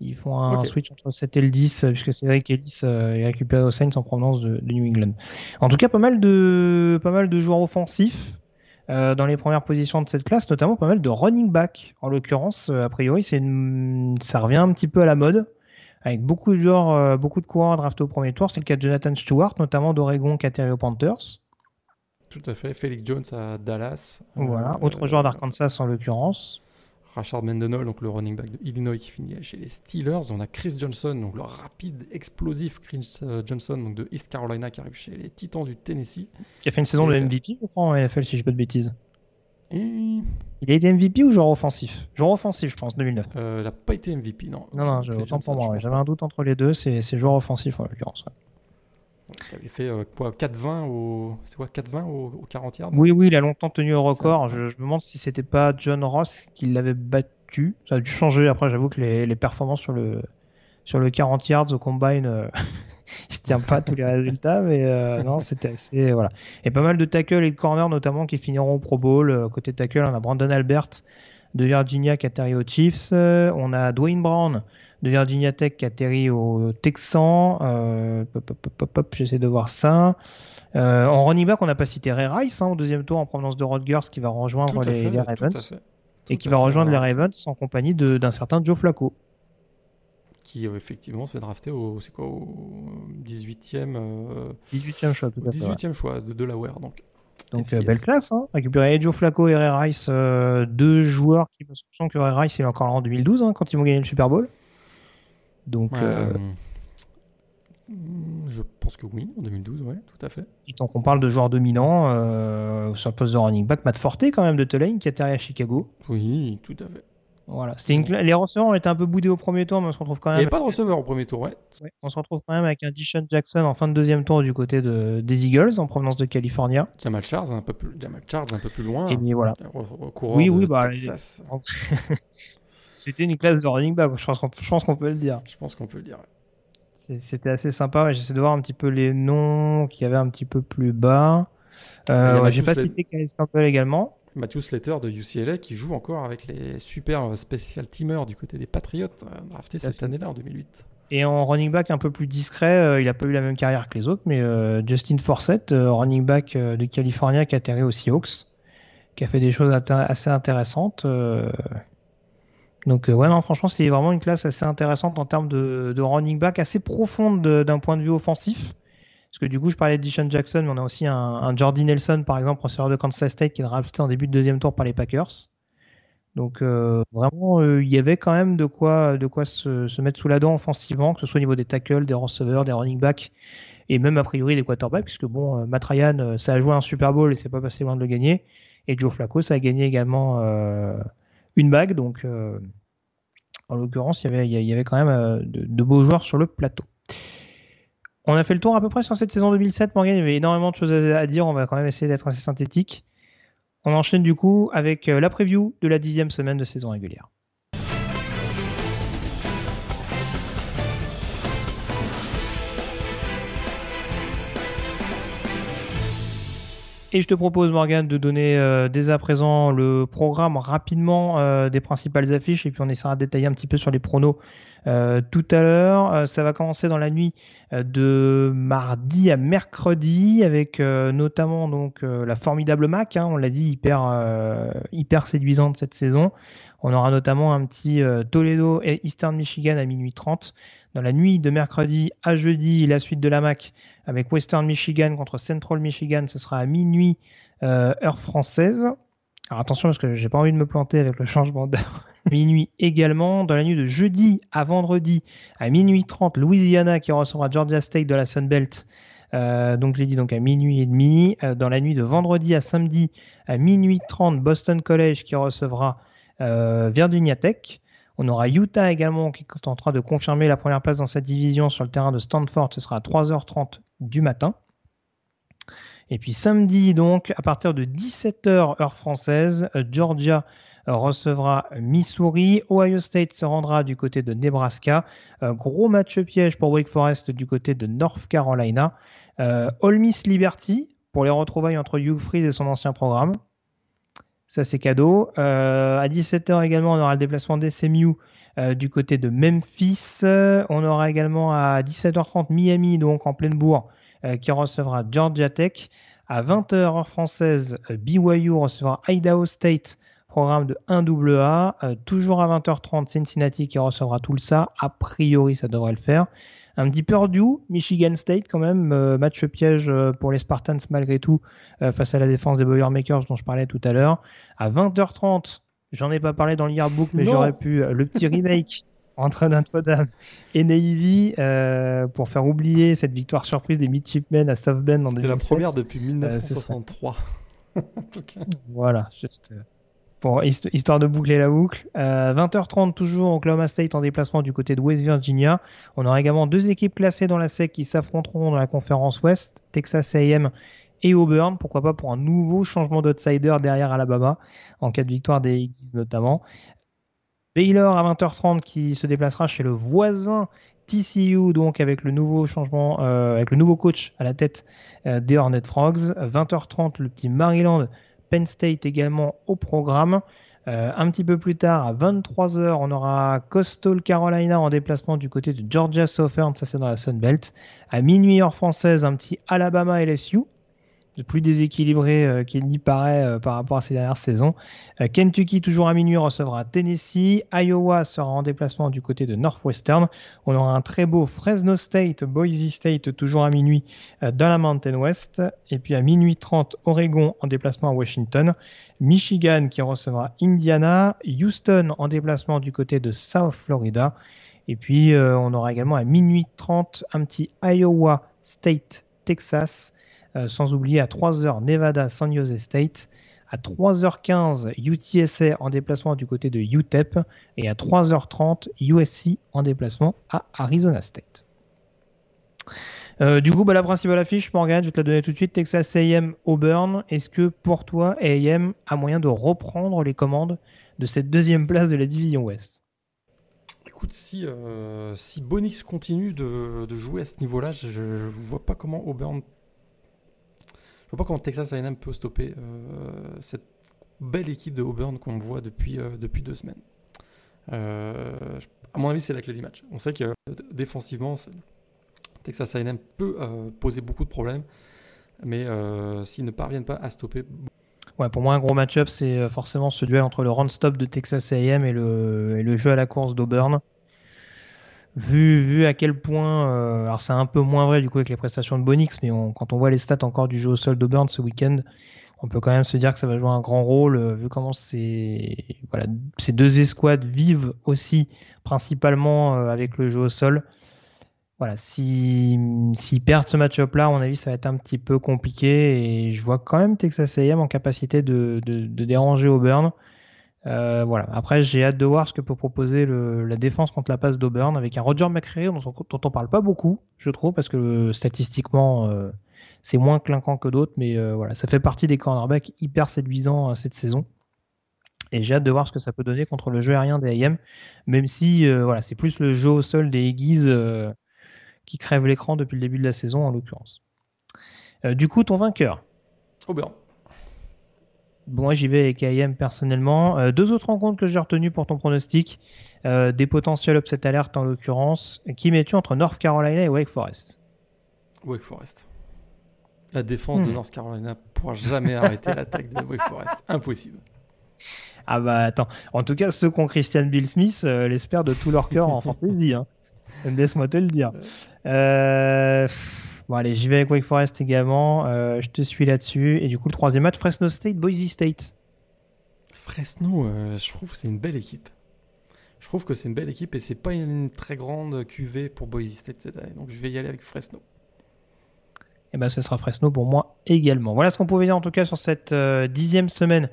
Ils font un switch entre le 7 et le 10, euh, puisque c'est vrai qu'Ellis est récupéré au Saints en provenance de, New England. En tout cas, pas mal de, pas mal de joueurs offensifs. dans les premières positions de cette classe, notamment pas mal de running back. En l'occurrence, a priori, c'est ça revient un petit peu à la mode avec beaucoup de joueurs, euh, beaucoup de coureurs draftés au premier tour. C'est le cas de Jonathan Stewart, notamment d'Oregon, qui atterrit aux Panthers. Tout à fait. Felix Jones à Dallas. Voilà, euh, autre joueur d'Arkansas en l'occurrence. Rashard Mendenhall, donc le running back de Illinois qui finit chez les Steelers. On a Chris Johnson, donc le rapide, explosif Chris euh, Johnson donc de East Carolina qui arrive chez les Titans du Tennessee. Qui a fait une saison de MVP, je crois, en NFL, si je ne dis pas de bêtises. Il a été MVP ou joueur offensif? Joueur offensif, je pense, 2009. Euh, il n'a pas été MVP, non. Non, non, autant pour moi. J'avais un doute entre les deux, c'est joueur offensif en l'occurrence. Il avait fait euh, quoi 4-20 au... C'est quoi 4-20 au... 40 yards? Oui, oui, il a longtemps tenu au record. Je, me demande si c'était pas John Ross qui l'avait battu. Ça a dû changer. Après, j'avoue que les, les, performances sur le, sur le 40 yards au combine, euh, je tiens pas tous les résultats, mais euh, non, c'était assez. Voilà. Et pas mal de tackles et de corners notamment qui finiront au Pro Bowl. Euh, côté tackle, on a Brandon Albert de Virginia qui atterrit aux Chiefs. on a Dwayne Brown de Virginia Tech qui atterrit aux Texans. Euh, J'essaie de voir ça. en running back, on n'a pas cité Ray Rice hein, au deuxième tour en provenance de Rodgers qui va rejoindre les, Ravens. et qui va rejoindre les Ravens en compagnie d'un certain Joe Flacco qui euh, effectivement se fait drafter au, c'est quoi, au 18e, 18e euh, choix, tout 18e choix de Delaware. Donc, donc euh, belle classe, hein. récupérer Joe Flacco et Ray Rice, deux joueurs qui me semble que Ray Rice est encore là en 2012 hein, quand ils vont gagner le Super Bowl. Donc je pense que oui, en 2012, ouais, tout à fait. Et donc on parle de joueurs dominants sur le poste de running back, Matt Forte quand même de Tulane qui atterrit à Chicago. Oui, tout à fait. Voilà. Les receveurs ont été un peu boudés au premier tour, mais on se retrouve quand même. Il n'y avait pas de receveur au premier tour, ouais. On se retrouve quand même avec un Dishon Jackson en fin de deuxième tour du côté de, des Eagles en provenance de Californie. Jamal Charles un peu plus, Jamal Charles un peu plus loin. Et voilà. Oui, oui, bah. C'était une classe de running back, je pense qu'on peut le dire. Je pense qu'on peut le dire. C'était assez sympa. J'essaie de voir un petit peu les noms qui avaient un petit peu plus bas. Euh, J'ai pas cité Kyle Campbell également. Matthew Slater de UCLA qui joue encore avec les super special teamers du côté des Patriots, euh, drafté cette année-là en 2008. Et en running back un peu plus discret, euh, il n'a pas eu la même carrière que les autres, mais euh, Justin Forsett, running back de California qui a atterri aux Seahawks, qui a fait des choses assez intéressantes. Donc ouais, non, franchement, c'est vraiment une classe assez intéressante en termes de, running back, assez profonde d'un point de vue offensif. Parce que du coup, je parlais de Dishon Jackson, mais on a aussi un, un Jordi Nelson, par exemple, receveur de Kansas State, qui est drafté en début de deuxième tour par les Packers. Donc euh, vraiment, euh, il y avait quand même de quoi, se, mettre sous la dent offensivement, que ce soit au niveau des tackles, des receveurs, des running backs, et même a priori des quarterbacks, puisque bon, euh, Matt Ryan, ça a joué un Super Bowl et c'est pas passé loin de le gagner. Et Joe Flacco, ça a gagné également une bague. Donc en l'occurrence, il y avait, quand même de beaux joueurs sur le plateau. On a fait le tour à peu près sur cette saison 2007, Morgan. Il y avait énormément de choses à dire. On va quand même essayer d'être assez synthétique. On enchaîne du coup avec euh, la preview de la dixième semaine de saison régulière. Et je te propose, Morgan, de donner euh, dès à présent le programme rapidement euh, des principales affiches et puis on essaiera de détailler un petit peu sur les pronos euh, tout à l'heure. ça va commencer dans la nuit de mardi à mercredi avec notamment donc la formidable Mac, hein, on l'a dit, hyper, hyper séduisante cette saison. On aura notamment un petit Toledo et Eastern Michigan à minuit 30 Dans la nuit de mercredi à jeudi, la suite de la MAC avec Western Michigan contre Central Michigan, ce sera à minuit heure française. Alors attention parce que j'ai pas envie de me planter avec le changement d'heure. minuit également. Dans la nuit de jeudi à vendredi à minuit 30, Louisiana qui recevra Georgia State de la Sun Belt. Euh, donc je l'ai dit donc à minuit et demi. Euh, dans la nuit de vendredi à samedi à minuit 30, Boston College qui recevra euh, Virginia Tech. On aura Utah également qui est en train de confirmer la première place dans cette division sur le terrain de Stanford. Ce sera à 3h30 du matin. Et puis samedi, donc, à partir de 17h heure française, Georgia recevra Missouri. Ohio State se rendra du côté de Nebraska. gros match piège pour Wake Forest du côté de North Carolina. Euh, All Miss Liberty pour les retrouvailles entre Hugh Freeze et son ancien programme. Ça, c'est cadeau. Euh, à 17h également, on aura le déplacement d'SMU euh, du côté de Memphis. On aura également à 17h30 Miami, donc en pleine bourre, qui recevra Georgia Tech. À 20h heure française, BYU recevra Idaho State, programme de 1AA. toujours à 20h30, Cincinnati qui recevra tout ça. A priori, ça devrait le faire. Un petit Purdue, Michigan State quand même, euh, match piège euh, pour les Spartans malgré tout euh, face à la défense des Boilermakers dont je parlais tout à l'heure. À 20h30, j'en ai pas parlé dans le yearbook, mais j'aurais pu le petit remake entre Notre-Dame et Navy pour faire oublier cette victoire surprise des Midshipmen à South Bend en C'était la première depuis 1963. voilà, juste pour histoire de boucler la boucle. 20h30 euh, toujours Oklahoma State en déplacement du côté de West Virginia. On aura également deux équipes classées dans la SEC qui s'affronteront dans la conférence Ouest, Texas A&M et Auburn. Pourquoi pas pour un nouveau changement d'outsider derrière Alabama en cas de victoire des Eagles notamment. Baylor à 20h30 qui se déplacera chez le voisin TCU donc avec le nouveau changement, euh, avec le nouveau coach à la tête euh, des Hornet Frogs. 20h30 le petit Maryland Penn State également au programme. Euh, un petit peu plus tard, à 23h, on aura Coastal Carolina en déplacement du côté de Georgia Southern, ça c'est dans la Sun Belt. À minuit heure française, un petit Alabama LSU plus déséquilibré euh, qu'il n'y paraît euh, par rapport à ces dernières saisons. Euh, Kentucky, toujours à minuit, recevra Tennessee. Iowa sera en déplacement du côté de Northwestern. On aura un très beau Fresno State, Boise State, toujours à minuit dans la Mountain West. Et puis à minuit 30, Oregon en déplacement à Washington. Michigan qui recevra Indiana. Houston en déplacement du côté de South Florida. Et puis on aura également à minuit 30 un petit Iowa State, Texas. Euh, sans oublier à 3h Nevada San Jose State, à 3h15 UTSA en déplacement du côté de UTEP et à 3h30 USC en déplacement à Arizona State. Euh, du coup, bah, la principale affiche, Morgan, je vais te la donner tout de suite. Texas AM Auburn. Est-ce que pour toi, AM a moyen de reprendre les commandes de cette deuxième place de la division Ouest? Écoute, si, euh, si Bonix continue de, jouer à ce niveau-là, je ne vois pas comment Auburn vois pas comment Texas A&M peut stopper euh, cette belle équipe de Auburn qu'on voit depuis, euh, depuis deux semaines. Euh, à mon avis, c'est la clé du match. On sait que défensivement, Texas A&M peut poser beaucoup de problèmes, mais s'ils ne parviennent pas à stopper... Ouais, pour moi, un gros match-up, c'est forcément ce duel entre le run-stop de Texas A&M et le, et le jeu à la course d'Auburn vu, vu à quel point, euh, alors c'est un peu moins vrai du coup avec les prestations de Bonix, mais quand on voit les stats encore du jeu au sol d'Auburn ce week-end, on peut quand même se dire que ça va jouer un grand rôle, euh, vu comment ces, voilà, ces deux escouades vivent aussi principalement euh, avec le jeu au sol. Voilà, s'ils si, perdent ce match-up là, à mon avis, ça va être un petit peu compliqué et je vois quand même Texas A&M en capacité de, de, de déranger Auburn. Euh, voilà. Après, j'ai hâte de voir ce que peut proposer la défense contre la passe d'Auburn avec un Roger McCreary dont, dont, on parle pas beaucoup, je trouve, parce que statistiquement, euh, c'est moins clinquant que d'autres, mais euh, voilà, ça fait partie des cornerbacks hyper séduisants cette saison. Et j'ai hâte de voir ce que ça peut donner contre le jeu aérien des AM, même si voilà, c'est plus le jeu au sol des Aggies qui crève l'écran depuis le début de la saison en l'occurrence. du coup, ton vainqueur? Auburn. Bon, j'y vais avec AM personnellement. Euh, deux autres rencontres que j'ai retenues pour ton pronostic. Euh, des potentiels upset alert en l'occurrence. Qui mets-tu entre North Carolina et Wake Forest? Wake Forest. La défense de hmm. North Carolina pourra jamais arrêter l'attaque de Wake Forest. Impossible. Ah bah attends. En tout cas, ceux qui ont Christian Bill Smith euh, l'espèrent de tout leur cœur en fantasy. Hein. Laisse-moi te le dire. Euh, bon, allez, j'y vais avec Wake Forest également. Euh, je te suis là-dessus. Et du coup, le troisième match, Fresno State, Boise State. Fresno, euh, je trouve que c'est une belle équipe. Je trouve que c'est une belle équipe et c'est pas une très grande QV pour Boise State cette année. Donc je vais y aller avec Fresno. Et eh ben, ce sera Fresno pour moi également. Voilà ce qu'on pouvait dire en tout cas sur cette dixième semaine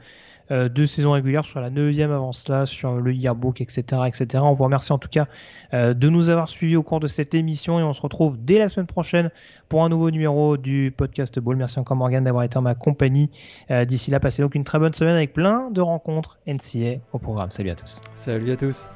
euh, de saison régulière sur la neuvième avant cela, sur le yearbook, etc., etc. On vous remercie en tout cas euh, de nous avoir suivis au cours de cette émission et on se retrouve dès la semaine prochaine pour un nouveau numéro du podcast Ball. Merci encore Morgan d'avoir été en ma compagnie. Euh, d'ici là, passez donc une très bonne semaine avec plein de rencontres NCA au programme. Salut à tous. Salut à tous.